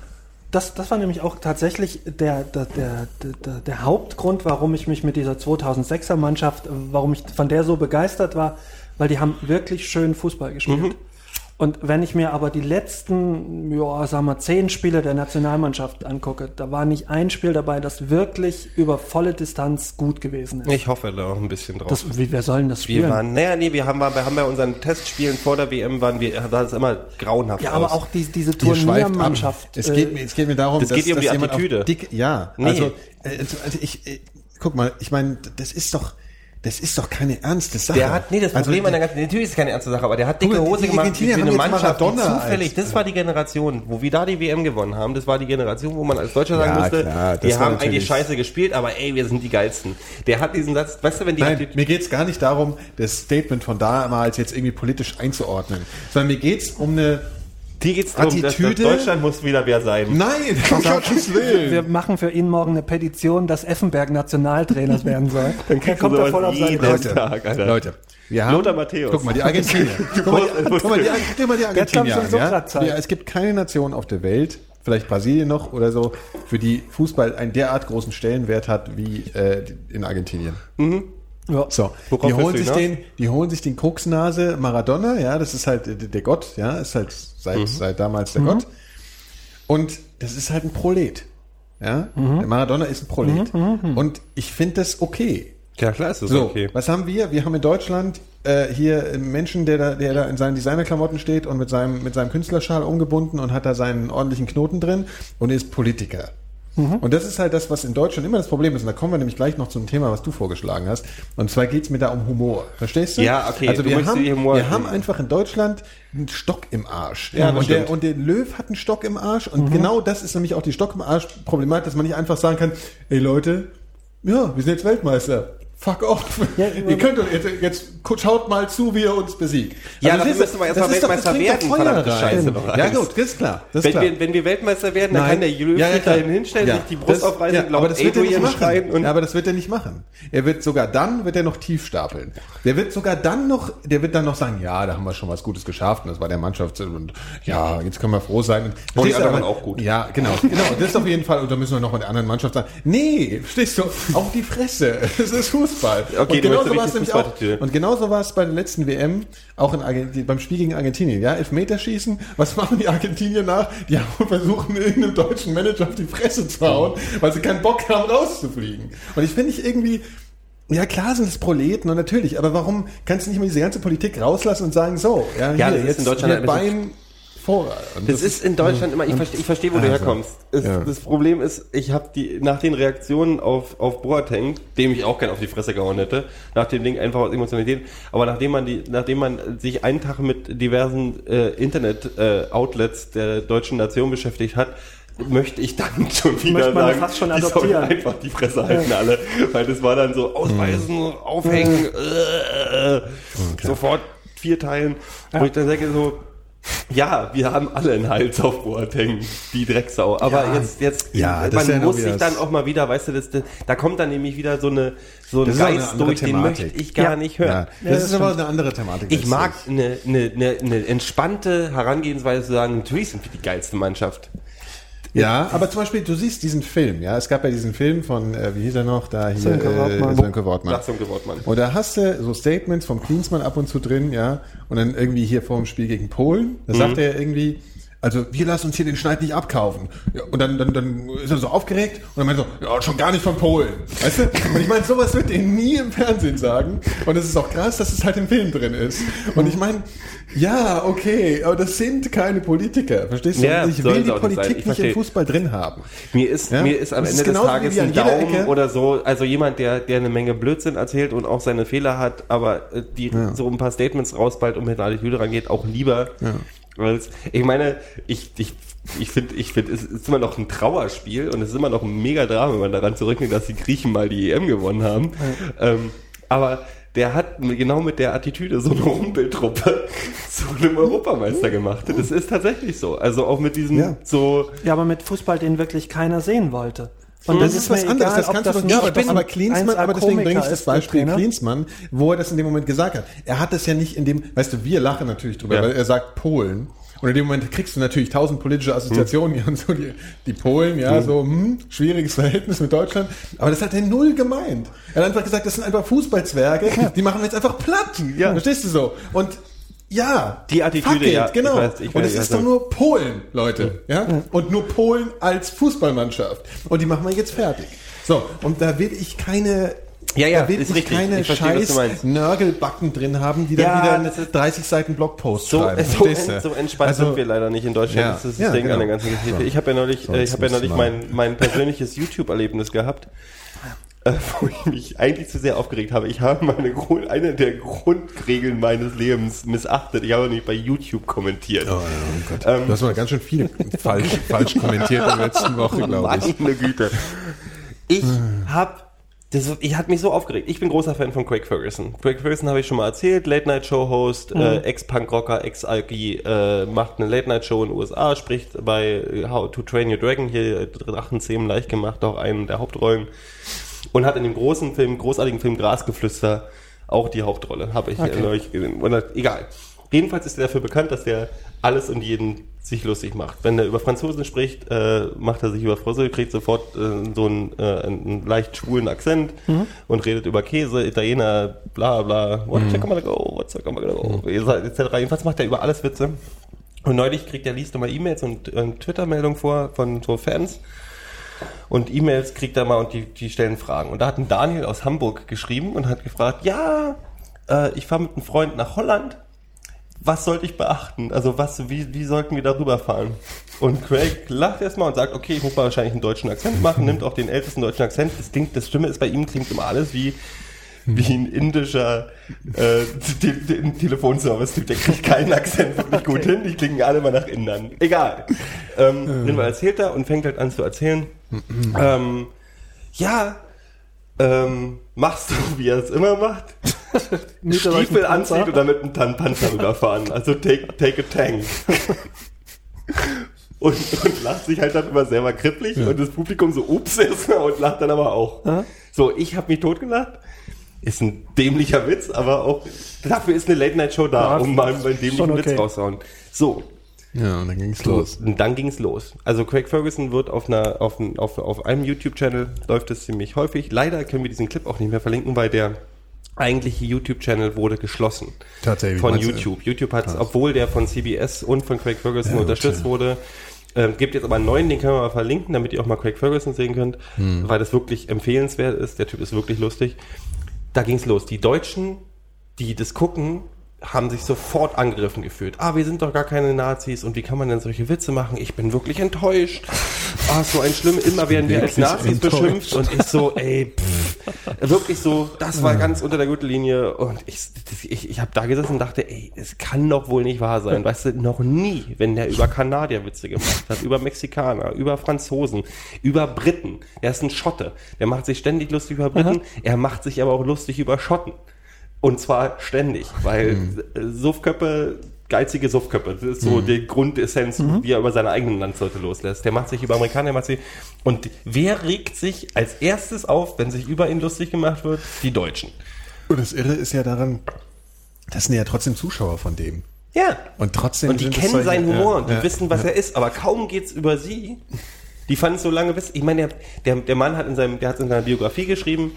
das, das war nämlich auch tatsächlich der, der, der, der, der Hauptgrund, warum ich mich mit dieser 2006er Mannschaft, warum ich von der so begeistert war, weil die haben wirklich schön Fußball gespielt. Und wenn ich mir aber die letzten, ja, sagen wir, zehn Spiele der Nationalmannschaft angucke, da war nicht ein Spiel dabei, das wirklich über volle Distanz gut gewesen ist. Ich hoffe da auch ein bisschen drauf. Das, wie, wer soll denn das spielen? wir waren, naja, nee, wir haben, bei- wir haben bei unseren Testspielen vor der WM waren wir, sah es immer grauenhaft ja, aus. aber auch die, diese. Turniermannschaft. Es geht, äh, mir- es geht mir darum, das geht dir um die jemand auf Attitüde. Dick, ja, Nee. also, äh, also ich, äh, guck mal, ich meine, das ist doch, das ist doch keine ernste Sache. Der hat, nee, das Also, Problem an der ganzen, natürlich ist es keine ernste Sache, aber der hat dicke die Hose gemacht, Argentinier eine Mannschaft, die zufällig, das war die Generation, wo wir da die WM gewonnen haben, das war die Generation, wo man als Deutscher sagen Ja, musste, klar, wir haben eigentlich scheiße gespielt, aber ey, wir sind die Geilsten. Der hat diesen Satz, weißt du, wenn die, Nein, mir geht's gar nicht darum, das Statement von damals jetzt irgendwie politisch einzuordnen, sondern mir geht's um eine, die geht's darum, dass, dass Attitüde- Deutschland muss wieder wer sein. nein, um Gottes Willen. wir machen für ihn morgen eine Petition, dass Effenberg Nationaltrainer werden soll. Dann kommt er voll auf seine jeden Kosten. Tag, Alter. Leute, wir haben, Lothar Matthäus. guck mal, die Argentinier. guck mal, die, guck mal, die, guck mal die kommt Argentinier schon an, so ja? grad Zeit. ja? Es gibt keine Nation auf der Welt, vielleicht Brasilien noch oder so, für die Fußball einen derart großen Stellenwert hat wie äh, in Argentinien. Ja. So, Worauf die holen sich hinaus? den, die holen sich den Koksnase Maradona, ja, das ist halt der, Gott, ja, ist halt seit, Mhm. seit damals der Gott. Und das ist halt ein Prolet. Ja, Mhm. der Maradona ist ein Prolet. Und ich finde das okay. Ja, klar ist es So, okay. was haben wir? Wir haben in Deutschland äh, hier einen Menschen, der da, der da in seinen Designerklamotten steht und mit seinem, mit seinem Künstlerschal umgebunden und hat da seinen ordentlichen Knoten drin und ist Politiker. Mhm. Und das ist halt das, was in Deutschland immer das Problem ist. Und da kommen wir nämlich gleich noch zum Thema, was du vorgeschlagen hast. Und zwar geht's mir da um Humor. Verstehst du? Ja, okay, Also du wir, haben, wir haben einfach in Deutschland einen Stock im Arsch. Ja, das und, der, und der Löw hat einen Stock im Arsch. Und genau das ist nämlich auch die Stock im Arsch Problematik, dass man nicht einfach sagen kann, ey Leute, ja, wir sind jetzt Weltmeister. Fuck off. Ja, ihr könnt doch jetzt, jetzt schaut mal zu, wie ihr uns besiegt. Ja, Also, du, müssen wir erst das mal ist doch- Weltmeister das werden, verdammte. Scheiße Ja gut, das ist klar. Das ist Wenn klar. wir, wenn wir Weltmeister werden, dann kann der Löw Ja, ja, sich dahin hinstellen, Ja, sich die Brust das- aufreißen, ja, glaubt, aber das wird er nicht machen. und ja, aber das wird er nicht machen. Er wird sogar dann, wird er noch tief stapeln. Der wird sogar dann noch, der wird dann noch sagen, ja, da haben wir schon was Gutes geschafft und das war der Mannschaft und ja, jetzt können wir froh sein. Und, Und die anderen aber- waren auch gut. Ja, genau, genau. Das ist auf jeden Fall, und da müssen wir noch mit der anderen Mannschaft sagen, nee, verstehst du, auf die Fresse. Es ist Fußball. Okay, und genauso war es nämlich auch, und genauso war es bei der letzten WM, auch in beim Spiel gegen Argentinien, ja, Elfmeterschießen, was machen die Argentinier nach? Die haben versuchen, irgendeinem deutschen Manager auf die Fresse zu hauen, weil sie keinen Bock haben, rauszufliegen. Und ich finde ich irgendwie, ja klar sind es Proleten und natürlich, aber warum kannst du nicht mal diese ganze Politik rauslassen und sagen, so, ja, Ja, hier, jetzt in Deutschland bisschen- Bein vor. Und Das ist in Deutschland immer, ich verstehe, ich verstehe wo du Also, herkommst. Es, ja. Das Problem ist, ich habe die nach den Reaktionen auf, auf Boateng, dem ich auch gern auf die Fresse gehauen hätte, nach dem Ding einfach aus Emotionalität, aber nachdem man die, nachdem man sich einen Tag mit diversen äh, Internet-Outlets der deutschen Nation beschäftigt hat, möchte ich dann schon wieder Möchte man sagen, fast schon die sollen einfach die Fresse halten alle, weil das war dann so ausweisen, aufhängen, äh, sofort vier Teilen, wo ich dann denke so, ja, wir haben alle einen Hals auf Boateng, die Drecksau. Aber Ja. jetzt, jetzt, Ja, das man muss sich dann das- auch mal wieder, weißt du, das, das, da kommt dann nämlich wieder so eine, so ein Das eine Geist andere durch, den Thematik. möchte ich gar Ja. nicht hören. ja, das, ist aber eine andere Thematik. Ich mag eine, eine, eine, eine entspannte Herangehensweise zu sagen, natürlich sind wir die geilste Mannschaft. Ja, aber zum Beispiel, du siehst diesen Film, ja, es gab ja diesen Film von, äh, wie hieß er noch, da hier, Sönke Wortmann. äh, Sönke Wortmann. Und Wortmann. Und da hast du so Statements vom Klinsmann ab und zu drin, ja, und dann irgendwie hier vor dem Spiel gegen Polen, da sagt er irgendwie, also wir lassen uns hier den Schneid nicht abkaufen. Ja, und dann, dann, dann ist er so aufgeregt und dann meint er so, ja, schon gar nicht von Polen. Weißt du? Und ich meine, sowas wird er nie im Fernsehen sagen. Und es ist auch krass, dass es halt im Film drin ist. Und ich meine, ja, okay, aber das sind keine Politiker, verstehst du? Ja, ich will die nicht. Politik Ich nicht im. Fußball drin haben. Mir ist, Ja? mir ist am Das Ende ist des Tages ein Daumen Ecke. oder so, also jemand, der, der eine Menge Blödsinn erzählt und auch seine Fehler hat, aber äh, die so ein paar Statements rausballt und mit einer Attitüde rangeht, auch lieber. Als, ich meine, ich, ich, ich finde, ich finde, es ist immer noch ein Trauerspiel und es ist immer noch ein mega Drama, wenn man daran zurückdenkt, dass die Griechen mal die EM gewonnen haben. Ähm, aber der hat genau mit der Attitüde so eine Rumpeltruppe zu einem Europameister gemacht. Das ist tatsächlich so. Also auch mit diesem Ja. so, Ja, aber mit Fußball, den wirklich keiner sehen wollte. Und Das ist was anderes, egal, das kannst du doch nicht. Aber, aber Klinsmann, 1A aber deswegen bringe ich das Beispiel. Klinsmann, wo er das in dem Moment gesagt hat. Er hat das ja nicht in dem, weißt du, wir lachen natürlich drüber, Ja. weil er sagt Polen. Und in dem Moment kriegst du natürlich tausend politische Assoziationen, Hm. ja, und so die, die Polen, ja, so, hm, schwieriges Verhältnis mit Deutschland. Aber das hat er null gemeint. Er hat einfach gesagt, das sind einfach Fußballzwerge, die machen wir jetzt einfach platt. Ja. Verstehst du so? Und Ja, Die Attitüde, fuck it, ja, ich genau. weiß, ich und es ist doch nur Polen, Leute, ja? Und nur Polen als Fußballmannschaft. Und die machen wir jetzt fertig. So, und da will ich keine Ja, ja, da will ist ich richtig. keine Ich verstehe, scheiß. Nörgelbacken drin haben, die dann Ja, wieder das ist- 30 Seiten Blogpost So, schreiben. so, en, so entspannt Also- sind wir leider nicht in Deutschland. Ja. Das ist das Ja, Ding genau. an der ganzen Geschichte. Ich habe ja neulich, äh, ich habe ja neulich man- mein, mein persönliches YouTube-Erlebnis gehabt, äh, wo ich mich eigentlich zu sehr aufgeregt habe. Ich habe meine Grund, eine der Grundregeln meines Lebens missachtet. Ich habe nicht bei YouTube kommentiert. Oh, oh Gott. Ähm, du hast mal ganz schön viel falsch, falsch kommentiert in der letzten Woche, glaube ich. Meine Güte. Ich habe das, ich hat mich so aufgeregt. Ich bin großer Fan von Craig Ferguson. Craig Ferguson habe ich schon mal erzählt, Late Night Show Host, Mhm. äh, Ex-Punkrocker, Ex-Alki, äh, macht eine Late Night Show in den USA, spricht bei äh, How to Train Your Dragon hier Drachenzähmen leicht gemacht, auch einen der Hauptrollen und hat in dem großen Film, großartigen Film Grasgeflüster auch die Hauptrolle. Habe ich Okay. neulich gesehen. Und, egal. Jedenfalls ist er dafür bekannt, dass der alles und jeden sich lustig macht. Wenn er über Franzosen spricht, äh, macht er sich über Französisch, kriegt sofort äh, so einen, äh, einen leicht schwulen Akzent und redet über Käse, Italiener, bla bla, what's mm. gonna go, what's gonna go, etc. Jedenfalls macht er über alles Witze. Und neulich kriegt er, liest er mal E-Mails und äh, Twitter-Meldungen vor von so Fans und E-Mails kriegt er mal und die, die stellen Fragen. Und da hat ein Daniel aus Hamburg geschrieben und hat gefragt, ja, äh, ich fahre mit einem Freund nach Holland. Was sollte ich beachten? Also was, wie, wie sollten wir darüber fahren? Und Craig lacht erstmal und sagt, okay, ich muss mal wahrscheinlich einen deutschen Akzent machen, nimmt auch den ältesten deutschen Akzent. Das klingt, das Stimme ist bei ihm klingt immer alles wie wie ein indischer äh, Te Te Telefonservice-Typ. Der kriegt keinen Akzent wirklich gut hin. Die klingen alle mal nach Indern. Egal. Ähm, Irgendwann erzählt er und fängt halt an zu erzählen. ähm, ja, ähm, machst du, wie er es immer macht. Stiefel anzieht und damit einen Tan Panzer rüberfahren. Also take, take a tank. Und, und lacht sich halt dann immer selber kribbelig und das Publikum so ups erstmal und lacht dann aber auch. Ja. So, ich habe mich totgelacht. Ist ein dämlicher Witz, aber auch dafür ist eine Late-Night-Show da, Ja, um mal einen dämlichen schon Witz okay. rauszuhauen. So, Ja, und dann ging's los. und dann ging's los. Also Craig Ferguson wird auf einer, auf, ein- auf, auf einem YouTube-Channel läuft es ziemlich häufig. Leider können wir diesen Clip auch nicht mehr verlinken, weil der eigentliche YouTube-Channel wurde geschlossen. Tatsächlich, Von? YouTube. YouTube hat, obwohl der von CBS und von Craig Ferguson Ja, unterstützt okay. wurde, ähm, gibt jetzt aber einen neuen, den können wir mal verlinken, damit ihr auch mal Craig Ferguson sehen könnt, Hm. weil das wirklich empfehlenswert ist. Der Typ ist wirklich lustig. Da ging's los. Die Deutschen, die das gucken, haben sich sofort angegriffen gefühlt. Ah, wir sind doch gar keine Nazis und wie kann man denn solche Witze machen? Ich bin wirklich enttäuscht. Ah, so ein schlimm, immer werden wir als Nazis enttäuscht. beschimpft und ich so, ey, pff, wirklich so, das war ganz unter der Gürtellinie und ich, ich, ich habe da gesessen und dachte, ey, es kann doch wohl nicht wahr sein. Weißt du, noch nie, wenn der über Kanadier Witze gemacht hat, über Mexikaner, über Franzosen, über Briten, der ist ein Schotte, der macht sich ständig lustig über Briten, er macht sich aber auch lustig über Schotten. Und zwar ständig, weil äh, Suffköppe, geizige Suffköppe, das ist so die Grundessenz, wie er über seine eigenen Landsleute loslässt. Der macht sich über Amerikaner, der macht sich. Und wer regt sich als erstes auf, wenn sich über ihn lustig gemacht wird? Die Deutschen. Und das Irre ist ja daran, das sind ja trotzdem Zuschauer von dem. Ja. Und trotzdem Und die kennen solche- seinen Humor ja, und die ja, wissen, was ja. er ist. Aber kaum geht's über sie. Die fanden es so lange wissen. Ich meine, der, der, der Mann hat in seinem, der hat in seiner Biografie geschrieben,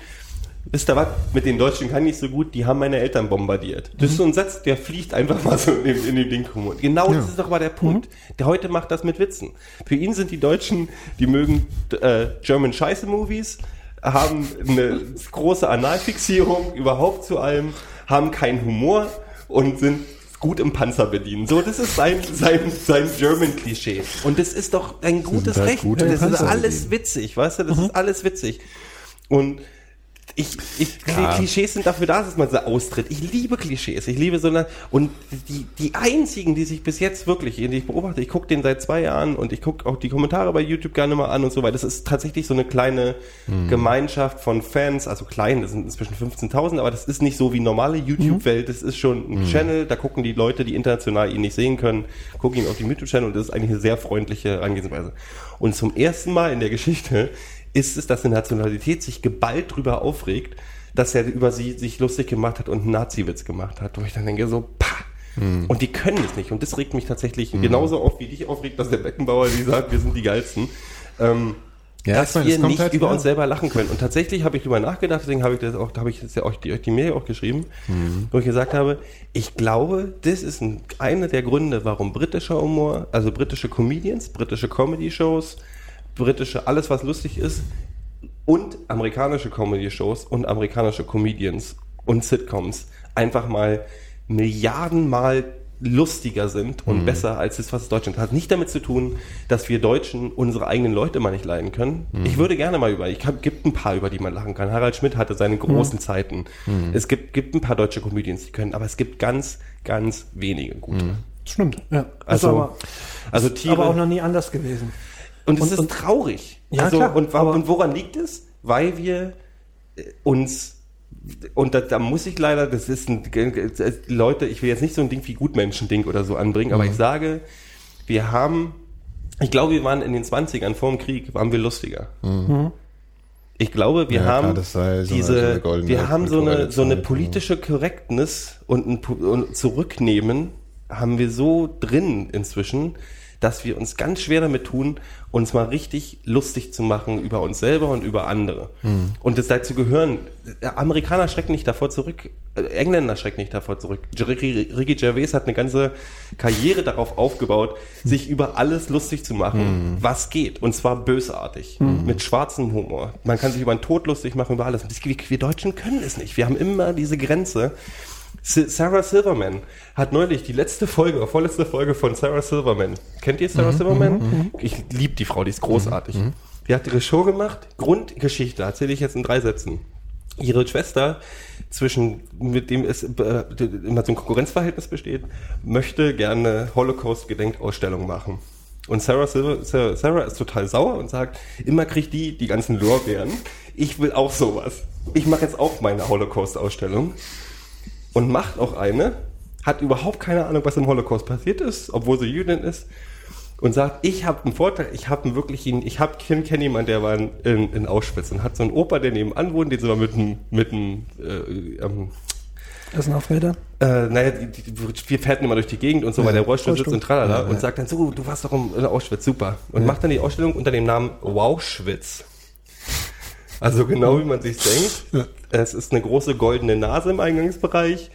wisst ihr was, mit den Deutschen kann ich nicht so gut, die haben meine Eltern bombardiert. Das ist so ein Satz, der fliegt einfach mal so in dem, in dem Ding rum. Und genau Ja. das ist doch mal der Punkt. Der heute macht das mit Witzen. Für ihn sind die Deutschen, die mögen äh, German Scheiße Movies, haben eine große Analfixierung überhaupt zu allem, haben keinen Humor und sind gut im Panzer bedienen. So, das ist sein, sein, sein German-Klischee. Und das ist doch ein gutes halt Recht. gut das ist Panzer alles bedienen. witzig, weißt du? Das ist alles witzig. Und ich, ich Ja. Klischees sind dafür da, dass man sie austritt. Ich liebe Klischees. Ich liebe so eine, und die, die einzigen, die sich bis jetzt wirklich, die ich beobachte, ich gucke den seit zwei Jahren und ich gucke auch die Kommentare bei YouTube gerne mal an und so weiter. Das ist tatsächlich so eine kleine Gemeinschaft von Fans, also klein, das sind inzwischen 15.000, aber das ist nicht so wie normale YouTube-Welt. Das ist schon ein Channel, da gucken die Leute, die international ihn nicht sehen können, gucken ihn auf dem YouTube-Channel und das ist eigentlich eine sehr freundliche Herangehensweise. Und zum ersten Mal in der Geschichte ist es, dass eine Nationalität sich geballt drüber aufregt, dass er über sie sich lustig gemacht hat und einen Nazi-Witz gemacht hat. Wo ich dann denke so, pah. Und die können es nicht. Und das regt mich tatsächlich genauso auf, wie dich aufregt, dass der Beckenbauer die sagt, wir sind die Geilsten. Ähm, Ja, dass meine, wir kommt nicht halt- über uns selber lachen können. Und tatsächlich habe ich drüber nachgedacht, deswegen habe ich das auch, habe ich das ja auch die, die Mail auch geschrieben, Mhm. wo ich gesagt habe, ich glaube, das ist ein, einer der Gründe, warum britischer Humor, also britische Comedians, britische Comedy-Shows, britische alles, was lustig ist, und amerikanische Comedy-Shows und amerikanische Comedians und Sitcoms einfach mal Milliardenmal lustiger sind und besser als das, was Deutschland hat. Nicht damit zu tun, dass wir Deutschen unsere eigenen Leute mal nicht leiden können. Ich würde gerne mal über, ich hab, gibt ein paar, über die man lachen kann. Harald Schmidt hatte seine großen Zeiten. Es gibt, gibt ein paar deutsche Comedians, die können, aber es gibt ganz, ganz wenige gute. Stimmt, ja. Also, ist aber, also Tiere. aber auch noch nie anders gewesen. Und es ist und- traurig. Ja, also, klar, und, wa- aber- und woran liegt es? Weil wir äh, uns und da, da muss ich leider, das ist ein äh, Leute, ich will jetzt nicht so ein Ding wie Gutmenschen-Ding oder so anbringen, aber ich sage, wir haben, ich glaube, wir waren in den 20ern vor dem Krieg, waren wir lustiger. Ich glaube, wir Ja, haben klar, so diese, eine wir haben so eine, so eine politische Korrektness und ein und Zurücknehmen haben wir so drin inzwischen, dass wir uns ganz schwer damit tun, uns mal richtig lustig zu machen über uns selber und über andere. Hm. Und das dazu gehören, äh, Amerikaner schrecken nicht davor zurück, äh, Engländer schrecken nicht davor zurück. Ricky, Ricky Gervais hat eine ganze Karriere darauf aufgebaut, sich über alles lustig zu machen, was geht. Und zwar bösartig, Hm. mit schwarzem Humor. Man kann sich über den Tod lustig machen, über alles. Wir Deutschen können es nicht. Wir haben immer diese Grenze. Sarah Silverman hat neulich die letzte Folge, vorletzte Folge von Sarah Silverman. Kennt ihr Sarah Silverman? Ich liebe die Frau, die ist großartig. Die hat ihre Show gemacht. Grundgeschichte erzähle ich jetzt in drei Sätzen. Ihre Schwester, zwischen mit dem es äh, immer so ein Konkurrenzverhältnis besteht, möchte gerne Holocaust-Gedenkausstellung machen. Und Sarah, Silver, Sarah, Sarah ist total sauer und sagt, immer kriegt die die ganzen Lorbeeren. Ich will auch sowas. Ich mache jetzt auch meine Holocaust-Ausstellung und macht auch eine, hat überhaupt keine Ahnung, was im Holocaust passiert ist, obwohl sie Jüdin ist und sagt, ich habe einen Vorteil, ich habe einen wirklichen, ich habe kenne kenn jemanden, der war in, in, in Auschwitz und hat so einen Opa, der nebenan wohnt, den sie mal mit einem mit einem äh, ähm, Das sind Aufräder. äh, naja, die, die, wir fährten immer durch die Gegend und so, weil der Rollstuhl sitzt und tralala und sagt dann so, du warst doch in Auschwitz, super. Und macht dann die Ausstellung unter dem Namen Wowschwitz. Also genau wie man sich denkt. Es ist eine große goldene Nase im Eingangsbereich.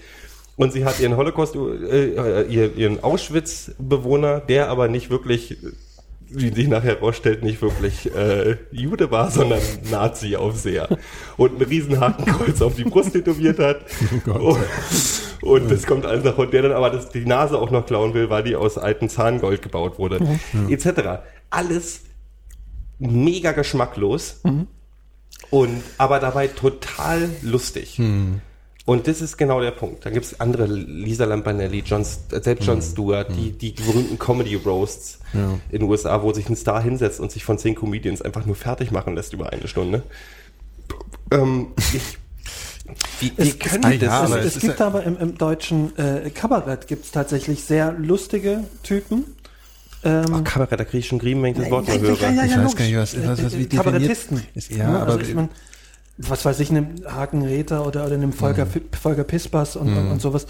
Und sie hat ihren Holocaust, äh, ihr- ihren Auschwitz-Bewohner, der aber nicht wirklich, wie sich nachher herausstellt, nicht wirklich äh, Jude war, sondern Nazi-Aufseher. Und einen riesen Hakenkreuz auf die Brust tätowiert hat. und und das kommt alles nach und der dann aber das, die Nase auch noch klauen will, weil die aus altem Zahngold gebaut wurde. Etc. Alles mega geschmacklos. Und aber dabei total lustig. Und das ist genau der Punkt. Da gibt es andere, Lisa Lampanelli, John, St- selbst John Stewart, die, die berühmten Comedy-Roasts in den USA, wo sich ein Star hinsetzt und sich von zehn Comedians einfach nur fertig machen lässt über eine Stunde. Ähm, ich, wie, wie Es, können ah, die das? ja, es, es, es gibt ja- aber im, im deutschen äh, Kabarett gibt es tatsächlich sehr lustige Typen. Ähm, Oh, Kabarett, da kriege ich schon Griemen, wenn ich das Wort ja, nur höre. ja, ja, Ich ja, weiß gar nicht, was- was- was- wie Kabarettisten. ist. Ja, also aber- ich mein, was weiß ich, einem Haken Räther oder, oder einem Volker, Mhm. Fi- Volker Pispers und, und, und sowas.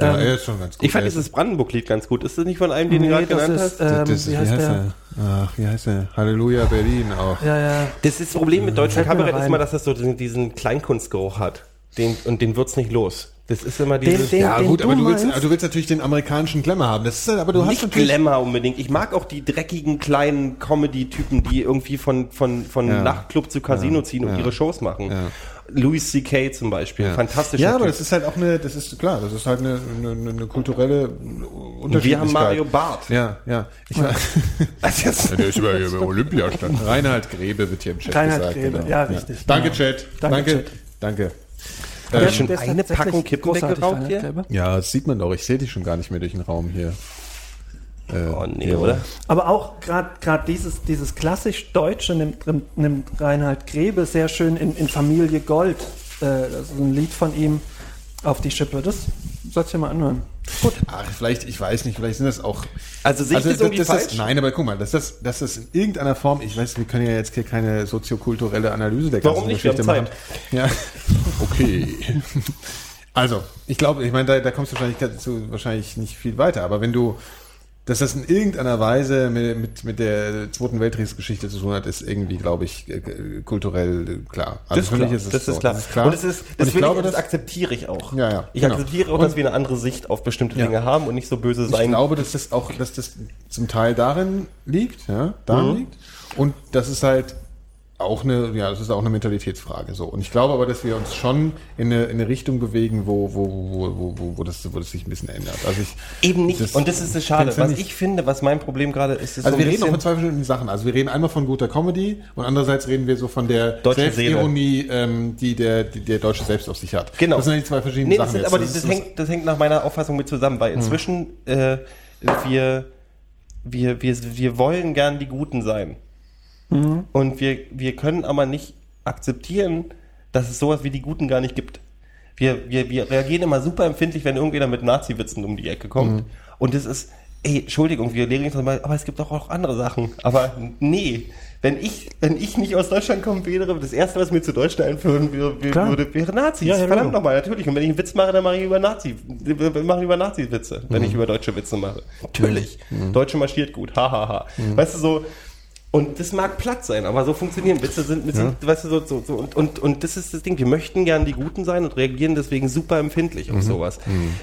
Ja, Ähm, er ist schon ganz gut. Ich fand dieses Brandenburg-Lied ganz gut. Ist das nicht von einem, den du nee, gerade das genannt ist, hast? ähm, das, wie heißt der? er? Ach, wie heißt er? Halleluja Berlin auch. Ja, ja. Das ist das Problem mit deutschem Kabarett ist immer, dass das so diesen, diesen Kleinkunstgeruch hat. Den, und den wird's nicht los. Das ist immer Den- dieses... den- Ja, gut, aber du du willst, du willst natürlich den amerikanischen Glamour haben. Das ist, aber du hast nicht. Glamour unbedingt. Ich mag auch die dreckigen kleinen Comedy-Typen, die irgendwie von, von, von Ja. Nachtclub zu Casino ziehen und Ja. ihre Shows machen. Ja. Louis C.K. zum Beispiel, Ja. fantastischer Ja, aber Typ. das ist halt auch eine, das ist klar, das ist halt eine, eine, eine, kulturelle Unterschiedlichkeit. Wir haben Mario Barth. Ja, ja. Ich war, Also das- der ist über, über Olympiastand. Reinhard Grebe wird hier im Chat Reinhard gesagt. Grebe, genau. ja, richtig. Danke, Ja. Chat. Danke, Danke. Chat. Danke. Ähm, ist schon ist eine Packung Kippen weggeraucht hier? Ja, das sieht man doch. Ich sehe dich schon gar nicht mehr durch den Raum hier. Äh, Oh nee, oder? Aber auch gerade gerade dieses dieses klassisch Deutsche nimmt, nimmt Reinhard Grebe sehr schön in, in Familie Gold. Äh, das ist ein Lied von ihm auf die Schippe. Das sollst du dir mal anhören. Gut. Ach, vielleicht, ich weiß nicht, vielleicht sind das auch. Also sehe ich das irgendwie das falsch? Ist, nein, aber guck mal, dass das, dass das in irgendeiner Form, ich weiß, wir können ja jetzt hier keine soziokulturelle Analyse der Warum ganzen Geschichte machen. Ja, okay. Also, ich glaube, ich meine, da, da kommst du wahrscheinlich zu, wahrscheinlich nicht viel weiter, aber wenn du dass das in irgendeiner Weise mit, mit, mit der Zweiten Weltkriegsgeschichte zu tun hat, ist irgendwie, glaube ich, äh, kulturell äh, klar. Also Das ist für klar. mich ist es das so. ist klar. Das ist klar. Und das, ist, das, und ich glaube, ich, das akzeptiere ich auch. Ja, ja, Ich genau. akzeptiere auch, Und- dass wir eine andere Sicht auf bestimmte Ja. Dinge haben und nicht so böse ich sein. glaube, dass das auch, dass das zum Teil darin liegt, ja, darin Mhm. liegt. Und das ist halt auch eine, ja, das ist auch eine Mentalitätsfrage, so. Und ich glaube aber, dass wir uns schon in eine, in eine Richtung bewegen, wo, wo, wo, wo, wo, wo das, wo das sich ein bisschen ändert. Also ich, Eben nicht. das- und das ist das Schade. Was ich finde, was mein Problem gerade ist, ist Also so wir reden auch von zwei verschiedenen Sachen. Also wir reden einmal von guter Comedy und andererseits reden wir so von der Selbstironie, ähm, die der, die der Deutsche selbst auf sich hat. Genau. Das sind die zwei verschiedenen Nee, das, Sachen. sind, jetzt. aber das, das, ist- hängt, das hängt nach meiner Auffassung mit zusammen, weil inzwischen äh, wir, wir, wir, wir wollen gern die Guten sein. Und wir, wir können aber nicht akzeptieren, dass es sowas wie die Guten gar nicht gibt. Wir, wir, wir reagieren immer super empfindlich, wenn irgendwer mit Nazi-Witzen um die Ecke kommt. Und das ist, ey, Entschuldigung, wir legen uns mal, aber es gibt doch auch andere Sachen. Aber nee, wenn ich, wenn ich nicht aus Deutschland kommen wäre, das erste, was mir zu Deutschland einführen würde, würde wäre Nazis. Ja, ja, Verdammt genau. nochmal, natürlich. Und wenn ich einen Witz mache, dann mache ich über Nazi, mache ich über Nazi-Witze, wenn Mhm. ich über deutsche Witze mache. Natürlich. Deutsche marschiert gut, hahaha. Ha, ha. Mhm. Weißt du, so, und das mag platt sein, aber so funktionieren Witze sind, mit, sind weißt du, so, so, so und, und, und das ist das Ding. Wir möchten gern die Guten sein und reagieren deswegen super empfindlich auf sowas.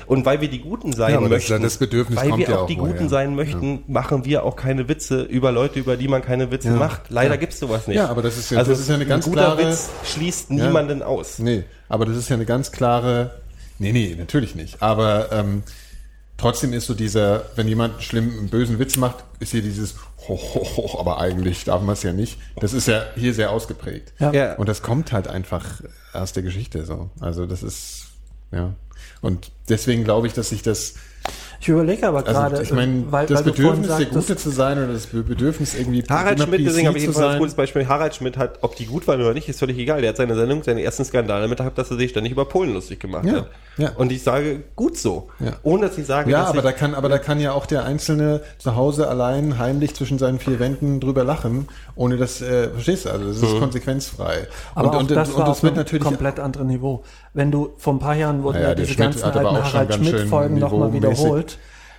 Und weil wir die Guten sein Mhm. Ja, das- möchten, das Bedürfnis weil wir ja auch die. Guten sein möchten, machen wir auch keine Witze über Leute, über die man keine Witze Ja. macht. Leider Ja. gibt's sowas nicht. Ja, aber das ist ja- also das ist ja eine ganz ein guter klare- Witz schließt Ja. niemanden aus. Nee, aber das ist ja eine ganz klare. Nee, nee, natürlich nicht. Aber ähm, trotzdem ist so dieser, wenn jemand einen schlimmen, einen bösen Witz macht, ist hier dieses ho, ho, ho, aber eigentlich darf man es ja nicht. Das ist ja hier sehr ausgeprägt. Ja. Ja. Und das kommt halt einfach aus der Geschichte so. Also das ist, ja. Und deswegen glaube ich, dass sich das, Ich überlege aber also gerade, ich meine, äh, weil, das weil Bedürfnis, der sagtest- Gute zu sein oder das Be- Bedürfnis irgendwie Harald Schmidt, PC deswegen habe ich ein gutes Beispiel. Harald Schmidt hat, ob die gut waren oder nicht, ist völlig egal. Der hat seine Sendung, seine ersten Skandale damit gehabt, dass er sich ständig über Polen lustig gemacht Ja, hat. ja. Und ich sage, gut so. Ja. Ohne dass ich sage, Ja, dass aber ich, da kann, aber da kann ja auch der Einzelne zu Hause allein heimlich zwischen seinen vier Wänden drüber lachen, ohne das, äh, verstehst du? Also das ist konsequenzfrei. Aber und, auch und, das und war das auf wird natürlich komplett anderen Niveau. Wenn du vor ein paar Jahren wurden ja der diese Schmidt ganzen alten Harald Schmidt-Folgen nochmal wiederholt.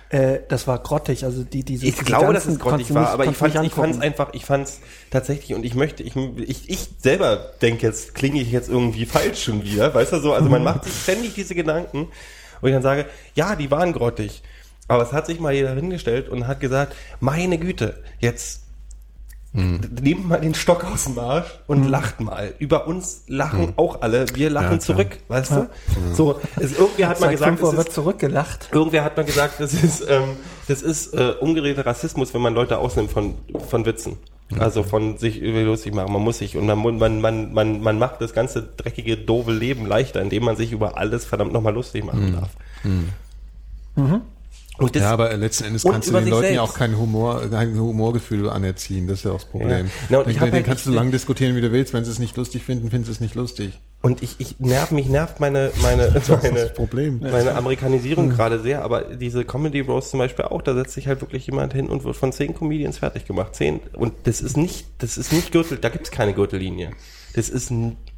Äh, das war grottig. Also die, diese, ich glaube, dass es grottig war, nicht- aber ich fand ich fand's einfach, ich fand's tatsächlich und ich möchte, ich, ich, ich selber denke jetzt, klinge ich jetzt irgendwie falsch schon wieder, weißt du so, also man macht sich ständig diese Gedanken wo ich dann sage, ja, die waren grottig. Aber es hat sich mal jeder hingestellt und hat gesagt, meine Güte, jetzt nehmt mal den Stock aus dem Arsch und lacht mal. Über uns lachen auch alle, wir lachen Ja, zurück, weißt du? So, es, irgendwer hat mal gesagt, es wird ist, zurückgelacht. irgendwer hat mal gesagt, das ist, ähm, das ist äh, umgedrehter Rassismus, wenn man Leute ausnimmt von, von Witzen. Also von sich über lustig machen. Man muss sich und man, man, man, man, man macht das ganze dreckige, doofe Leben leichter, indem man sich über alles verdammt nochmal lustig machen darf. Und das, Ja, aber letzten Endes kannst du den Leuten ja selbst. auch kein Humor, kein Humorgefühl anerziehen. Das ist ja auch das Problem. Ja. Na, und ich den den kannst du nicht- lange diskutieren, wie du willst. Wenn sie es nicht lustig finden, finden sie es nicht lustig. Und ich, ich nerv, mich nervt meine, meine, meine, Problem. meine Amerikanisierung gerade sehr, aber diese Comedy Roast zum Beispiel auch, da setzt sich halt wirklich jemand hin und wird von zehn Comedians fertig gemacht. Zehn. Und das ist nicht, das ist nicht Gürtel, da gibt's keine Gürtellinie. Das ist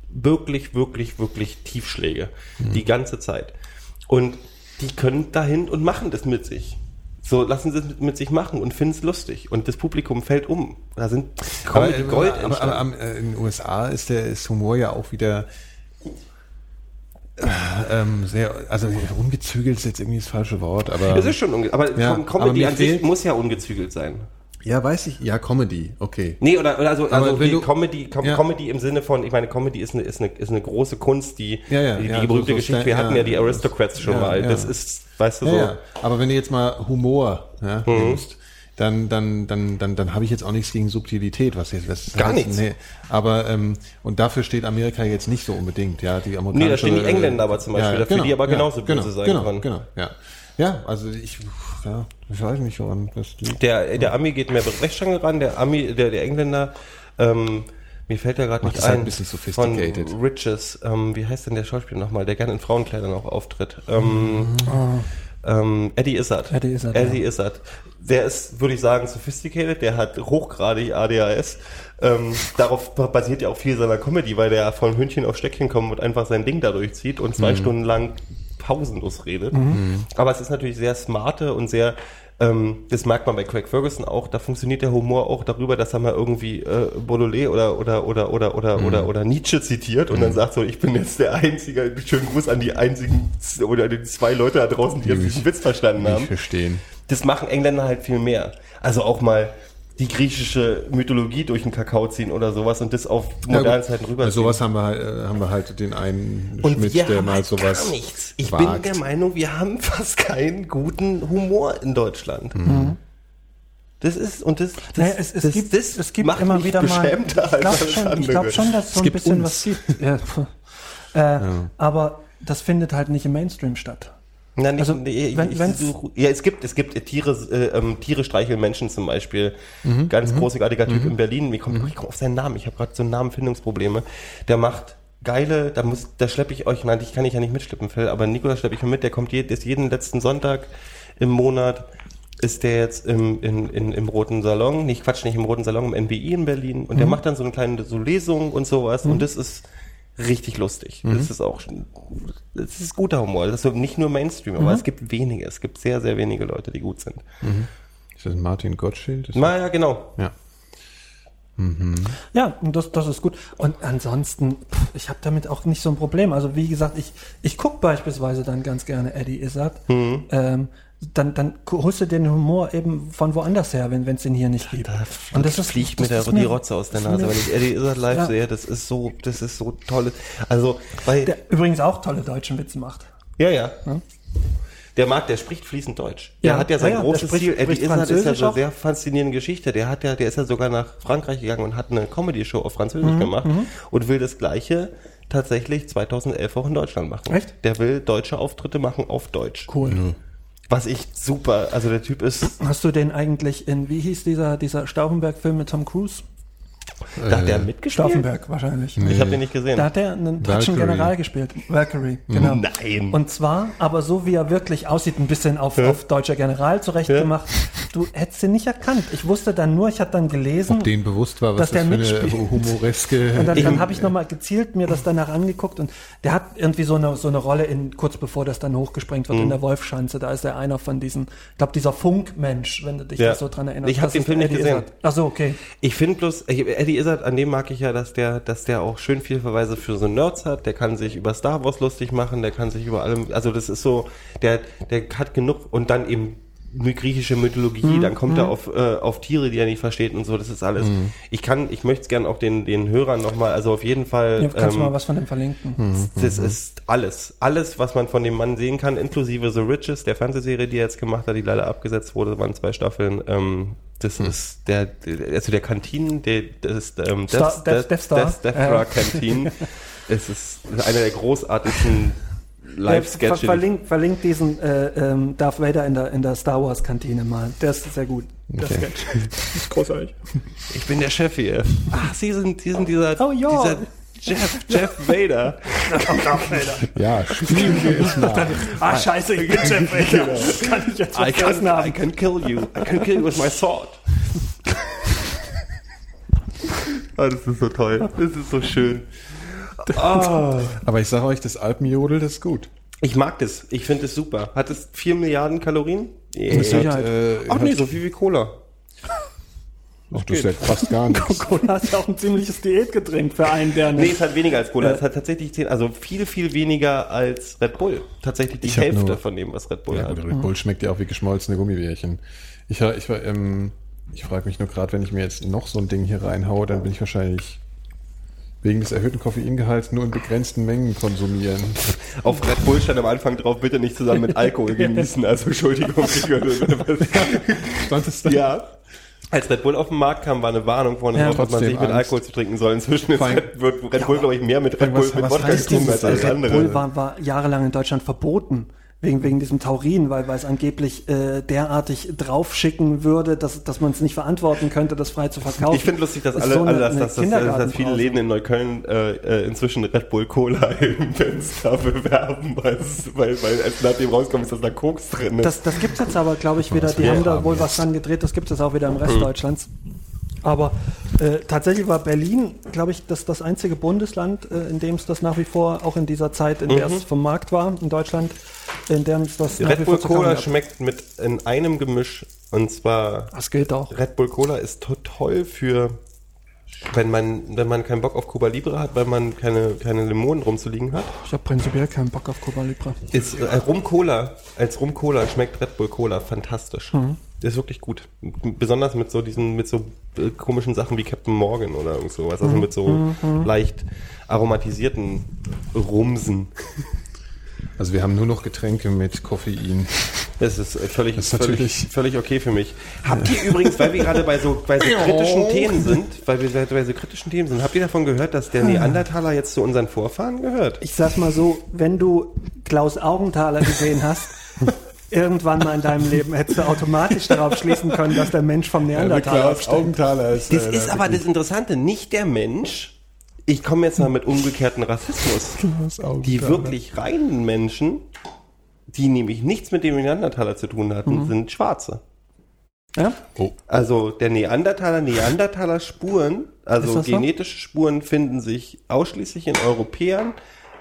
wirklich, wirklich, wirklich Tiefschläge. Die ganze Zeit. Und die können dahin und machen das mit sich. So, lassen sie es mit, mit sich machen und finden es lustig. Und das Publikum fällt um. Da sind Comedy Gold aber, aber, aber am, äh, in den USA ist der ist Humor ja auch wieder äh, ähm, sehr, also ungezügelt ist jetzt irgendwie das falsche Wort, aber Das ist schon unge aber Ja, Com- aber Comedy mir an sich muss ja ungezügelt sein. Ja, weiß ich, ja, Comedy, okay. Nee, oder, oder also, Aber also du- Comedy, Com Ja. Comedy im Sinne von, ich meine, Comedy ist eine, ist eine, ist eine große Kunst, die, Ja, ja, die, die ja, berühmte so Geschichte, wir hatten ja. ja die Aristocrats schon Ja, mal, ja. das ist, weißt du Ja, so. ja. Aber wenn du jetzt mal Humor ja, Mhm. nimmst, dann, dann, dann, dann, dann habe ich jetzt auch nichts gegen Subtilität, was jetzt, was Gar was- nichts. Nee. Aber ähm, und dafür steht Amerika jetzt nicht so unbedingt, ja. Die amerikanische, Nee, da stehen die Engländer aber zum Beispiel dafür, die aber genauso genau, böse sein genau, können. Genau, ja. Ja, also ich, ja, ich weiß nicht, woran das liegt. Der, der Ami geht mehr Brechstange ran, der Ami, der, der Engländer, ähm, mir fällt ja gerade nicht das halt ein, ein bisschen sophisticated. von Riches, ähm, wie heißt denn der Schauspieler nochmal, der gerne in Frauenkleidern auch auftritt? Ähm, ähm, Eddie Izzard. Eddie Izzard, Eddie ja. Izzard. Der ist, würde ich sagen, sophisticated, der hat hochgradig ADHS. Ähm, darauf basiert ja auch viel seiner Comedy, weil der von Hündchen auf Stöckchen kommt und einfach sein Ding dadurch zieht und Mhm. zwei Stunden lang pausenlos redet. Aber es ist natürlich sehr smarte und sehr Ähm, das merkt man bei Craig Ferguson auch. Da funktioniert der Humor auch darüber, dass er mal irgendwie äh, Baudelaire oder oder oder oder oder Mhm. oder oder Nietzsche zitiert und dann sagt so, ich bin jetzt der einzige. Schönen Gruß an die einzigen oder die zwei Leute da draußen, die Die diesen Witz verstanden haben. verstehen. Das machen Engländer halt viel mehr. Also auch mal die griechische Mythologie durch den Kakao ziehen oder sowas und das auf moderne Zeiten rüber. Also sowas haben wir, halt, äh, haben wir halt den einen und Schmidt, wir der haben mal halt sowas gar nichts. Ich wagt. bin der Meinung, wir haben fast keinen guten Humor in Deutschland. Das ist und das, das, Naja, es, es das, gibt, das es gibt macht immer mich wieder mal. Ich glaube schon, ich glaub schon, dass es so ein bisschen uns. was gibt. Ja, äh, Aber das findet halt nicht im Mainstream statt. Nicht, Also, nee, wenn- ich, such, ja, es gibt, es gibt Tiere, äh, ähm, Tiere streicheln Menschen zum Beispiel. Mhm. Ganz großartiger Typ in Berlin. Wie kommt, ich komme auf seinen Namen? Ich habe gerade so Namenfindungsprobleme. Der macht geile, da muss, da schleppe ich euch, nein, ich kann ich ja nicht mitschleppen, Phil, aber Nikolas schleppe ich mal mit, der kommt je, ist jeden letzten Sonntag im Monat, ist der jetzt im, in, in, im Roten Salon, nicht Quatsch, nicht im Roten Salon, im NBI in Berlin und der Mhm. macht dann so eine kleine so Lesung und sowas und das ist richtig lustig. Mhm. Das ist auch, schon- das ist guter Humor. Das ist nicht nur Mainstream, Mhm. aber es gibt wenige, es gibt sehr, sehr wenige Leute, die gut sind. Ist das Martin Gottschild? Ist Na ja, genau. ja. Ja, und das, das ist gut. Und ansonsten, pff, ich habe damit auch nicht so ein Problem. Also wie gesagt, ich, ich gucke beispielsweise dann ganz gerne Eddie Izzard. Mhm. Ähm, dann, dann holst du den Humor eben von woanders her, wenn es den hier nicht gibt. Und das fliegt mir das der, ist die Rotze aus der das ist Nase, mir- wenn ich Eddie Izzard live Ja. sehe. Das ist so, das ist so toll. Also, weil, Der übrigens auch tolle deutschen Witze macht. ja, ja. Der mag, der spricht fließend Deutsch. Der Ja, hat ja sein ja, ja, großes spricht- Ziel. Eddie Izzard ist ja Französisch eine auch. sehr faszinierende Geschichte. Der hat ja, der ist ja sogar nach Frankreich gegangen und hat eine Comedy-Show auf Französisch Mhm, gemacht und will das Gleiche tatsächlich 2011 auch in Deutschland machen. Echt? Der will deutsche Auftritte machen auf Deutsch. Cool. Was ich super, also der Typ ist, Hast du den eigentlich in, wie hieß dieser, dieser Stauffenberg-Film mit Tom Cruise? Da hat der mitgespielt. Stauffenberg wahrscheinlich. Ich habe den nicht gesehen. Da hat er einen deutschen. General gespielt. Valkyrie, genau. Nein. Und zwar, aber so wie er wirklich aussieht, ein bisschen auf, auf deutscher General zurechtgemacht. Du hättest ihn nicht erkannt. Ich wusste dann nur, ich hatte dann gelesen. Ob denen bewusst war, Dass was das der für eine mitspielt. humoreske... Und dann, Ich- dann habe ich nochmal gezielt mir das danach angeguckt und der hat irgendwie so eine, so eine Rolle in, kurz bevor das dann hochgesprengt wird, Mhm. in der Wolfschanze. Da ist er einer von diesen, ich glaube, dieser Funkmensch, wenn du dich Ja. so dran erinnerst. Ich hab Das den Film nicht gesehen. Ach so, okay. Ich finde bloß, ich- Eddie Izzard, an dem mag ich ja, dass der, dass der auch schön viel Verweise für so Nerds hat. Der kann sich über Star Wars lustig machen, der kann sich über allem, also das ist so, der, der hat genug und dann eben griechische Mythologie, Mhm, dann kommt er auf, äh, auf Tiere, die er nicht versteht und so, das ist alles. Ich kann, ich möchte es gern auch den, den Hörern nochmal, also auf jeden Fall. Ja, kannst ähm, mal was von dem verlinken? das ist alles. Alles, was man von dem Mann sehen kann, inklusive The Riches, der Fernsehserie, die er jetzt gemacht hat, die leider abgesetzt wurde, waren zwei Staffeln. Ähm, das ist der, der- also der Kantinen, der, das ist ähm, Star- Death- Death Star. Death, Death Star Canteen. es ist einer der großartigsten Ver Live-Sketche. verlinkt, verlinkt diesen äh, ähm, Darth Vader in der, in der Star Wars Kantine mal. Der ist sehr gut. Der Okay. Sketch. Das ist großartig. Ich bin der Chef hier. Ach, Sie sind, Sie sind dieser, Oh, ja. dieser Jeff, Jeff Vader. Ja, spielen wir es nach. Ah, scheiße, ich bin Jeff Vader. Kann ich jetzt I can, I haben. can kill you. I can kill you with my sword. Ah, das ist so toll. Das ist so schön. Ah. Aber ich sage euch, das Alpenjodel, das ist gut. Ich mag das. Ich finde es super. Hat es 4 Milliarden Kalorien? Mit Yeah. Sicherheit. äh, Ach nee, so viel wie Cola. Ach, das ist ja fast gar nichts. Cola ist ja auch ein ziemliches Diätgetränk für einen, der Nee, nicht. es hat weniger als Cola. Es hat tatsächlich 10, also viel, viel weniger als Red Bull. Tatsächlich die Ich Hälfte nur- von dem, was Red Bull Ja, hat. Red Bull schmeckt ja auch wie geschmolzene Gummibärchen. Ich, ich, war, ähm, ich frage mich nur gerade, wenn ich mir jetzt noch so ein Ding hier reinhaue, dann bin ich wahrscheinlich wegen des erhöhten Koffeingehalts nur in begrenzten Mengen konsumieren. Auf Red Bull stand am Anfang drauf, bitte nicht zusammen mit Alkohol genießen. Also Entschuldigung. Stand es da? ja. Als Red Bull auf den Markt kam, war eine Warnung vorne Ja. drauf, dass man sich mit Angst. Alkohol zu trinken soll. Inzwischen ist Red, wird Red Bull, glaube ich, mehr mit Red was- Bull mit was Wodka heißt getrunken dieses als alles Red andere. Bull war, war jahrelang in Deutschland verboten. Wegen, wegen diesem Taurin, weil, weil es angeblich äh, derartig draufschicken würde, dass, dass man es nicht verantworten könnte, das frei zu verkaufen. Ich finde lustig, dass alle, so eine- alle dass, dass, dass, dass, viele. Läden in Neukölln äh, äh, inzwischen Red Bull Cola im Fenster bewerben, weil, es, weil, weil als nachdem rauskommt, ist, dass da Koks drin ist. Das, das gibt es jetzt aber, glaube ich, wieder. Die haben da wohl was dran gedreht. Das gibt es auch wieder im. Rest Deutschlands. Aber äh, tatsächlich war Berlin, glaube ich, das, das einzige Bundesland, äh, in dem es das nach wie vor, auch in dieser Zeit, in der es vom Markt war, in Deutschland, in dem es das nach Red wie Bull Cola schmeckt mit in einem Gemisch und zwar Das gilt auch. Red Bull Cola ist to toll für wenn man wenn man keinen Bock auf Cuba Libre hat, weil man keine keine Limonen rumzuliegen hat. Ich habe prinzipiell keinen Bock auf Cuba Libre. Ist äh, Rum Cola als Rum Cola schmeckt Red Bull Cola fantastisch. Ist wirklich gut. Besonders mit so diesen mit so äh, komischen Sachen wie Captain Morgan oder irgend sowas, also mit so leicht aromatisierten Rumsen. Also wir haben nur noch Getränke mit Koffein. Das ist äh, völlig, Das ist völlig, völlig okay für mich. Habt ihr übrigens, weil wir gerade bei so, bei so kritischen Themen sind, weil wir bei so kritischen Themen sind, habt ihr davon gehört, dass der Neandertaler jetzt zu unseren Vorfahren gehört? Ich sag's mal so, wenn du Klaus Augenthaler gesehen hast, irgendwann mal in deinem Leben hättest du automatisch darauf schließen können, dass der Mensch vom Neandertaler abstammt. Augenthaler ist. Das äh, ist aber das Interessante, nicht der Mensch. Ich komme jetzt mal mit umgekehrten Rassismus. Die wirklich reinen Menschen, die nämlich nichts mit dem Neandertaler zu tun hatten, sind Schwarze. Ja? Oh, Also der Neandertaler, Neandertaler Spuren, also das so? genetische Spuren finden sich ausschließlich in Europäern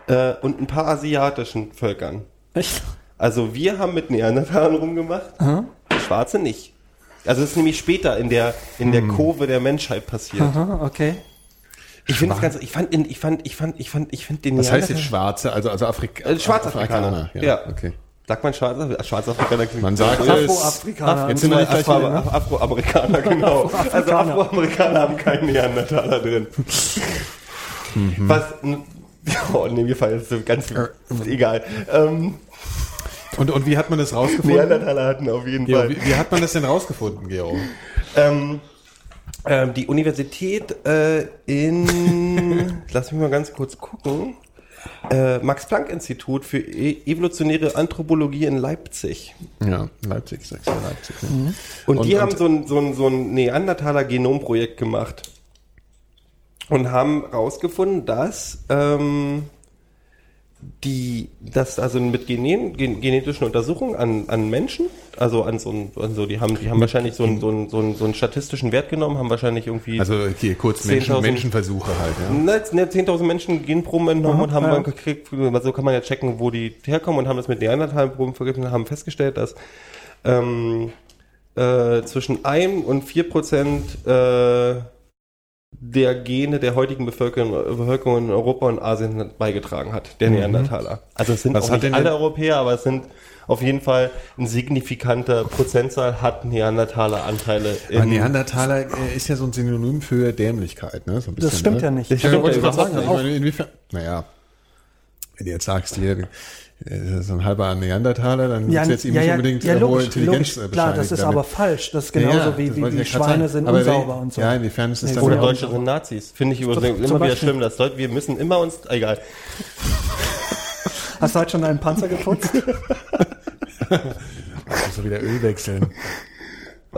äh, und ein paar asiatischen Völkern. Echt? Also wir haben mit Neandertalern rumgemacht, Schwarze nicht. Also es ist nämlich später in der in der Kurve der Menschheit passiert. Aha, okay. Ich finde es ganz, ich fand, in- ich fand, ich fand, ich fand, ich finde den was heißt jetzt Schwarze? Also, also Afrika Äh, Schwarzafrikaner. Ja, Ja. okay. Sagt man Schwarz, Schwarzafrikaner? Man sagt es. Afroafrikaner. Jetzt sind wir Afro, wieder, ne? Afro, Afroamerikaner, genau. Also Afroamerikaner. Afroamerikaner haben keinen Neandertaler drin. Was, oh nee, mir fallen jetzt so ganz, egal. Ähm, Und, und wie hat man das rausgefunden? Neandertaler hatten auf jeden Fall. wie, wie hat man das denn rausgefunden, Gero? Ähm, ähm, die Universität äh, in, lass mich mal ganz kurz gucken, äh, Max-Planck-Institut für e evolutionäre Anthropologie in Leipzig. Ja, Leipzig, sagst du Leipzig. Ne? Und, Und- die und- haben so ein, so ein, so ein Neandertaler-Genomprojekt gemacht und haben rausgefunden, dass ähm, die, dass also mit Genen, gen, genetischen Untersuchungen an, an Menschen, also an so ein, an so, die haben, die haben wahrscheinlich so einen, so, einen, so, einen, so einen statistischen Wert genommen, haben wahrscheinlich irgendwie Also okay, kurz Menschen, 10.000 Menschenversuche halt, ja. Ne, ne, 10.000 Menschen Genproben entnommen und haben ja. dann gekriegt, so kann man ja checken, wo die herkommen und haben das mit Neandertalproben verglichen und haben festgestellt, dass ähm, äh, zwischen 1 und 4 Prozent äh, der Gene der heutigen Bevölkerung, Bevölkerung in Europa und Asien beigetragen hat, der Neandertaler. Also es sind Was auch hat nicht alle Europäer, aber es sind auf jeden Fall ein signifikanter Prozentzahl hat Neandertaler Anteile Aber Neandertaler äh, ist ja so ein Synonym für Dämlichkeit, ne? So ein bisschen, Das stimmt ne? ja nicht. Das Ja, stimmt wollte ich ja sagen. Ich meine, inwiefern? Naja, wenn du jetzt sagst, hier so ein halber Neandertaler, dann Ja, ist jetzt ihm ja, nicht unbedingt ja, äh, hohe logisch, Intelligenz logisch. äh, Klar, das ist damit. aber falsch. Das ist genauso Ja, wie, das wie, grad Schweine sagen. sind Aber unsauber wenn- und so. Ja, inwiefern ist es Nee, dann Oder Ja. Deutsche sind Nazis. Finde ich übrigens immer wieder Beispiel. schlimm, dass Leute, wir müssen immer uns, egal. Hast du heute schon deinen Panzer geputzt? so wieder Öl wechseln.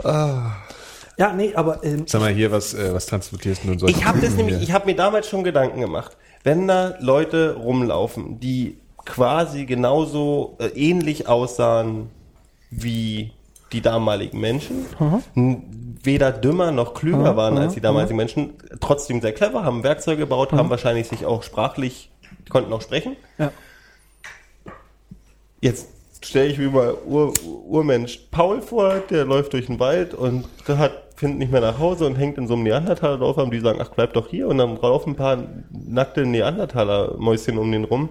ja, nee, aber ähm, Sag mal hier, was, äh, was transportierst du und solche Ich habe das nämlich, hier? ich habe mir damals schon Gedanken gemacht, wenn da Leute rumlaufen, die quasi genauso äh, ähnlich aussahen wie die damaligen Menschen, n- weder dümmer noch klüger waren als die damaligen Menschen, trotzdem sehr clever, haben Werkzeuge gebaut, haben wahrscheinlich sich auch sprachlich, konnten auch sprechen. ja. Jetzt stelle ich mir mal Ur, Urmensch Paul vor, der läuft durch den Wald und hat, findet nicht mehr nach Hause und hängt in so einem Neandertaler-Dorf an, die sagen, ach, bleib doch hier. Und dann laufen ein paar nackte Neandertaler-Mäuschen um den rum.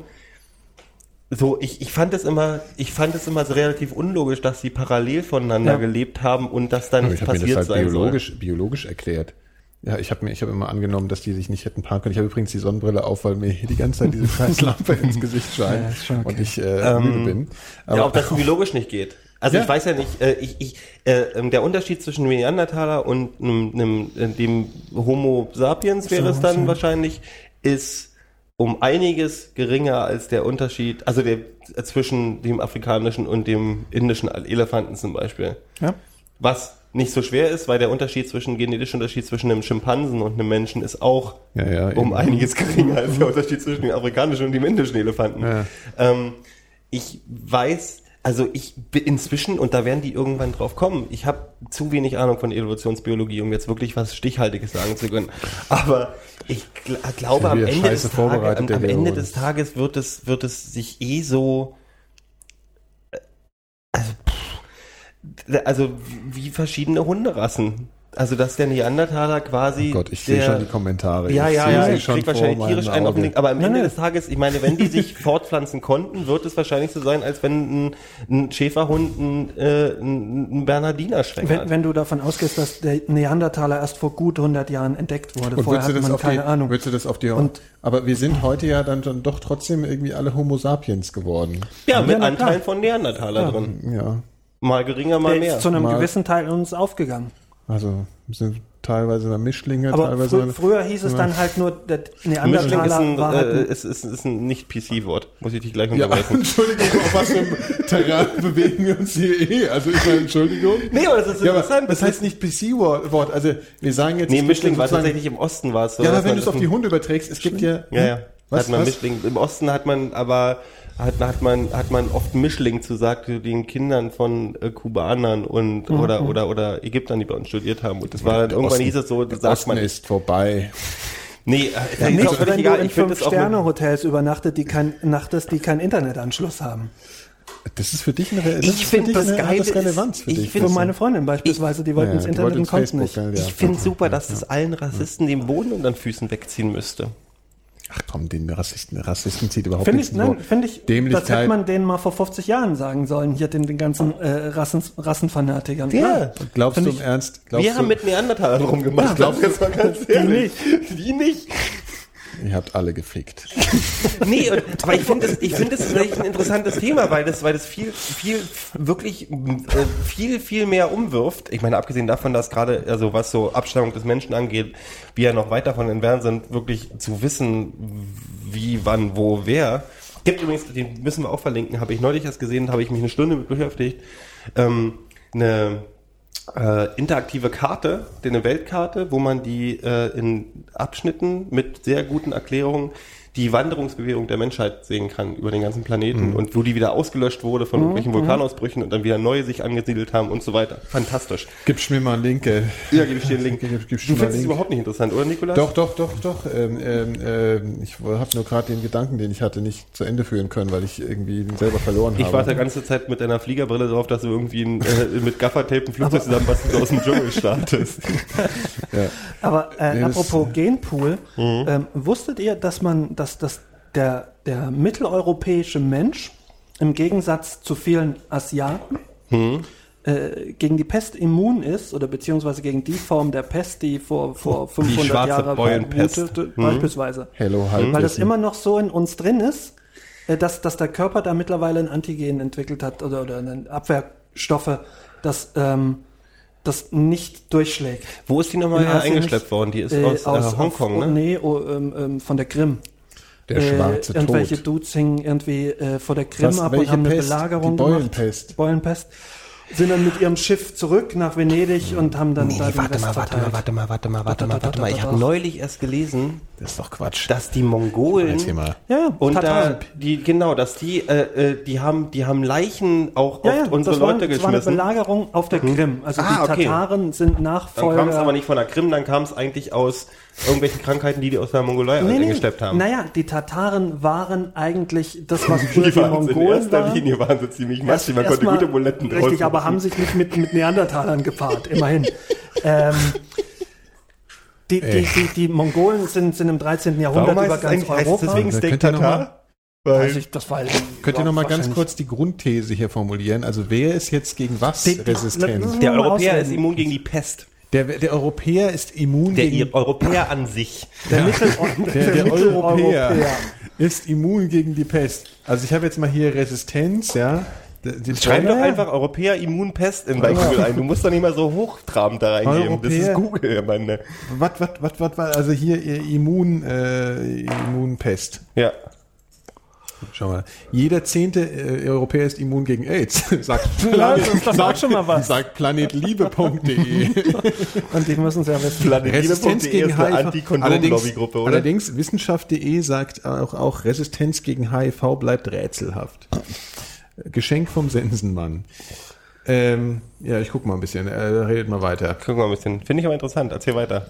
So, ich, ich fand es immer, ich fand es immer so relativ unlogisch, dass sie parallel voneinander Ja. gelebt haben und dass da Aber nichts ich habe mir passiert das halt sein biologisch, biologisch erklärt. Ja, ich habe mir, ich habe immer angenommen, dass die sich nicht hätten parken können. Ich habe übrigens die Sonnenbrille auf, weil mir die ganze Zeit diese scheiß Lampe ins Gesicht scheint Ja, okay. und ich äh, müde bin. soll. Ja, ob das biologisch nicht geht. Also Ja. ich weiß ja nicht, äh, ich, ich, äh, ähm, der Unterschied zwischen Neandertaler und einem, einem, äh, dem Homo sapiens wäre es dann wahrscheinlich, ist um einiges geringer als der Unterschied, also der äh, zwischen dem afrikanischen und dem indischen Elefanten zum Beispiel. ja. Was nicht so schwer ist, weil der Unterschied zwischen, genetische Unterschied zwischen einem Schimpansen und einem Menschen ist auch Ja, ja, um eben. einiges geringer als der Unterschied zwischen dem afrikanischen und dem indischen Elefanten. Ja. Ähm, ich weiß, Also ich bin inzwischen, und da werden die irgendwann drauf kommen, ich habe zu wenig Ahnung von Evolutionsbiologie, um jetzt wirklich was Stichhaltiges sagen zu können. Aber ich gl glaube, Ja, am Ende, des, vorbereitet, am, am Ende des Tages wird es, wird es sich eh so... äh, Also, pff, also wie verschiedene Hunderassen. Also dass der Neandertaler quasi... Oh Gott, ich sehe schon die Kommentare. ja, ja, ja, sie ich schon krieg wahrscheinlich tierisch einen auf den. Aber am Ende des Tages, ich meine, wenn die sich fortpflanzen konnten, wird es wahrscheinlich so sein, als wenn ein, ein Schäferhund ein, äh, ein, Bernardiner schwängert. Wenn, wenn du davon ausgehst, dass der Neandertaler erst vor gut 100 Jahren entdeckt wurde, Und vorher würdest du, hat das man auf keine die, Ahnung. würdest du das auf die Und- Aber wir sind heute ja dann, dann doch trotzdem irgendwie alle Homo sapiens geworden. ja, mit na Anteilen von Neandertaler drin. Ja. Mal geringer, mal Der mehr. ist zu einem Mal- gewissen Teil uns aufgegangen. Also sind teilweise Mischlinge, Aber teilweise dann, früher hieß es Ja. dann halt nur, der Mischling ist Neandertaler ein, war äh, halt ein, ist, ist, ist ein Nicht-PC-Wort. Muss ich dich gleich Ja, unterbrechen. Entschuldigung, auf was für einem Terrain bewegen wir uns hier eh? Also ich meine, Entschuldigung. Nee, aber das ist Ja, aber interessant. das heißt nicht PC-Wort. Also wir sagen jetzt... nee, Mischling war tatsächlich im Osten war es so. Ja, aber wenn du es auf die Hunde überträgst, es gibt ja... Ja, ja. Was, hat man was? Mischling. Im Osten hat man aber hat, hat man hat man oft Mischling zu sagt zu den Kindern von äh, Kubanern und Mhm. oder oder oder Ägyptern, die bei uns studiert haben. Und das war dann irgendwann Osten- hieß es so, der sagt Osten man ist vorbei. Nee, äh, ist ja, eigentlich nicht, wenn du egal. in finde auch mit- Fünf-Sterne-Hotels übernachtet, die kein, nachtest, die keinen Internetanschluss haben. Das ist für dich eine, das Ich ist für find dich das eine, Geile das ist, Relevanz für dich. find Für Das- meine Freundin beispielsweise, die wollten Ja, ins Internet und konnten nicht. ja, ja. ich finde super, dass das allen Rassisten den Boden unter den Füßen wegziehen müsste. Ach komm, den Rassisten, Rassisten zieht überhaupt nichts ich, nein, vor. finde ich, das Dämlichkeit. hätte man denen mal vor 50 Jahren sagen sollen, hier den, den ganzen äh, Rassen, Rassenfanatikern. Ja. Glaubst du Finde im ich- Ernst? Glaubst Wir du, haben mit Neandertalern rumgemacht. Ja, glaubst du jetzt mal ganz ehrlich? Die nicht. Ihr habt alle gefickt. Nee, und, aber ich finde es, ich finde es ein interessantes Thema, weil das, weil das viel, viel, wirklich, äh, viel, viel mehr umwirft. Ich meine, abgesehen davon, dass gerade, also was so Abstammung des Menschen angeht, wir ja noch weit davon entfernt sind, wirklich zu wissen, wie, wann, wo, wer. Gibt übrigens, den müssen wir auch verlinken, habe ich neulich erst gesehen, habe ich mich eine Stunde mit beschäftigt, ähm, eine, äh, interaktive Karte, eine Weltkarte, wo man die äh, in Abschnitten mit sehr guten Erklärungen die Wanderungsbewegung der Menschheit sehen kann über den ganzen Planeten und wo die wieder ausgelöscht wurde von irgendwelchen Vulkanausbrüchen und dann wieder neue sich angesiedelt haben und so weiter. Fantastisch. Gibst mir mal einen Link. äh. Ja, gebe ich dir den Link. Gib- gibst du findest es überhaupt nicht interessant, oder Nikolas? Doch, doch, doch, doch. Ähm, ähm, ähm, ich habe nur gerade den Gedanken, den ich hatte, nicht zu Ende führen können, weil ich irgendwie den selber verloren Ich habe. warte die ganze Zeit mit deiner Fliegerbrille drauf, dass du irgendwie ein, äh, mit Gaffertape ein Flugzeug zusammenbastelst und aus dem Dschungel startest. ja. Aber äh, Nee, das- apropos Genpool, ähm, wusstet ihr, dass man, dass, dass der, der mitteleuropäische Mensch im Gegensatz zu vielen Asiaten äh, gegen die Pest immun ist oder beziehungsweise gegen die Form der Pest, die vor, vor 500 schwarze Jahren wütete, beispielsweise. Hello, halb. Weil das immer noch so in uns drin ist, äh, dass, dass der Körper da mittlerweile ein Antigen entwickelt hat oder, oder eine Abwehrstoffe, das, ähm, das nicht durchschlägt. Wo ist die nochmal eingeschleppt worden? Die ist Äh, aus, äh, Hongkong, auf, ne? Nee, oh, ähm, ähm, von der Krim. Der schwarze äh, irgendwelche Tod. Dudes hingen irgendwie äh, vor der Krim Was, ab und haben eine Pest? Belagerung Die gemacht. Beulenpest. Beulenpest. Sind dann mit ihrem Schiff zurück nach Venedig und haben dann da den warte mal, warte mal, warte mal, warte mal, warte mal, warte mal. Ich habe neulich erst gelesen, Das ist doch Quatsch. dass die Mongolen mal. Ja, und da die genau, dass die äh, äh, die haben die haben Leichen auch Ja, auf ja, unsere Leute das war eine geschmissen. Belagerung auf der Krim. Also Ah, die okay. Tataren sind Dann kam Nachfolger. es aber nicht von der Krim, dann kam es eigentlich aus irgendwelchen Krankheiten, die die aus der Mongolei Nee, nee, eingeschleppt haben. Naja, die Tataren waren eigentlich das, was früher die die, waren in Mongolen erster waren. Linie waren sie ziemlich massig, man konnte gute Buletten draus Richtig, aber machen. haben sich nicht mit, mit Neandertalern gepaart, immerhin. ähm, die, die, die, die Mongolen sind, sind im 13. Jahrhundert Warum über ganz Europa. deswegen Da Steak könnt ihr noch Tartar? Weiß ich, das war Könnt ihr noch mal ganz kurz die Grundthese hier formulieren? Also wer ist jetzt gegen was Die- die- resistent? Der Europäer ist immun gegen die Pest. Der, der Europäer ist immun Der gegen Europäer an sich. Der, Mittel, der, der Europäer ist immun gegen die Pest. Also ich habe jetzt mal hier Resistenz, ja. Den Schreib doch Ja. einfach Europäer Immunpest in bei Google ein. Du musst doch nicht mal so hochtrabend da reingeben. Das ist Europäer- Google, Mann. Was, was, was, was, was, also hier Immun, äh, Immunpest. Ja. Schau mal. Jeder zehnte äh, Europäer ist immun gegen AIDS, sagt Ja, das auch schon mal was. Sagt planetliebe.de. Und die müssen es ja wissen. Resistenz gegen HIV. Anti-Kondom-Lobbygruppe, oder? allerdings Wissenschaft.de sagt auch, auch Resistenz gegen HIV bleibt rätselhaft. Geschenk vom Sensenmann. Ähm, ja, ich guck mal ein bisschen. Äh, redet mal weiter. Guck mal ein bisschen. Finde ich aber interessant. Erzähl weiter.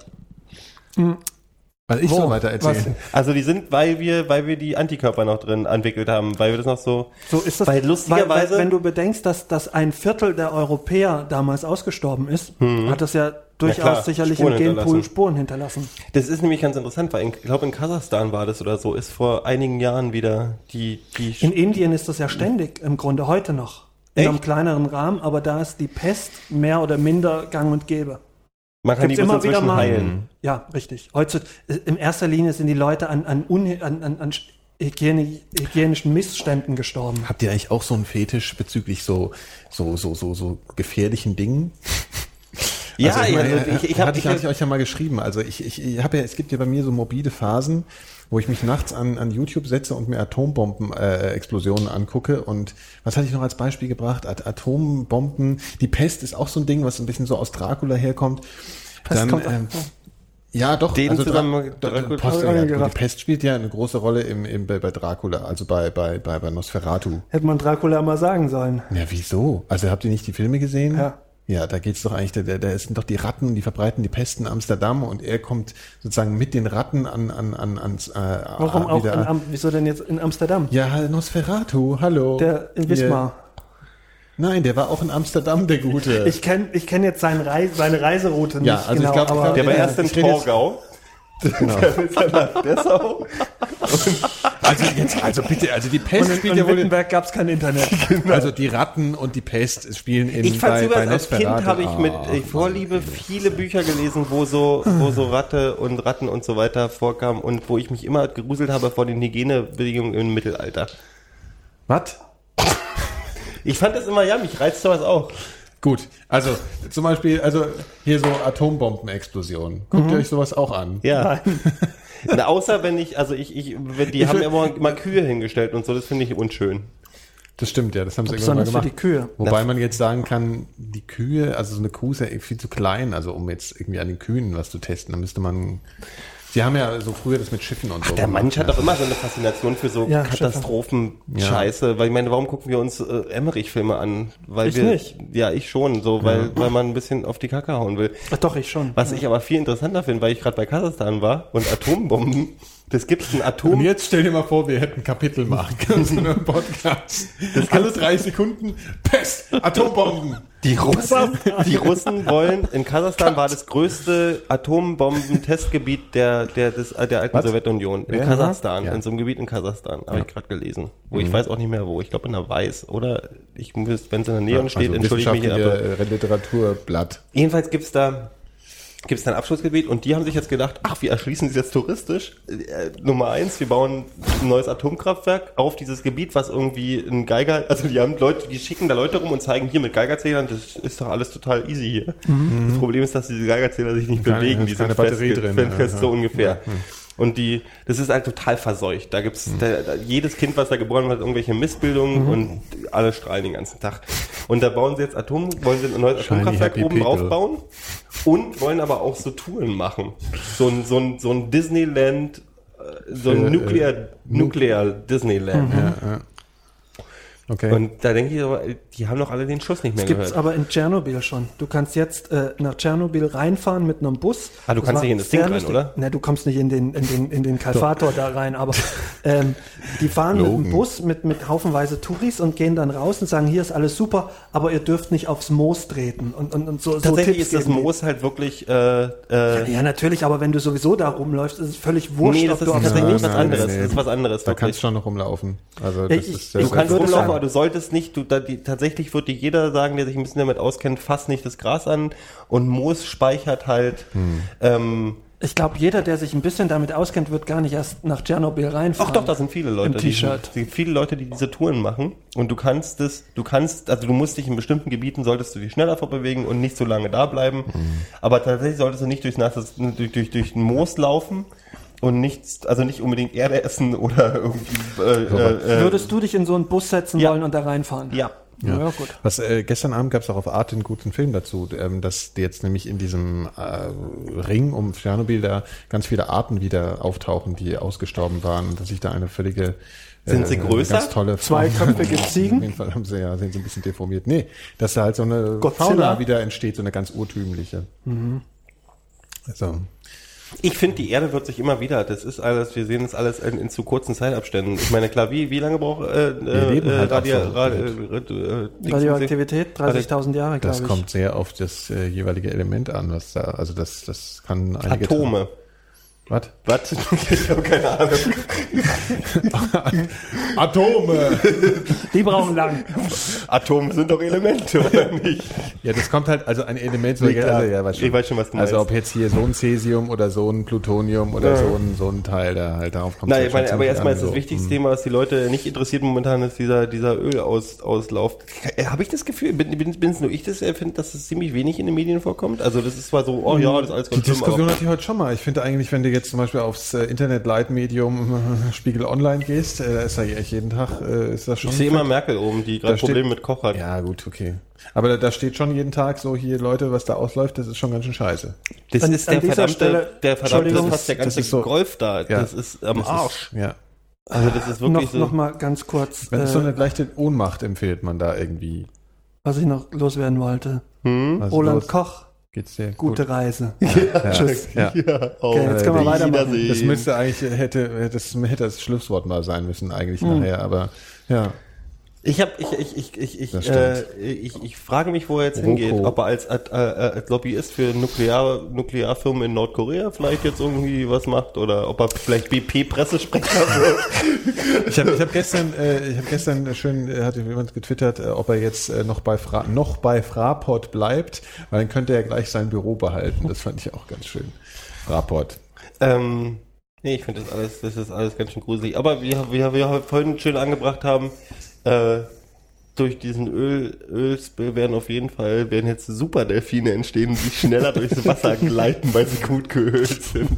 Also ich Wo? soll weiter erzählen. Also die sind, weil wir, weil wir die Antikörper noch drin entwickelt haben, weil wir das noch so. So ist das. Weil lustigerweise- weil, wenn du bedenkst, dass, dass ein Viertel der Europäer damals ausgestorben ist, hat das ja durchaus klar, sicherlich Spuren im Genpool hinterlassen. Spuren hinterlassen. Das ist nämlich ganz interessant, weil in, ich glaube in Kasachstan war das oder so, ist vor einigen Jahren wieder die, die In Indien ist das ja ständig, im Grunde heute noch. In Echt? einem kleineren Rahmen, aber da ist die Pest mehr oder minder gang und gäbe. Man kann die Gibt's bloß immer wieder mal. heilen. Ja, richtig. Heutzutage, in erster Linie sind die Leute an, an, un, an, an, an Hygiene, hygienischen Missständen gestorben. Habt ihr eigentlich auch so einen Fetisch bezüglich so, so, so, so, so gefährlichen Dingen? Ja, also ich, meine, ja, ich, ich habe hatte, ich, hatte ich euch ja mal geschrieben. Also ich, ich, ich habe ja, es gibt ja bei mir so morbide Phasen, wo ich mich nachts an, an YouTube setze und mir Atombomben-Explosionen äh, Explosionen angucke. Und was hatte ich noch als Beispiel gebracht? At Atombomben. Die Pest ist auch so ein Ding, was ein bisschen so aus Dracula herkommt. Pest kommt auch- ähm, ja, doch. Den also zusammen- Dra Dra Dracula- Post, ja, die Pest spielt ja eine große Rolle im, im, bei, bei Dracula, also bei, bei, bei, bei Nosferatu. Hätte man Dracula mal sagen sollen. Ja, wieso? Also habt ihr nicht die Filme gesehen? Ja. Ja, da geht's doch eigentlich, da, da da sind doch die Ratten, die verbreiten die Pest in Amsterdam und er kommt sozusagen mit den Ratten an, an, an, ans, äh, Warum auch wieder. in, Am- wieso denn jetzt in Amsterdam? ja, Nosferatu, hallo. Der in Wismar. Nein, der war auch in Amsterdam, der Gute. Ich kenne ich kenn jetzt seine, Reise, seine Reiseroute nicht Ja, also ich genau, glaub- ich aber glaub, Der war Ja, erst in Torgau. genau. Mit seiner Dessau. Also jetzt, also bitte, also die Pest und in, spielt in ja wohl, Wittenberg gab es kein Internet. also die Ratten und die Pest spielen in Ich fand bei, bei als Kind habe ich mit Ah, äh, Vorliebe viele Bücher gelesen, wo so, wo so Ratte und Ratten und so weiter vorkamen und wo ich mich immer geruselt habe vor den Hygienebedingungen im Mittelalter. Was? Ich fand das immer, ja, mich reizt sowas auch. Gut, also zum Beispiel, also hier so Atombombenexplosionen. Guckt Mhm. ihr euch sowas auch an? Ja. Na, außer wenn ich, also ich, ich, die Ich haben will- immer mal Kühe hingestellt und so, das finde ich unschön. Das stimmt, ja, das haben sie irgendwann mal Besonders für gemacht. die Kühe. Wobei man jetzt sagen kann, die Kühe, also so eine Kuh ist ja viel zu klein, also um jetzt irgendwie an den Kühen was zu testen, da müsste man. Sie haben ja so früher das mit Schiffen und so. Der Mensch hat ne? doch immer so eine Faszination für so Ja, Katastrophen-Scheiße. Weil ich meine, warum gucken wir uns äh, Emmerich-Filme an? Weil Ich wir, nicht. Ja, ich schon, so, weil, weil man ein bisschen auf die Kacke hauen will. Ach doch, ich schon. Was ich aber viel interessanter finde, weil ich gerade bei Kasachstan war und Atombomben, das gibt ein Atom. Und jetzt stell dir mal vor, wir hätten Kapitel machen können, so einen Podcast. Das alle drei Sekunden. Pest, Atombomben. Die Russen, die Russen wollen, in Kasachstan war das größte Atombomben-Testgebiet der, der, des, der alten Was? Sowjetunion. In Ja. Kasachstan, Ja. in so einem Gebiet in Kasachstan, habe ich gerade gelesen. Wo Mhm. ich weiß auch nicht mehr wo. Ich glaube in der Weiß, oder? Ich wenn es in der Nähe steht, also entschuldige mich. Aber Literaturblatt. jedenfalls gibt's da gibt's da ein Abschlussgebiet und die haben sich jetzt gedacht, ach, wir erschließen sie jetzt touristisch. Äh, Nummer eins, wir bauen ein neues Atomkraftwerk auf dieses Gebiet, was irgendwie ein Geiger, also die haben Leute, die schicken da Leute rum und zeigen hier mit Geigerzählern, das ist doch alles total easy hier. Das Problem ist, dass diese Geigerzähler sich nicht Keine- bewegen, die sind fest, drin, fest, ja, ja. so ungefähr. Und die, das ist halt total verseucht. Da gibt's da, da, jedes Kind, was da geboren wird, hat irgendwelche Missbildungen und alle strahlen den ganzen Tag. Und da bauen sie jetzt Atom, wollen sie ein neues Shiny Atomkraftwerk oben drauf bauen und wollen aber auch so Touren machen. So ein, so ein, so ein Disneyland, äh, so ein Äh, Nuclear, äh, Nuclear Disneyland. Ja, ja. Okay. Und da denke ich aber, die haben doch alle den Schuss nicht mehr Das gibt's gehört. aber in Tschernobyl schon. Du kannst jetzt äh, nach Tschernobyl reinfahren mit einem Bus. Ah, du kannst war nicht in das Ding rein, lustig. oder? Ne, du kommst nicht in den, in den, in den Kalfator da rein, aber ähm, die fahren mit Logen. einem Bus mit, mit haufenweise Touris und gehen dann raus und sagen, hier ist alles super, aber ihr dürft nicht aufs Moos treten. Und, und, und so, so Tatsächlich Tipps ist das. Moos halt wirklich, äh, äh, Ja, natürlich, aber wenn du sowieso da rumläufst, ist es völlig wurscht, nee, das ob ist du aufs tatsächlich Moos was nein, anderes. nee. Das ist was anderes. da wirklich. kannst du schon noch rumlaufen. Also Ja, das ich- ist ich Du kannst rumlaufen, aber du solltest nicht, du, da, die, tatsächlich würde jeder sagen, der sich ein bisschen damit auskennt, fass nicht das Gras an und Moos speichert halt, Hm. ähm, Ich glaube, jeder, der sich ein bisschen damit auskennt, wird gar nicht erst nach Tschernobyl reinfahren. ach doch, da sind viele Leute, Im die, T-Shirt. es gibt viele Leute, die diese Touren machen und du kannst das, du kannst, also du musst dich in bestimmten Gebieten, solltest du dich schneller vorbewegen und nicht so lange da bleiben, Hm. aber tatsächlich solltest du nicht durchs nasses, durch, durch, durch den Moos laufen und nichts, also nicht unbedingt Erde essen oder irgendwie, äh, äh, äh, Würdest du dich in so einen Bus setzen Ja. wollen und da reinfahren? ja. Ja, ja, gut. Was äh, gestern Abend gab es auch auf Arte einen guten Film dazu, ähm, dass die jetzt nämlich in diesem äh, Ring um Tschernobyl da ganz viele Arten wieder auftauchen, die ausgestorben waren und dass sich da eine völlige äh, Sind sie größer? Ganz tolle Zweiköpfige Auf Ziegen? jeden Fall haben sie ja, sind sie ein bisschen deformiert. Nee, dass da halt so eine Godzilla? Fauna wieder entsteht, so eine ganz urtümliche. Also, Ich finde, die Erde wird sich immer wieder, das ist alles, wir sehen das alles in, in zu kurzen Zeitabständen. Ich meine, klar, wie, wie lange braucht äh, äh, leben halt Radio, auch so äh, äh, Dings- Radioaktivität, 30.000 Jahre, das glaube ich. kommt sehr auf das äh, jeweilige Element an, was da, also das, das kann einige Atome. Was? Was? Ich habe keine Ahnung. Atome! Die brauchen lang. Atome sind doch Elemente, oder nicht? Ja, das kommt halt, also ein Element, so, Nee, also, ja, weiß schon. Ich weiß schon, was du Also meinst. ob jetzt hier so ein Cäsium oder so ein Plutonium oder Ja. so ein, so ein Teil, da halt darauf kommt Nein, ich meine, aber erstmal ist das so. wichtigste Hm. Thema, was die Leute nicht interessiert momentan, ist dieser, dieser Ölauslauf. Äh, Habe ich das Gefühl, bin, bin, bin es nur ich, das finde, dass es ziemlich wenig in den Medien vorkommt? Also das ist zwar so, oh ja, das ist alles Die ganz schlimm, Diskussion hatte ich heute schon mal. Ich finde eigentlich, wenn du jetzt zum Beispiel aufs äh, Internet-Leitmedium äh, Spiegel Online gehst, äh, da ist ja echt jeden Tag, äh, ist das schon. ich sehe immer Merkel oben, die gerade Probleme mit Koch hat. Ja, gut, okay. Aber da, da steht schon jeden Tag so hier, Leute, was da ausläuft, das ist schon ganz schön scheiße. Das An- ist an der dieser verdammte, Stelle- der verdammte, Entschuldigung, fast der das ganze so- Golf da. Ja. Das ist am Das Arsch. Ist, ja. also das ist wirklich Noch, so. noch mal ganz kurz, Wenn es so äh, eine leichte Ohnmacht empfiehlt man da irgendwie. was ich noch loswerden wollte. Also Roland los, Koch, geht's dir gute Reise. Ja, Tschüss. Ja. ja, oh, Okay, jetzt können wir äh, weitermachen. Das müsste eigentlich, hätte, das hätte das Schlusswort mal sein müssen eigentlich Hm. nachher, aber ja. Ich habe, ich, ich, ich, ich, ich, äh, ich, ich frage mich, wo er jetzt Roko. hingeht. Ob er als, als, äh, als Lobbyist für Nuklear, Nuklearfirmen in Nordkorea vielleicht jetzt irgendwie was macht oder ob er vielleicht BP-Pressesprecher wird. Ich habe ich hab gestern, äh, ich habe gestern schön, äh, hatte jemand getwittert, äh, ob er jetzt äh, noch bei Fra noch bei Fraport bleibt, weil dann könnte er gleich sein Büro behalten. Das fand ich auch ganz schön. Fraport. ähm, nee, ich finde das alles, das ist alles ganz schön gruselig. Aber wie wir, wir vorhin schön angebracht haben, äh, durch diesen Öl, Ölspill werden auf jeden Fall, werden jetzt Superdelfine entstehen, die schneller durchs Wasser gleiten, weil sie gut geölt sind.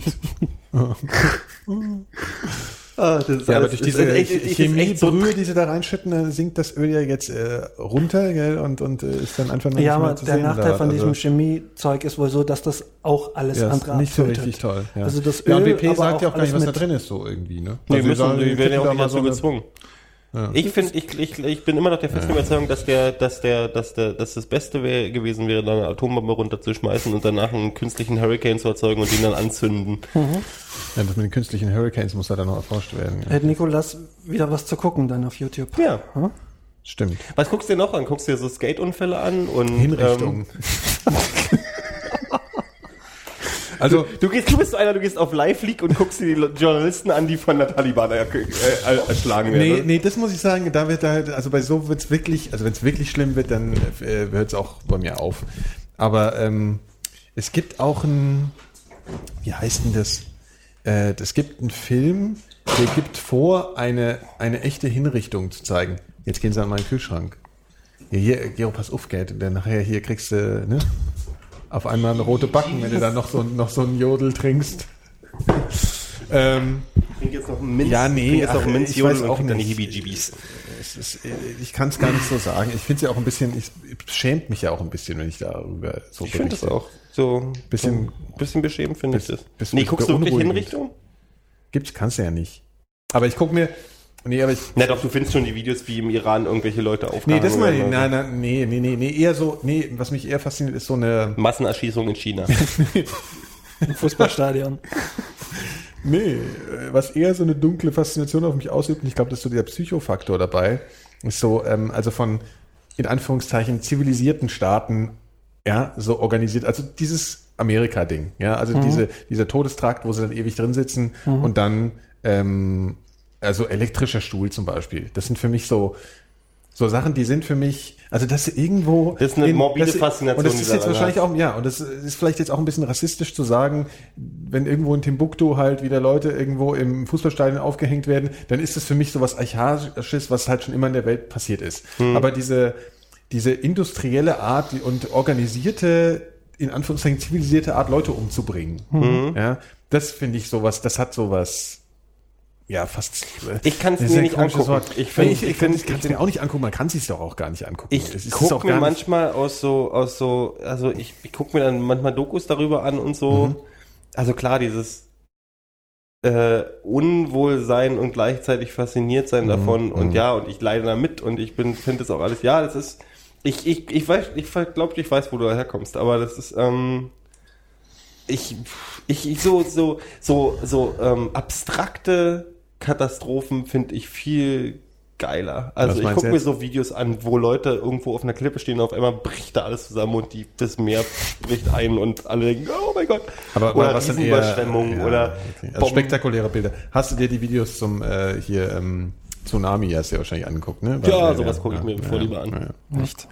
Ah, das ist Ja, aber alles- durch ist diese echt- ist echt so Chemiebrühe, die sie da reinschütten, dann sinkt das Öl ja jetzt äh, runter gell, und, und äh, ist dann einfach nur Ja, aber der Nachteil da. von diesem Also, Chemiezeug ist wohl so, dass das auch alles ja, ist andere nicht so richtig toll. Ja. Also das ja, und Öl, BP aber sagt ja auch gar nicht, was da drin ist, so irgendwie. Ne? Nee, Also müssen, sagen, die werden ja auch nicht mal dazu eine- gezwungen. Ja. Ich finde, ich, ich, ich bin immer noch der festen Überzeugung, dass der, dass der, dass der, dass das Beste wär, gewesen wäre, da eine Atombombe runterzuschmeißen und danach einen künstlichen Hurricane zu erzeugen und ihn dann anzünden. Ja, das mit den künstlichen Hurricanes muss ja dann noch erforscht werden. Ja. Hätte Nikolas wieder was zu gucken dann auf YouTube. Ja. Stimmt. Was guckst du dir noch an? Guckst du dir so Skate-Unfälle an und Hinrichtung. Ähm, also, du gehst, du bist so einer, du gehst auf Live-League und guckst dir die Journalisten an, die von der Taliban äh, erschlagen werden. nee, nee, das muss ich sagen, da wird halt, also bei so wird's wirklich, also wenn es wirklich schlimm wird, dann äh, hört es auch bei mir auf. Aber ähm, es gibt auch ein, wie heißt denn das? Äh, es gibt einen Film, der gibt vor, eine, eine echte Hinrichtung zu zeigen. Jetzt gehen sie an meinen Kühlschrank. Ja, hier, Gero, pass auf, Geld, denn nachher hier kriegst du, ne? Auf einmal eine rote Backen, wenn du dann noch so, noch so einen Jodel trinkst. ähm, Ich trinke jetzt noch einen Minz. Ja, nee, ich trinke jetzt noch ach, einen Minz ich weiß auch nicht. Hibijibis. es ist, äh, ich kann es gar nicht so sagen. Ich finde es ja auch ein bisschen, ich es schämt mich ja auch ein bisschen, wenn ich darüber so Ich finde das berichte. auch so Bisschen- so, bisschen beschämend finde ich das. nee, guckst du wirklich. Hinrichtung? Gibt's, kannst du ja nicht. Aber ich guck mir, nee, aber ich, Na doch, du findest schon die Videos, wie im Iran irgendwelche Leute nee, aufgehangen das meine ich, nein, nein, nee, nee, nee, nee, eher so, nee, was mich eher fasziniert, ist so eine, Massenerschießung in China. Im Fußballstadion. nee, äh, was eher so eine dunkle Faszination auf mich ausübt, und ich glaube, das ist so der Psychofaktor dabei, ist so, ähm, also von, in Anführungszeichen, zivilisierten Staaten, ja, so organisiert, also dieses Amerika-Ding, ja, also diese, dieser Todestrakt, wo sie dann ewig drin sitzen und dann, ähm, also elektrischer Stuhl zum Beispiel. Das sind für mich so, so Sachen, die sind für mich, also das irgendwo. Das ist eine morbide Faszination, Und das ist jetzt wahrscheinlich auch, ja, und das ist vielleicht jetzt auch ein bisschen rassistisch zu sagen, wenn irgendwo in Timbuktu halt wieder Leute irgendwo im Fußballstadion aufgehängt werden, dann ist das für mich so was Archaisches, was halt schon immer in der Welt passiert ist. Hm. Aber diese, diese industrielle Art und organisierte, in Anführungszeichen zivilisierte Art, Leute umzubringen, Hm. ja, das finde ich sowas, das hat sowas, ja, fast. Ich das ist mir nicht angucken. Wort. Ich find- ich, ich ich kann es mir auch nicht angucken. Man kann es sich doch auch gar nicht angucken. Es Ich gucke mir manchmal aus so, aus so, also ich, ich gucke mir dann manchmal Dokus darüber an und so. Mhm. Also klar, dieses äh, Unwohlsein und gleichzeitig fasziniert sein Mhm, davon und mhm. ja, und ich leide damit und ich bin, finde es auch alles, ja, das ist, ich, ich, ich weiß, ich glaube, ich weiß, wo du herkommst, aber das ist, ähm, ich, ich, ich so, so, so, so ähm, abstrakte Katastrophen finde ich viel geiler. Also ich gucke mir so Videos an, wo Leute irgendwo auf einer Klippe stehen und auf einmal bricht da alles zusammen und die, das Meer bricht ein und alle denken, oh mein Gott. Aber oder was Riesenüberschwemmungen ja, oder okay. also spektakuläre Bilder. Hast du dir die Videos zum äh, hier ähm, Tsunami hast du ja wahrscheinlich angeguckt, ne? Ja, Weil- sowas gucke ich mir bevor lieber an. Ja, ja. Nicht.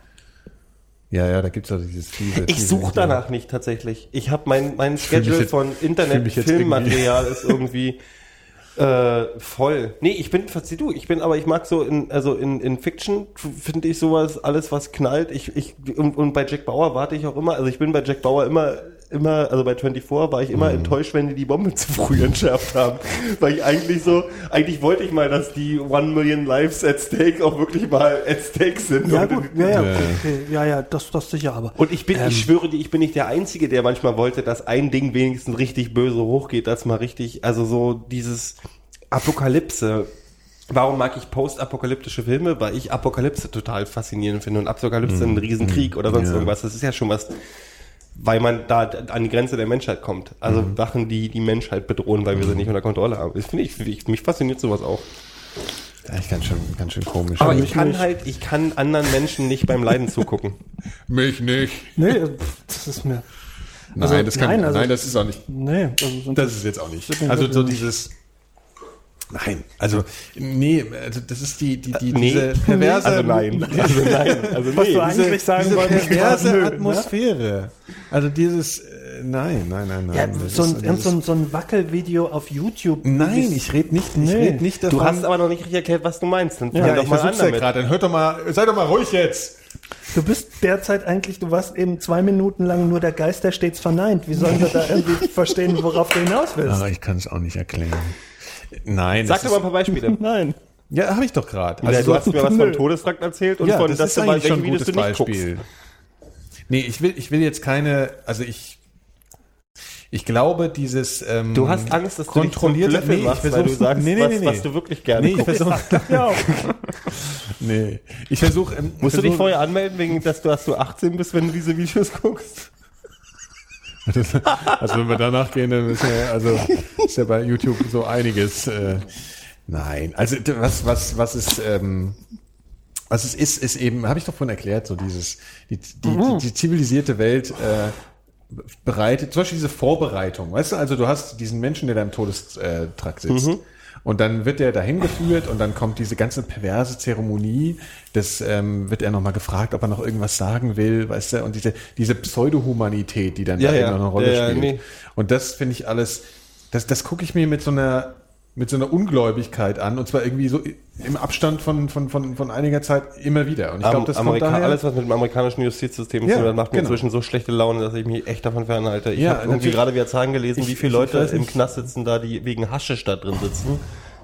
ja, ja da gibt's also dieses fiese. Ich suche danach nicht tatsächlich. Ich habe mein, mein Schedule jetzt- von fühl Internet, mich jetzt Filmmaterial ist irgendwie äh, voll. Nee, ich bin, verzieh du, ich bin, aber ich mag so in, also in, in Fiction finde ich sowas, alles was knallt. Ich, ich, und, und bei Jack Bauer warte ich auch immer, also ich bin bei Jack Bauer immer, immer, also bei 24 war ich immer enttäuscht, wenn die die Bombe zu früh entschärft haben. Weil ich eigentlich so, eigentlich wollte ich mal, dass die One Million Lives at Stake auch wirklich mal at Stake sind. Ja, gut, ja, ja, okay, okay. ja, ja, das, das sicher, aber. und ich bin, Ähm. ich schwöre dir, ich bin nicht der Einzige, der manchmal wollte, dass ein Ding wenigstens richtig böse hochgeht, dass mal richtig, also so dieses Apokalypse. Warum mag ich postapokalyptische Filme? Weil ich Apokalypse total faszinierend finde und Apokalypse ein Riesenkrieg oder sonst Ja. irgendwas. Das ist ja schon was, weil man da an die Grenze der Menschheit kommt. Also Sachen, die die Menschheit bedrohen, weil wir sie nicht unter Kontrolle haben. Das finde ich, ich, mich fasziniert sowas auch. Eigentlich ganz schön, ganz schön komisch. Aber Also ich kann halt, ich kann anderen Menschen nicht beim Leiden zugucken. mich nicht. Nee, das ist mir. Nein, Also, das kann, nein, also- nein, das ist auch nicht. Nee, also so- Das ist jetzt auch nicht. Also so dieses. Nein, also nee, also das ist die die die Nee. diese perverse Also nein. Also nein. Also Was nee. du eigentlich sagen diese wolltest, war perverse nö, ne? Atmosphäre. Also dieses äh, nein, nein, nein, nein. Ja, so ist- ein, so ein, so ein Wackelvideo auf YouTube. Nein, ich rede nicht, ich Nee. rede nicht davon. Du hast aber noch nicht richtig erklärt, was du meinst. Dann fang ja, doch ich mal versuch's ja gerade. Dann hört doch mal, sei doch mal ruhig jetzt. Du bist derzeit eigentlich, du warst eben zwei Minuten lang nur der Geist, der stets verneint. Wie sollen wir da irgendwie verstehen, worauf du hinaus willst? ich kann es auch nicht erklären. Nein, Sag doch mal ein paar Beispiele. Nein. ja, habe ich doch gerade. Also, du hast mir was vom Todesfrakt erzählt und ja, von, das dass ist du mal eigentlich schon ein welche Videos gutes du nicht Beispiel. guckst. Nee, ich will, ich will jetzt keine, also ich, ich glaube, dieses ähm, Du hast Angst, dass du dich zum kontrollierte Löffel nee, machst, ich weil du versuch- sagst, nee, nee, was, nee, was du wirklich gerne Nee, ich guckst. versuche, Ja, auch. nee, ich versuche, ähm, Musst du dich versuch- vorher anmelden, wegen, dass du, dass du 18 bist, wenn du diese Videos guckst? Also wenn wir danach gehen, dann ist ja, also ist ja bei YouTube so einiges. Äh, nein, also was was was ist ähm, was es ist, ist eben, habe ich doch vorhin erklärt, so dieses die die, die, die zivilisierte Welt äh, bereitet, zum Beispiel diese Vorbereitung, weißt du, also du hast diesen Menschen, der da im Todestrakt sitzt. Und dann wird er dahin geführt und dann kommt diese ganze perverse Zeremonie. Das ähm, wird er nochmal gefragt, ob er noch irgendwas sagen will, weißt du, und diese, diese Pseudo-Humanität, die dann Ja, da ja. immer eine Rolle ja, spielt. nee. Und das finde ich alles, das, das gucke ich mir mit so einer mit so einer Ungläubigkeit an und zwar irgendwie so im Abstand von, von, von, von einiger Zeit immer wieder. Und ich glaube, das kommt Amerika daher. alles, was mit dem amerikanischen Justizsystem Ja, zu tun hat, macht mir genau. inzwischen so schlechte Laune, dass ich mich echt davon fernhalte. Ich Ja, habe irgendwie gerade wieder Zahlen gelesen, Ich- wie viele Leute im. Knast sitzen, da die wegen Haschisch da drin sitzen.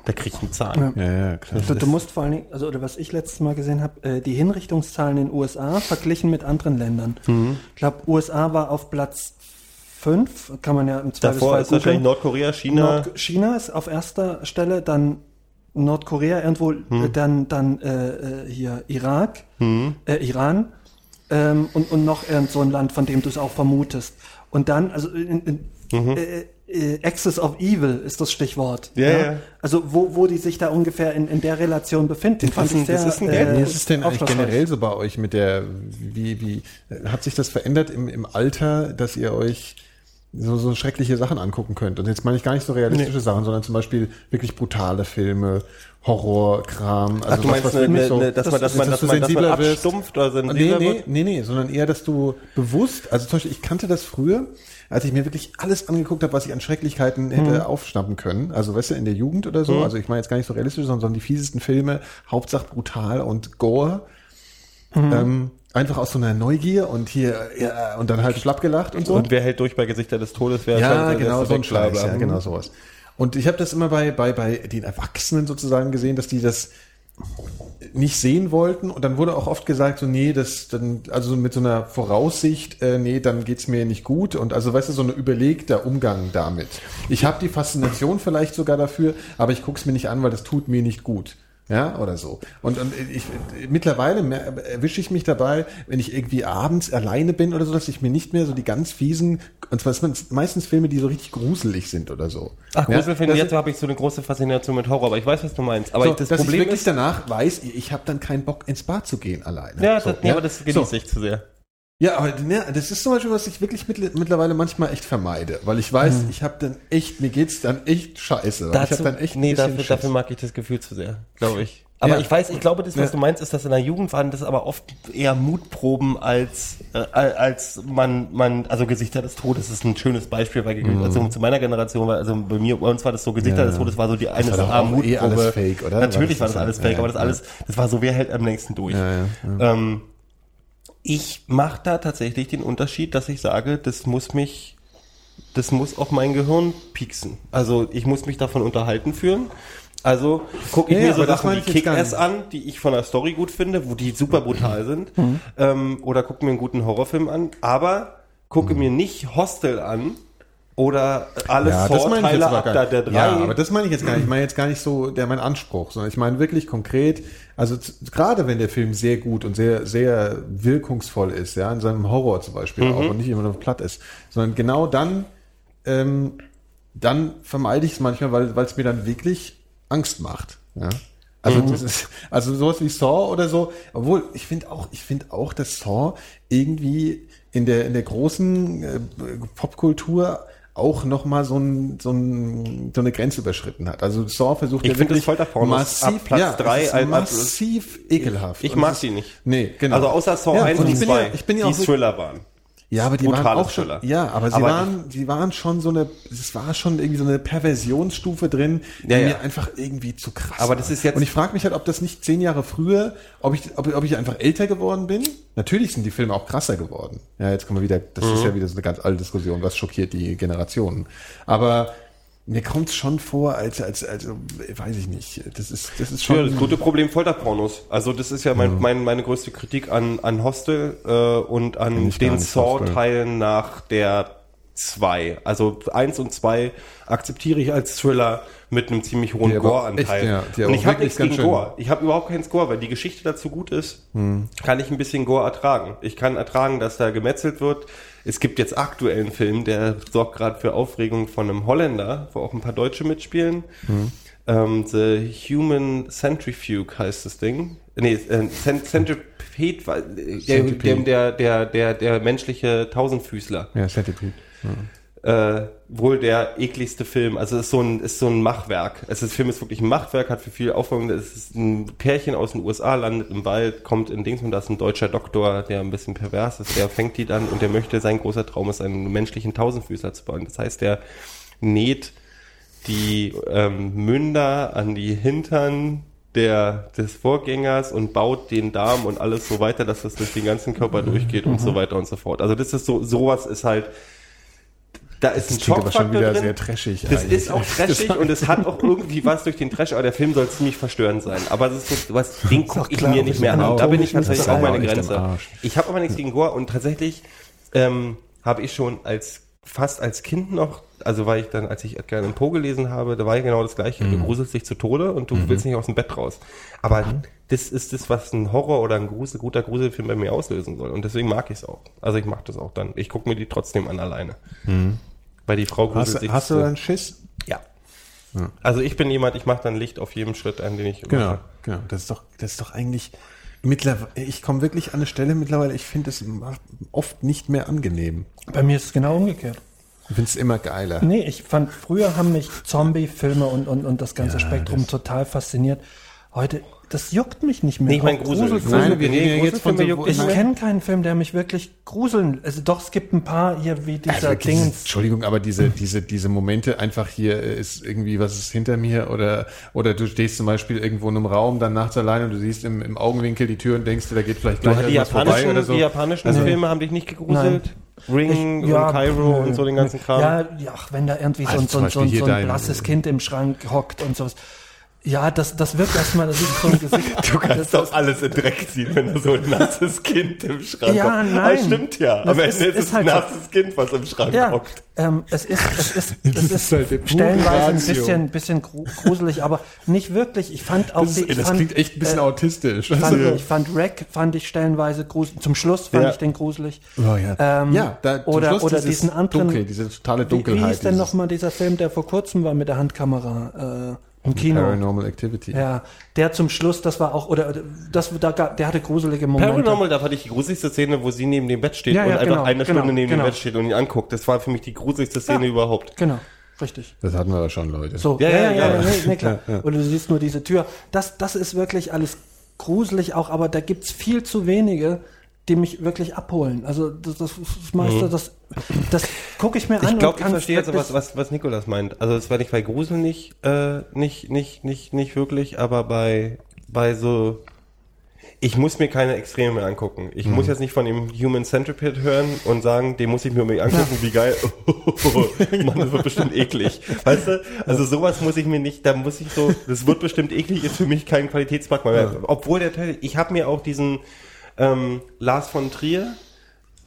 Da krieg ich einen Zahn. ja, ja, klar. Du, du musst vor allen Dingen, also oder was ich letztes Mal gesehen habe, äh, die Hinrichtungszahlen in den USA verglichen mit anderen Ländern. Mhm. Ich glaube, USA war auf Platz 5, kann man ja im Davor Zweifelsfall ist wahrscheinlich. Nordkorea, China. Nord China ist auf erster Stelle, dann Nordkorea irgendwo, Hm. äh, dann, dann äh, äh, hier Irak, Hm. äh, Iran ähm, und, und noch irgend so ein Land, von dem du es auch vermutest. Und dann, also in, in, Mhm. äh, äh, Axis of Evil ist das Stichwort. Ja, ja. Also wo, wo die sich da ungefähr in, in der Relation befinden, fand ich sehr, das ist ein äh, ist es denn eigentlich generell so bei euch mit der, wie, wie, hat sich das verändert im, im Alter, dass ihr euch so, so schreckliche Sachen angucken könnt? Und jetzt meine ich gar nicht so realistische Sachen, sondern zum Beispiel wirklich brutale Filme, Horrorkram. Also Ach, du meinst, ne, mich- ne, ne, dass, man, dass, man, dass, du man, dass man abstumpft oder Nee, sensibler nee, wird? nee, nee, sondern eher, dass du bewusst, also zum Beispiel, ich kannte das früher, als ich mir wirklich alles angeguckt habe, was ich an Schrecklichkeiten hätte aufschnappen können. Also, weißt du, in der Jugend oder so. Also, ich meine jetzt gar nicht so realistisch, sondern die fiesesten Filme, Hauptsache brutal und Gore. Ähm, einfach aus so einer Neugier und hier, ja, und dann halt schlapp gelacht und so. Und wer hält durch bei Gesichter des Todes? Wer ja, genau, so ein Scheiß, ja, genau sowas. Und ich habe das immer bei, bei, bei den Erwachsenen sozusagen gesehen, dass die das nicht sehen wollten und dann wurde auch oft gesagt so nee das dann also mit so einer Voraussicht äh, nee dann geht's mir nicht gut und also weißt du so ein überlegter Umgang damit ich habe die Faszination vielleicht sogar dafür aber ich guck's mir nicht an weil das tut mir nicht gut ja, oder so. Und, und ich, mittlerweile erwische ich mich dabei, wenn ich irgendwie abends alleine bin oder so, dass ich mir nicht mehr so die ganz fiesen, und zwar sind meistens Filme, die so richtig gruselig sind oder so. Ach, ja, Gruselfilme, jetzt habe ich so eine große Faszination mit Horror, aber ich weiß, was du meinst. Aber so, ich, das dass Problem ich wirklich ist, danach weiß, ich habe dann keinen Bock ins Bad zu gehen alleine. ja, so, das, nee, aber das genieße so. ich zu sehr. Ja, aber ne, das ist zum Beispiel, was ich wirklich mittl- mittlerweile manchmal echt vermeide, weil ich weiß, ich habe dann echt, mir geht's dann echt scheiße. weil ich habe dann echt nee, dafür, Schiss. dafür mag ich das Gefühl zu sehr, glaube ich. Aber Ja. ich weiß, ich glaube, das, was Ja. du meinst, ist, dass in der Jugend waren das aber oft eher Mutproben als, äh, als man, man, also Gesichter des Todes ist ein schönes Beispiel, weil also zu meiner Generation war, also bei mir, bei uns war das so, Gesichter Mhm. Ja, des. Todes war so die eine war auch eh alles fake, oder? Natürlich War war das das alles das? fake, aber das alles, das war so, wer hält am längsten durch. Ähm, ich mache da tatsächlich den Unterschied, dass ich sage, das muss mich, das muss auch mein Gehirn pieksen. Also ich muss mich davon unterhalten fühlen. Also gucke ich Ja, mir so Sachen wie Kick-Ass an, die ich von der Story gut finde, wo die super brutal sind. Mhm. Ähm, oder gucke mir einen guten Horrorfilm an. Aber gucke Mhm. mir nicht Hostel an oder alle Ja, aber ab da der drei. Ja, aber das meine ich jetzt gar nicht. Ich meine jetzt gar nicht so der mein Anspruch, sondern ich meine wirklich konkret, also gerade wenn der Film sehr gut und sehr, sehr wirkungsvoll ist, ja, in seinem Horror zum Beispiel Mhm. auch und nicht immer nur platt ist, sondern genau dann, ähm, dann vermeide ich es manchmal, weil weil es mir dann wirklich Angst macht. Ja. Also Mhm. das ist, also sowas wie Saw oder so, obwohl ich finde auch, ich finde auch, dass Saw irgendwie in der in der großen äh, Popkultur auch noch mal so, ein, so, ein, so eine Grenze überschritten hat. Also Saw versucht Ich ja wirklich das Folterpornos massiv, ab Platz ja, drei es ist als- als- massiv ekelhaft. Ich Und mag ist- nicht. Nee, genau. Also außer Saw Ja, 1 und und ich bin 2, ja, ich bin ja die auch so- Thriller waren. Ja, aber die waren auch schon, Thriller. ja, aber sie Aber waren, sie waren schon so eine, es war schon irgendwie so eine Perversionsstufe drin, die Ja, ja. mir einfach irgendwie zu krass Aber das ist jetzt- Und ich frage mich halt, ob das nicht zehn Jahre früher, ob ich, ob, ob ich einfach älter geworden bin. Natürlich sind die Filme auch krasser geworden. Ja, jetzt kommen wir wieder, das Mhm. ist ja wieder so eine ganz alte Diskussion, was schockiert die Generationen. Aber mir kommt es schon vor, als, als, also, weiß ich nicht, das ist, das ist schon. Ja, das gute Problem Folterpornos. Also das ist ja mein, mein, meine größte Kritik an, an Hostel äh, und an den. Saw-Teilen nach der 2. Also 1 und 2 akzeptiere ich als Thriller mit einem ziemlich hohen Gore-Anteil. ja, und ich habe nichts gegen schön- Gore. Ich habe überhaupt keinen Score, weil die Geschichte dazu gut ist, kann ich ein bisschen Gore ertragen. Ich kann ertragen, dass da gemetzelt wird. Es gibt jetzt aktuellen Film, der sorgt gerade für Aufregung von einem Holländer, wo auch ein paar Deutsche mitspielen. Ähm, The Human Centrifuge heißt das Ding. Nee, äh, Cent Centipede, äh, der, Centipede. der, der, der, der menschliche Tausendfüßler ja, Centipede. Äh, wohl der ekligste Film. Also es ist so ein, ist so ein Machwerk. Es ist, der Film ist wirklich ein Machwerk, hat für viel Aufwand. Es ist ein Pärchen aus den USA, landet im Wald, kommt in Dings und da ist ein deutscher Doktor, der ein bisschen pervers ist, der fängt die dann und der möchte, sein großer Traum ist, einen menschlichen Tausendfüßler zu bauen. Das heißt, der näht die ähm, Münder an die Hintern der, des Vorgängers und baut den Darm und alles so weiter, dass das durch den ganzen Körper durchgeht und so weiter und so fort. Also das ist so, sowas ist halt, da ist ein Das klingt aber schon wieder drin. sehr trashig. Das eigentlich. ist auch trashig und es hat auch irgendwie was durch den Trash, aber der Film soll ziemlich verstörend sein. Aber das ist so, was, den gucke ich mir nicht ich mehr an. den Da bin ich tatsächlich auch meine Grenze. Ich habe aber nichts gegen Gore und tatsächlich ähm, habe ich schon als fast als Kind noch, also war ich dann, als ich Edgar Allan Poe gelesen habe, da war ja genau das gleiche. Mhm. Du gruselst dich zu Tode und du willst nicht aus dem Bett raus. Aber das ist das, was ein Horror oder ein Grusel, guter Gruselfilm bei mir auslösen soll. Und deswegen mag ich es auch. Also ich mag das auch dann. Ich gucke mir die trotzdem an alleine. Weil die Frau gruselt. Hast, sich hast du dann Schiss? ja. Also ich bin jemand, ich mache dann Licht auf jedem Schritt, an den ich Genau, mache. genau. Das ist doch, das ist doch eigentlich mittlerweile, ich komme wirklich an eine Stelle mittlerweile, ich finde es oft nicht mehr angenehm. Bei mir ist es genau umgekehrt. Ich finde es immer geiler. Nee, ich fand, früher haben mich Zombie-Filme und, und, und das ganze Ja, Spektrum total fasziniert. Heute, das juckt mich nicht mehr. Nee, ich mein Auch Grusel. Gruselfilme. Nein, wir Nee, reden jetzt von so, juckt Ich Nein. kenne keinen Film, der mich wirklich gruseln. Also doch, es gibt ein paar hier wie dieser Also wirklich diese. Entschuldigung, aber diese, diese, diese Momente einfach hier äh, ist irgendwie, was ist hinter mir oder, oder du stehst zum Beispiel irgendwo in einem Raum, dann nachts alleine und du siehst im, im Augenwinkel die Tür und denkst dir, da geht vielleicht gleich Die irgendwas vorbei japanischen, oder so. die japanischen Also- Filme haben dich nicht gegruselt? Ring Ich- ja, und Cairo nö, und so den ganzen. Kram. Ja, ja, ach, wenn da irgendwie so, Also ein- so, so, hier so ein blasses Kind im Schrank hockt und sowas. Ja, das, das wirkt erstmal, das ist so ein Gesicht. Du kannst das, doch alles in Dreck ziehen, wenn da so ein nasses Kind im Schrank Ja, hockt. nein. Aber stimmt ja. Das Am ist- Ende ist, ist es halt ein so. nasses Kind, was im Schrank Ja, hockt. ähm, es ist, es ist, Das es ist ist, halt stellenweise ein Ratio. bisschen, bisschen gru- gruselig, aber nicht wirklich. Ich fand auch Das, die, ist, ich das fand, klingt echt ein bisschen äh, autistisch. Fand, Also- Ich fand Rack fand ich stellenweise gruselig. Zum Schluss fand Ja. ich den gruselig. Oh, ja. Ähm, ja, da, oder- Schluss oder diesen anderen- Dunkel, diese totale Wie, Dunkelheit. wie hieß denn nochmal dieser Film, der vor kurzem war mit der Handkamera äh, im Kino? Paranormal Activity. Ja, der zum Schluss, das war auch, oder das, da, der hatte gruselige Momente. Paranormal, da fand ich die gruseligste Szene, wo sie neben dem Bett steht Ja, und ja, einfach genau, eine Stunde genau, neben genau. dem Bett steht und ihn anguckt. Das war für mich die gruseligste Szene Ja. überhaupt. Genau, richtig. Das hatten wir aber schon, Leute. So, Ja, ja, ja, ja, ja, ja. nee, nee, klar. Oder du siehst nur diese Tür. Das, das ist wirklich alles gruselig auch, aber da gibt's viel zu wenige, die mich wirklich abholen. Also das, das, das meiste, das, das gucke ich mir an. Mhm. Ich glaube, ich verstehe jetzt, was, was, was Nikolas meint. Also es war nicht bei Grusel nicht, äh, nicht, nicht, nicht, nicht wirklich, aber bei, bei so, ich muss mir keine Extreme mehr angucken. Ich muss jetzt nicht von dem Human Centipede hören und sagen, den muss ich mir unbedingt angucken, wie geil. Mann, das wird bestimmt eklig. Weißt du? Also sowas muss ich mir nicht, da muss ich so, das wird bestimmt eklig, ist für mich kein Qualitätsmerkmal mehr. Obwohl der Teil, ich habe mir auch diesen ähm, Lars von Trier,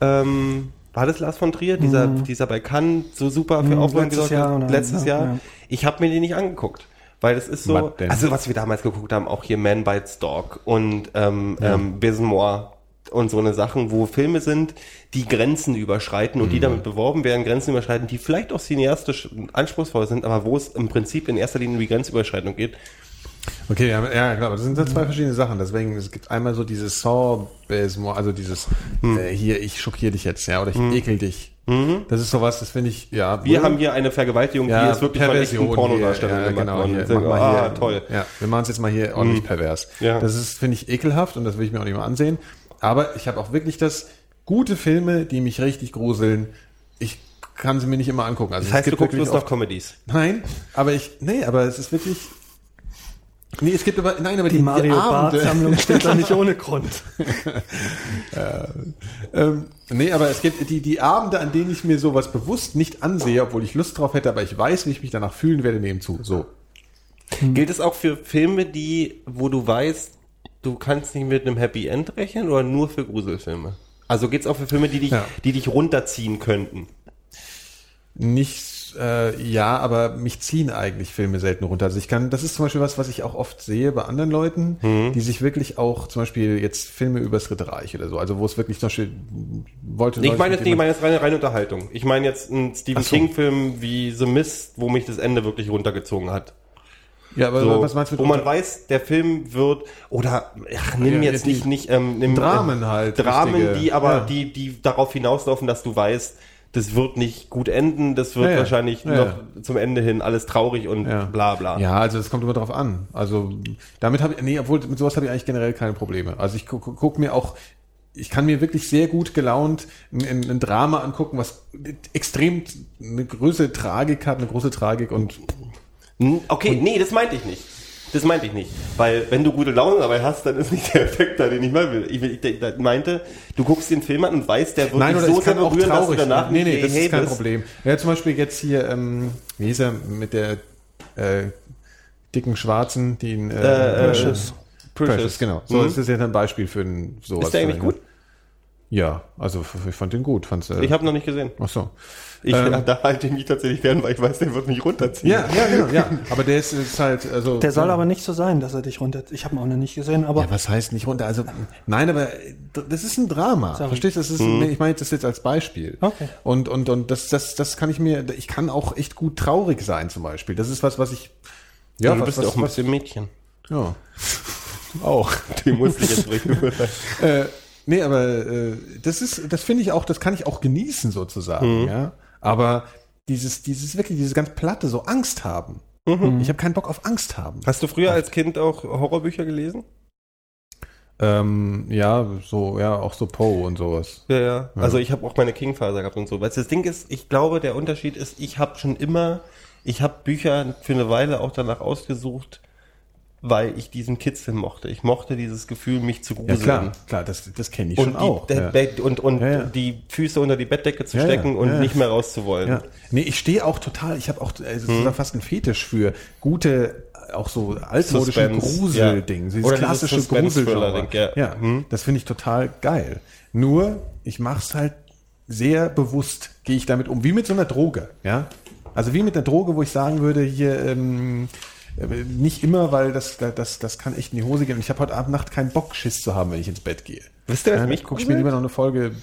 ähm, war das Lars von Trier, dieser, dieser bei Cannes so super für Mhm, Aufmerksamkeit letztes Jahr, oder? letztes Ja, Jahr. ja. Ich habe mir den nicht angeguckt. Weil das ist so, Was also was wir damals geguckt haben, auch hier Man Bites Dog und ähm, ähm, Bismore und so eine Sachen, wo Filme sind, die Grenzen überschreiten und Mhm. die damit beworben werden, Grenzen überschreiten, die vielleicht auch cineastisch anspruchsvoll sind, aber wo es im Prinzip in erster Linie um die Grenzüberschreitung geht. Okay, ja, ja klar, aber das sind so zwei verschiedene Sachen. Deswegen, es gibt einmal so dieses Saw-Basement, also dieses, Hm. äh, hier, ich schockiere dich jetzt, ja, oder ich ekel dich. Das ist sowas, das finde ich, ja. Mhm. Wir haben hier eine Vergewaltigung, ja, die ist wirklich von echten Perversion Pornodarstellungen hier, ja, genau, hier, mach mal ah, hier, toll. Mhm. Ja, wir machen es jetzt mal hier ordentlich pervers. Ja. Das ist, finde ich, ekelhaft und das will ich mir auch nicht mal ansehen. Aber ich habe auch wirklich das, gute Filme, die mich richtig gruseln, ich kann sie mir nicht immer angucken. Also Das heißt, du guckst bloß noch Comedies. Nein, aber ich, nee, aber es ist wirklich, nee, es gibt aber, nein, aber die, die Mario Barth-Sammlung steht da nicht ohne Grund. Ähm, nee, aber es gibt die, die Abende, an denen ich mir sowas bewusst nicht ansehe, obwohl ich Lust drauf hätte, aber ich weiß, wie ich mich danach fühlen werde, nehmen zu. So. Gilt es auch für Filme, die, wo du weißt, du kannst nicht mit einem Happy End rechnen oder nur für Gruselfilme? Also geht es auch für Filme, die dich, Ja. die dich runterziehen könnten? Nicht, äh, ja, aber mich ziehen eigentlich Filme selten runter. Also ich kann, das ist zum Beispiel was, was ich auch oft sehe bei anderen Leuten, Mhm. die sich wirklich auch zum Beispiel jetzt Filme übers Dritte Reich oder so, also wo es wirklich zum Beispiel wollte. Nee, ich meine jetzt, ich meine jetzt reine, reine Unterhaltung. Ich meine jetzt einen Stephen so. King-Film wie The Mist, wo mich das Ende wirklich runtergezogen hat. ja, aber So, was meinst du wo man weiß, der Film wird, oder, ach, nimm Ja, jetzt nicht, nicht, ähm, nimm, Dramen halt, Dramen, richtige, die aber, ja. die, die darauf hinauslaufen, dass du weißt, das wird nicht gut enden, das wird Ja, ja. wahrscheinlich Ja, noch zum Ende hin alles traurig und bla bla. Ja, also es kommt immer drauf an. Also damit habe ich, nee, obwohl mit sowas habe ich eigentlich generell keine Probleme. Also ich gucke guck mir auch, ich kann mir wirklich sehr gut gelaunt ein, ein, Drama angucken, was extrem eine größere Tragik hat, eine große Tragik und Hm, Okay, nee, das meinte ich nicht. Das meinte ich nicht. Weil, wenn du gute Laune dabei hast, dann ist nicht der Effekt da, den ich mal will. Ich, will- ich, ich meinte, du guckst den Film an und weißt, der wird Nein, dich so sehr berühren, dass du danach. Nee, nee, das ist kein. Problem. Ja, zum Beispiel jetzt hier, ähm, wie hieß er, mit der äh, dicken Schwarzen, die in, äh, Precious. Precious. Precious, genau. So, Mhm. das ist jetzt ein Beispiel für ein, sowas. Ist der eigentlich vielleicht, gut? Ja, also ich fand den gut. Fand's, äh, Ich habe noch nicht gesehen. Ach so. Ich Ähm, da halte ich mich tatsächlich fern, weil ich weiß, der wird mich runterziehen. Ja, ja, genau, ja. Aber der ist, ist halt, also. Der soll ja. aber nicht so sein, dass er dich runter. Ich habe ihn auch noch nicht gesehen, aber Ja, was heißt nicht runter? Also, nein, aber das ist ein Drama. Sorry. Verstehst du? Das ist, nee, ich meine das jetzt als Beispiel. Okay. Und, und, und das, das, das kann ich mir, ich kann auch echt gut traurig sein, zum Beispiel. Das ist was, was ich, Ja, du was, bist was, ja auch ein was, bisschen Mädchen. ja. Auch. Die musste ich jetzt bringen. äh, nee, aber äh, das ist, das finde ich auch, das kann ich auch genießen sozusagen, ja. Aber dieses, dieses wirklich, dieses ganz platte, so Angst haben. Ich habe keinen Bock auf Angst haben. Hast du früher als Kind auch Horrorbücher gelesen? Ähm, ja, so, ja, auch so Poe und sowas. Ja, ja. Also ich habe auch meine King-Phase gehabt und so. Weil das Ding ist, ich glaube, der Unterschied ist, ich habe schon immer, ich habe Bücher für eine Weile auch danach ausgesucht, weil ich diesen Kitzel mochte. Ich mochte dieses Gefühl, mich zu Ja, gruseln. klar, klar, das, das kenne ich Und, schon die, auch. ja. Und, und Ja, ja. die Füße unter die Bettdecke zu Ja, ja, stecken und ja, ja. nicht mehr rauszuwollen. Ja. Nee, ich stehe auch total, ich habe auch, also Hm. ja fast ein Fetisch für gute, auch so altmodische Gruselding. ja. Dieses Oder dieses klassische Gruselgenre. ja. Ja, Hm. das finde ich total geil. Nur, ich mache es halt sehr bewusst, gehe ich damit um, wie mit so einer Droge, ja. Also wie mit einer Droge, wo ich sagen würde, hier, ähm, äh, nicht immer, weil das, das, das kann echt in die Hose gehen. Und ich habe heute Abend Nacht keinen Bock, Schiss zu haben, wenn ich ins Bett gehe. Wisst ihr, was Ja, mich guck ich mir lieber noch eine Folge,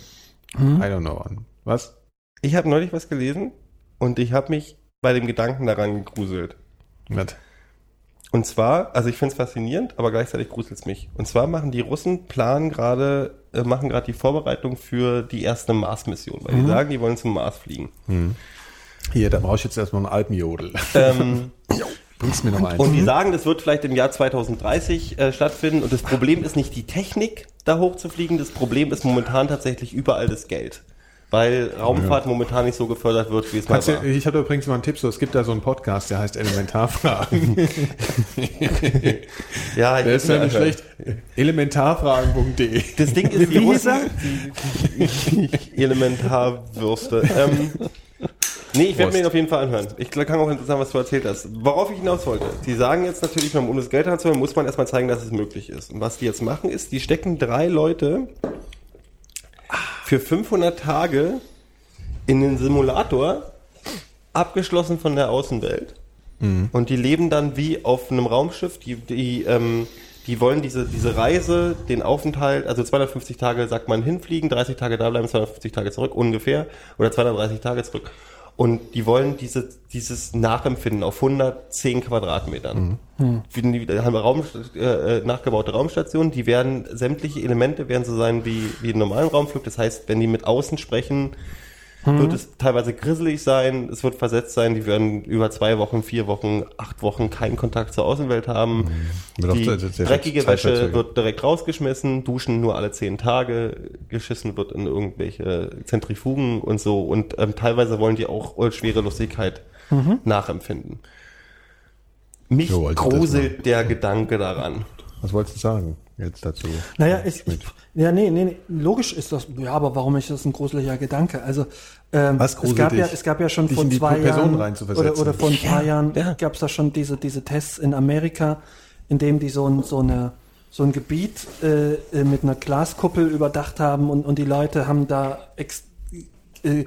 Hm? I don't know, an. Was? Ich habe neulich was gelesen und ich habe mich bei dem Gedanken daran gegruselt. Was? Und zwar, also ich finde es faszinierend, aber gleichzeitig gruselt es mich. Und zwar machen die Russen planen gerade, äh, machen gerade die Vorbereitung für die erste Mars-Mission, weil die sagen, die wollen zum Mars fliegen. Hier, da brauche ich jetzt erstmal einen Alpenjodel. ähm, Bringst mir noch mal und die sagen, das wird vielleicht im Jahr 2030 äh, stattfinden. Und das Problem ist nicht die Technik, da hochzufliegen. Das Problem ist momentan tatsächlich überall das Geld. Weil Raumfahrt momentan nicht so gefördert wird, wie es mal Kannst du, war. ich habe übrigens mal einen Tipp, so, es gibt da so einen Podcast, der heißt Elementarfragen. Ja, ich Der ist ja anhören. schlecht. Elementarfragen.de. Das Ding ist, die Russen, Elementarwürste. Ähm, nee, ich werde mir ihn auf jeden Fall anhören. Ich kann auch interessant, was du erzählt hast. Worauf ich hinaus wollte. Die sagen jetzt natürlich, um das Geld ranzuholen, muss man erstmal zeigen, dass es möglich ist. Und was die jetzt machen, ist, die stecken drei Leute für 500 Tage in den Simulator, abgeschlossen von der Außenwelt. Und die leben dann wie auf einem Raumschiff. Die, die, ähm, die wollen diese, diese Reise, den Aufenthalt, also 250 Tage sagt man hinfliegen, 30 Tage da bleiben, 250 Tage zurück ungefähr oder 230 Tage zurück. Und die wollen diese, dieses Nachempfinden auf 110 Quadratmetern. Die, die haben Raum, äh, äh, nachgebaute Raumstationen, die werden, sämtliche Elemente werden so sein wie, wie im normalen Raumflug. Das heißt, wenn die mit außen sprechen, wird es teilweise grisselig sein, es wird versetzt sein, die werden über zwei Wochen, vier Wochen, acht Wochen keinen Kontakt zur Außenwelt haben. Auch Die dreckige Wäsche wird direkt rausgeschmissen, duschen nur alle zehn Tage, geschissen wird in irgendwelche Zentrifugen und so. Und ähm, teilweise wollen die auch äh, Schwerelosigkeit nachempfinden. Mich So, gruselt der Gedanke daran. Was wolltest du sagen jetzt dazu? Naja, ich, ich, ja, nee, nee, nee, logisch ist das, ja, aber warum ist das ein gruseliger Gedanke? Also, ähm, Was es gruselt gab ja, es gab ja schon Dich vor zwei Jahren reinzuversetzen. oder, oder vor ein paar Jahren ja. gab es da schon diese, diese Tests in Amerika, in dem die so ein, so eine, so ein Gebiet äh, mit einer Glaskuppel überdacht haben und, und die Leute haben da ex, äh,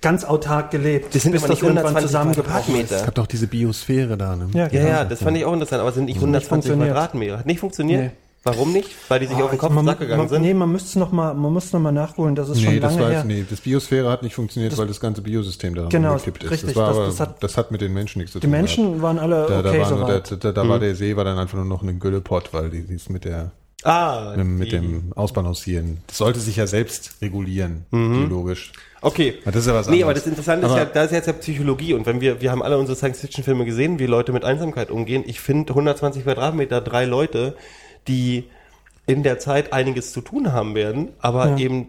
ganz autark gelebt, Das sind aber nicht 120 zusammengebrochen Quadratmeter. Es gab doch diese Biosphäre da, ne? Ja, Ja, genau. ja, das fand ich auch interessant, aber es sind nicht 120 funktioniert. Quadratmeter. Hat nicht funktioniert? Nee. Warum nicht? Weil die sich auf den Kopf und man, Sack gegangen man, sind? Nee, man müsste noch mal, man muss noch mal nachholen, das ist schon Nee, das lange war her. nee, das Biosphäre hat nicht funktioniert, weil das ganze Biosystem daran Genau, umgekippt ist. richtig, das, war das- aber, das das, hat- hat, mit den Menschen nichts zu Die tun. Menschen waren alle da, da, okay war, nur soweit. der, da, da war der See war dann einfach nur noch ein Güllepott, weil die, die ist mit der Ah, mit die- dem Ausbalancieren. Das sollte sich ja selbst regulieren, Mhm. biologisch. Okay. Das ist ja was nee, anderes. aber das Interessante ist Aber- ja, da ist jetzt ja Psychologie und wenn wir, wir haben alle unsere Science-Fiction-Filme gesehen, wie Leute mit Einsamkeit umgehen. Ich finde 120 Quadratmeter, drei Leute, die in der Zeit einiges zu tun haben werden, aber Ja. eben,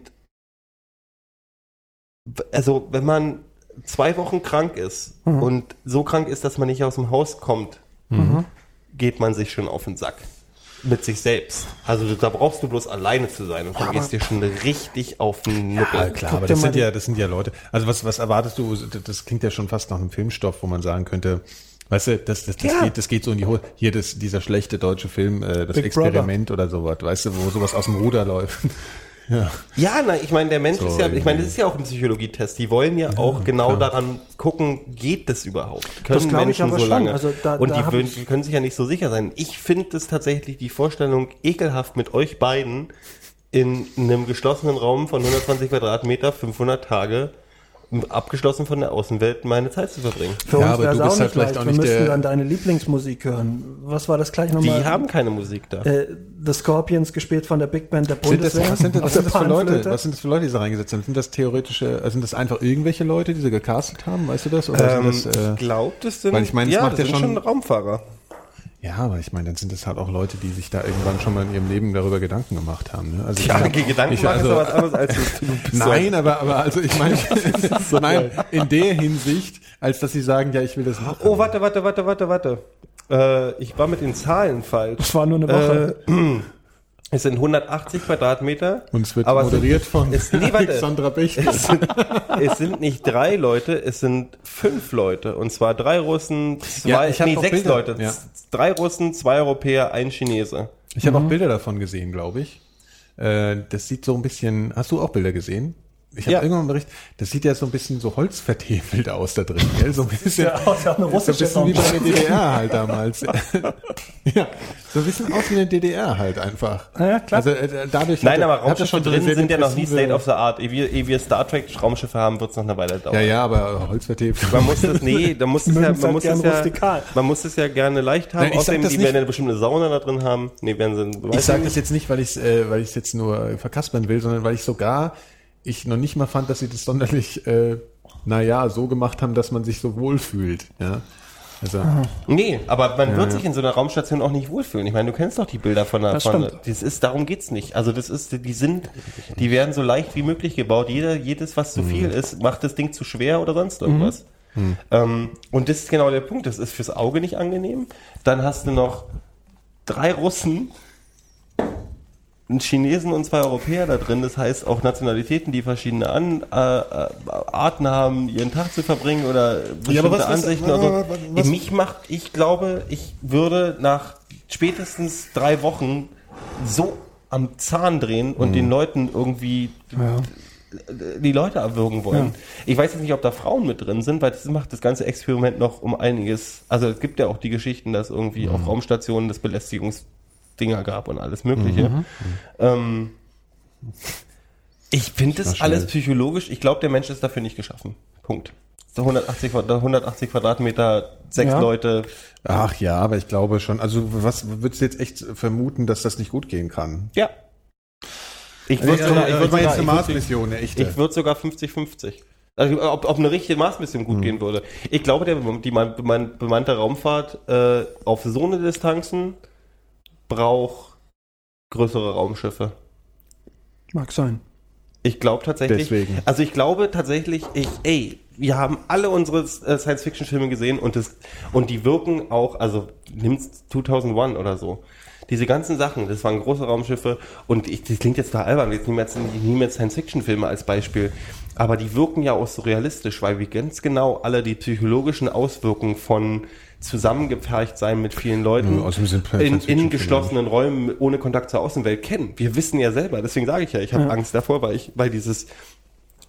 also wenn man zwei Wochen krank ist Mhm. und so krank ist, dass man nicht aus dem Haus kommt, geht man sich schon auf den Sack. Mit sich selbst. Also da brauchst du bloß alleine zu sein und dann gehst dir schon richtig auf den Nuckel. Ja, klar, aber das sind ja, das sind ja Leute. Also was, was erwartest du? Das klingt ja schon fast nach einem Filmstoff, wo man sagen könnte, weißt du, das, das, das Ja. geht, das geht so in die Hose. Hier das, dieser schlechte deutsche Film, äh, das Big Experiment oder sowas, weißt du, wo sowas aus dem Ruder läuft. ja. Ja, na, ich meine, der Mensch So ist ja, ich meine, das ist ja auch ein Psychologietest. Die wollen ja auch genau daran gucken, geht das überhaupt? Können Das aber so schon. lange? Also da- und da die, die können sich ja nicht so sicher sein. Ich finde es tatsächlich die Vorstellung ekelhaft mit euch beiden in einem geschlossenen Raum von 120 Quadratmeter, 500 Tage, abgeschlossen von der Außenwelt, meine Zeit zu verbringen. Für Ja, uns aber wäre es du auch bist nicht halt vielleicht leicht. auch Wir nicht müssten der- dann deine Lieblingsmusik hören. Was war das gleich Die nochmal? haben keine Musik da. äh, The Scorpions gespielt von der Big Band der Sind das, Bundeswehr. was sind das, was sind für Leute? Was sind das für Leute, die sie reingesetzt haben? Sind das theoretische, äh, sind das einfach irgendwelche Leute, die sie gecastet haben? Weißt du das? Oder Ähm, sind das, äh, ich glaube, das sind, weil ich meine, es ja, macht das ja sind schon- schon Raumfahrer. Ja, aber ich meine, dann sind das halt auch Leute, die sich da irgendwann schon mal in ihrem Leben darüber Gedanken gemacht haben. Ne? Also ich Ja, meine, okay, Gedanken ich, machen also, ist was anderes als Nein, aber, aber also ich meine, nein, in der Hinsicht, als dass sie sagen, ja, ich will das machen. Oh, warte, warte, warte, warte, warte. Äh, ich war mit den Zahlen falsch. Das war nur eine Woche. Äh, es sind 180 Quadratmeter. Und es wird aber moderiert sind, von es, nee, warte. Alexandra Bechtel. Es sind, es sind nicht drei Leute, es sind fünf Leute. Und zwar drei Russen, zwei, Ja, nee, sechs Bilder. Leute. Ja. Drei Russen, zwei Europäer, ein Chinese. Ich habe auch Bilder davon gesehen, glaube ich. Äh, das sieht so ein bisschen. Hast du auch Bilder gesehen? Ich habe Ja. irgendwann mal berichtet, das sieht ja so ein bisschen so holzvertefelt aus da drin, gell? So ein bisschen, ja auch- ja auch eine so ein russische bisschen wie bei der. DDR halt damals. ja, so ein bisschen aus wie eine DDR halt einfach. Ja, ja, klar. Also äh, dadurch Nein, hat er- aber er Raumschiffe schon drin sind ja noch nie State of the Art. Ehe wir, ehe wir Star Trek Raumschiffe haben, wird es noch eine Weile dauern. Ja, ja, aber holzvertefelt. Man muss das, nee, da muss es ja, man halt muss es ja, rustikal. man muss es ja gerne leicht haben. Nein, Außerdem, die nicht- werden ja bestimmt eine Sauna da drin haben. Nee, werden sie, Ich sage das jetzt nicht, weil ich es äh, weil ich's jetzt nur verkaspern will, sondern weil ich sogar ich noch nicht mal fand, dass sie das sonderlich, äh, naja, so gemacht haben, dass man sich so wohlfühlt. Ja? Also, Nee, aber man wird sich in so einer Raumstation auch nicht wohlfühlen. Ich meine, du kennst doch die Bilder von der, Das von, stimmt. das ist, darum geht's nicht. Also das ist, die sind, die werden so leicht wie möglich gebaut. Jeder, jedes, was zu viel ist, macht das Ding zu schwer oder sonst irgendwas. Ähm, und das ist genau der Punkt. Das ist fürs Auge nicht angenehm. Dann hast du noch drei Russen, einen Chinesen und zwei Europäer da drin. Das heißt auch Nationalitäten, die verschiedene An äh, äh, Arten haben, ihren Tag zu verbringen oder bestimmte Ja, was- was- Ansichten. so. was- was- Mich macht, ich glaube, ich würde nach spätestens drei Wochen so am Zahn drehen und den Leuten irgendwie die Leute erwürgen wollen. Ich weiß jetzt nicht, ob da Frauen mit drin sind, weil das macht das ganze Experiment noch um einiges. Also es gibt ja auch die Geschichten, dass irgendwie auf Raumstationen das Belästigungsdinger gab und alles Mögliche. Ähm, ich finde das schnell. alles psychologisch. Ich glaube, der Mensch ist dafür nicht geschaffen. Punkt. So 180, Quad- 180 Quadratmeter, sechs Ja. Leute. ach ja, aber ich glaube schon. Also was würdest du jetzt echt vermuten, dass das nicht gut gehen kann? Ja. Ich Also, würde ich sogar, ich würd mal jetzt sogar, eine ich würd, Mars-Mission, eine echte. ich würd sogar 50-50. Also, ob, ob eine richtige Mars-Mission gut gehen würde. Ich glaube, der, die man- beman- bemannte Raumfahrt äh, auf so eine Distanzen braucht größere Raumschiffe. Mag sein. Ich glaube tatsächlich. Deswegen. Also ich glaube tatsächlich, ich, ey, wir haben alle unsere äh, Science-Fiction-Filme gesehen und das und die wirken auch, also nimmst 2001 oder so. Diese ganzen Sachen, das waren große Raumschiffe und ich, das klingt jetzt da albern, jetzt nehmen wir jetzt, ich nehme jetzt Science-Fiction-Filme als Beispiel, aber die wirken ja auch so realistisch, weil wir ganz genau alle die psychologischen Auswirkungen von zusammengepfercht sein mit vielen Leuten Ja, sind in, in geschlossenen Räumen ohne Kontakt zur Außenwelt kennen. Wir wissen ja selber, deswegen sage ich ja, ich habe Angst davor, weil ich, weil dieses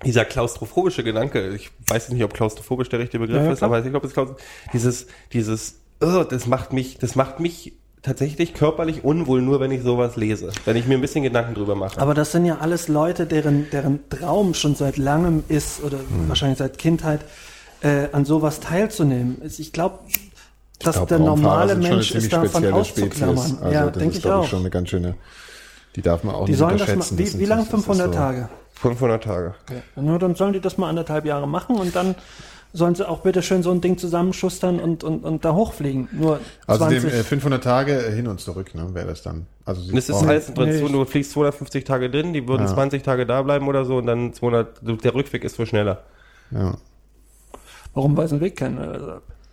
dieser klaustrophobische Gedanke, ich weiß nicht, ob klaustrophobisch der richtige Begriff Ja, ja, ist, aber ich glaube, es ist dieses, dieses, oh, das macht mich, das macht mich tatsächlich körperlich unwohl, nur wenn ich sowas lese, wenn ich mir ein bisschen Gedanken drüber mache. Aber das sind ja alles Leute, deren, deren Traum schon seit langem ist oder Hm. wahrscheinlich seit Kindheit, äh, an sowas teilzunehmen. Ich glaube, dass glaub, der normale Mensch ist davon auszuklammern. Spezies. Also ja, das denke ist, ich auch. schon eine ganz schöne, die darf man auch Die nicht sollen das mal, unterschätzen. Das wie, sind- wie lange? das ist 500 so- Tage? 500 Tage. Nur dann sollen die das mal anderthalb Jahre machen und dann sollen sie auch bitte schön so ein Ding zusammenschustern und, und, und da hochfliegen. Nur Also 20. dem, äh, 500 Tage hin und zurück, ne, wäre das dann. Also sie Das ist alles drin. Nee. Du fliegst 250 Tage drin, die würden Ja. 20 Tage da bleiben oder so und dann 200, der Rückweg ist wohl schneller. ja, Warum weiß den Weg kennen?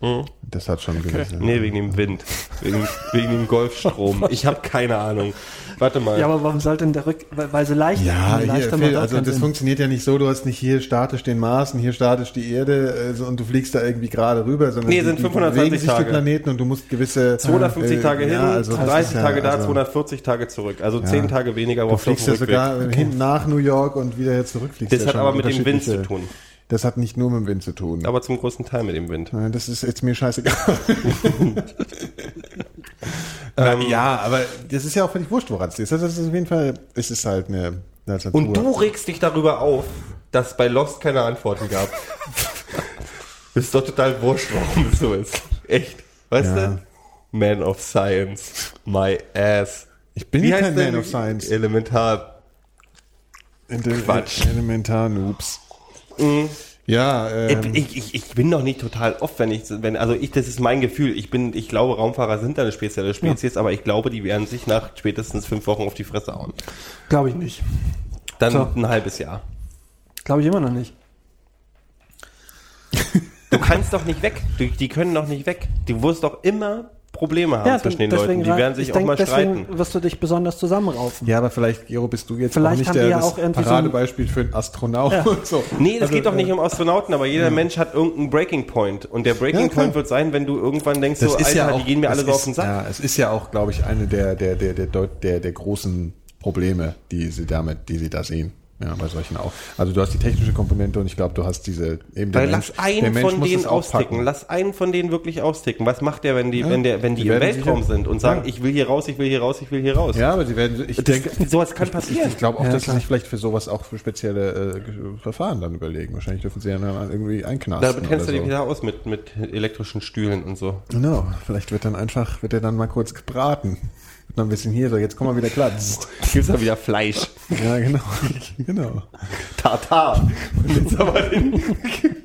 Also, das hat schon gewisse. Nee, wegen dem Wind. Wegen, wegen dem Golfstrom. Ich habe keine Ahnung. Warte mal. Ja, aber warum sollte denn der Rück... Weil, weil sie leicht Ja, hier, leichter Phil, also das sind. funktioniert ja nicht so, du hast nicht hier statisch den Mars und hier statisch die Erde äh, so, und du fliegst da irgendwie gerade rüber, sondern Nee, die, sind die 520 bewegen sich Tage. die Planeten und du musst gewisse 250 äh, Tage hin, ja, also das 30 ist ja- Tage da, also, 240 Tage zurück. Also 10 Tage weniger Du fliegst ja sogar hinten nach New York und wieder zurückfliegst. Das ja hat aber mit dem Wind zu tun. Das hat nicht nur mit dem Wind zu tun. Aber zum großen Teil mit dem Wind. Das ist jetzt mir scheißegal. Ähm, ja, aber das ist ja auch völlig wurscht, woran es ist. Das ist auf jeden Fall, es ist halt eine, eine. Und du regst dich darüber auf, dass bei Lost keine Antworten gab. ist doch total wurscht, warum es so ist. Echt. Weißt Ja. du? Man of Science. My ass. Ich bin Wie kein Man of Science. Elementar. Quatsch. Elementar-Noobs. Ja, ähm, Ich, ich, ich bin doch nicht total oft, wenn ich, wenn, also ich, das ist mein Gefühl. Ich bin, ich glaube, Raumfahrer sind eine spezielle Spezies, aber ich glaube, die werden sich nach spätestens fünf Wochen auf die Fresse hauen. Glaube ich nicht. Dann So. ein halbes Jahr. Glaube ich immer noch nicht. Du kannst doch nicht weg. Du, die können doch nicht weg. Du wirst doch immer Probleme haben zwischen den Leuten. Die werden sich ich auch denk, mal deswegen streiten. wirst du dich besonders zusammenraufen. Ja, aber vielleicht, Gero, bist du jetzt Vielleicht auch nicht haben der, ja das auch Paradebeispiel für einen Astronaut Ja. so. Nee, das Also, geht doch nicht äh, um Astronauten, aber jeder Mensch hat irgendeinen Breaking Point. Und der Breaking Ja. Point wird sein, wenn du irgendwann denkst, Das so, ist Alter, ja auch, die gehen mir alle so auf den Sack. Ja, es ist ja auch, glaube ich, eine der, der, der, der, der, der großen Probleme, die sie damit, die sie da sehen. Ja, bei solchen auch. Also du hast die technische Komponente und ich glaube, du hast diese eben der Weil Mensch- lass einen der Mensch von muss denen austicken. Lass einen von denen wirklich austicken. Was macht der, wenn die, wenn der, wenn die, Die im Weltraum sicher- sind und sagen, Ja. ich will hier raus, ich will hier raus, ich will hier raus? Ja, aber sie werden, ich denke, sowas kann passieren. ich glaube auch, Ja, dass klar. sie sich vielleicht für sowas auch für spezielle äh, Verfahren dann überlegen. Wahrscheinlich dürfen sie ja dann irgendwie einknasten. Da kennst du oder dich so. wieder aus mit, mit elektrischen Stühlen und so. Genau, vielleicht wird dann einfach, wird er dann mal kurz gebraten. Noch ein bisschen hier, so jetzt komm mal wieder klar. Gibt's da wieder Fleisch. Ja, genau, genau. Tatar. Und jetzt aber den,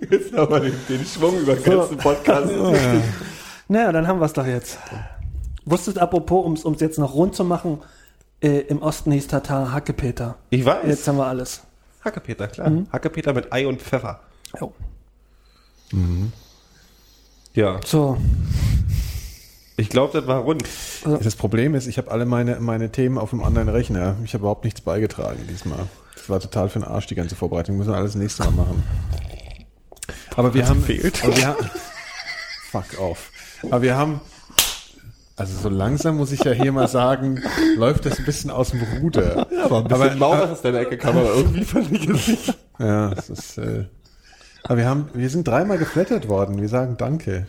jetzt aber den, den Schwung über den ganzen Podcast. Naja, dann haben wir es doch jetzt. Wusstet apropos, um es jetzt noch rund zu machen, äh, im Osten hieß Tatar Hackepeter. Ich weiß. Jetzt haben wir alles. Hackepeter, klar. Hackepeter mit Ei und Pfeffer. Jo. Ja. So, Ich glaube, das war rund. Das Problem ist, ich habe alle meine, meine Themen auf einem anderen Rechner. Ich habe überhaupt nichts beigetragen diesmal. Das war total für den Arsch, die ganze Vorbereitung. Müssen wir alles nächstes Mal machen. Aber wir haben. gefehlt? Aber wir haben fuck off. Aber wir haben. Also so langsam muss ich ja hier mal sagen, läuft das ein bisschen aus dem Ruder. Aber, aber, Mauer aus deiner Ecke kam, aber irgendwie fand ich es nicht. Ja, das ist. Äh, aber wir haben, wir sind dreimal geflattert worden. Wir sagen Danke.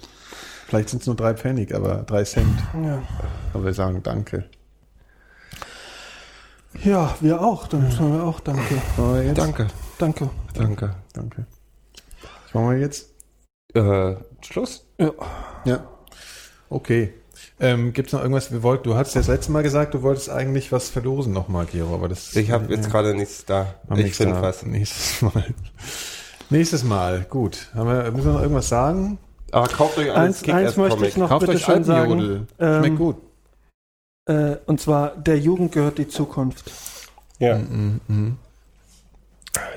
Vielleicht sind es nur drei Pfennig, aber drei Cent. ja. Aber wir sagen Danke. ja, wir auch. Dann sagen wir auch Danke. Jetzt, Danke. Danke. Danke. Danke. Was machen wir jetzt? Äh, Schluss? Ja. Ja. Okay. Ähm, Gibt es noch irgendwas? Wir wollten, du hattest das letzte Mal gesagt, du wolltest eigentlich was verlosen nochmal, Gero, aber das Ich habe jetzt gerade nichts da. Ich nichts finde was. Nächstes Mal. Nächstes Mal, gut. Haben wir, müssen wir noch irgendwas sagen? Aber kauft euch alles Eins, eins möchte ich noch Kauft bitte euch schön sagen. Schmeckt Ähm, gut. äh, und zwar, der Jugend gehört die Zukunft. Ja. Mhm,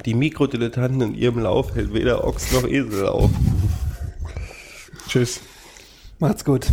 Die Mikrodilettanten in ihrem Lauf hält weder Ochs noch Esel auf. Tschüss. Macht's gut.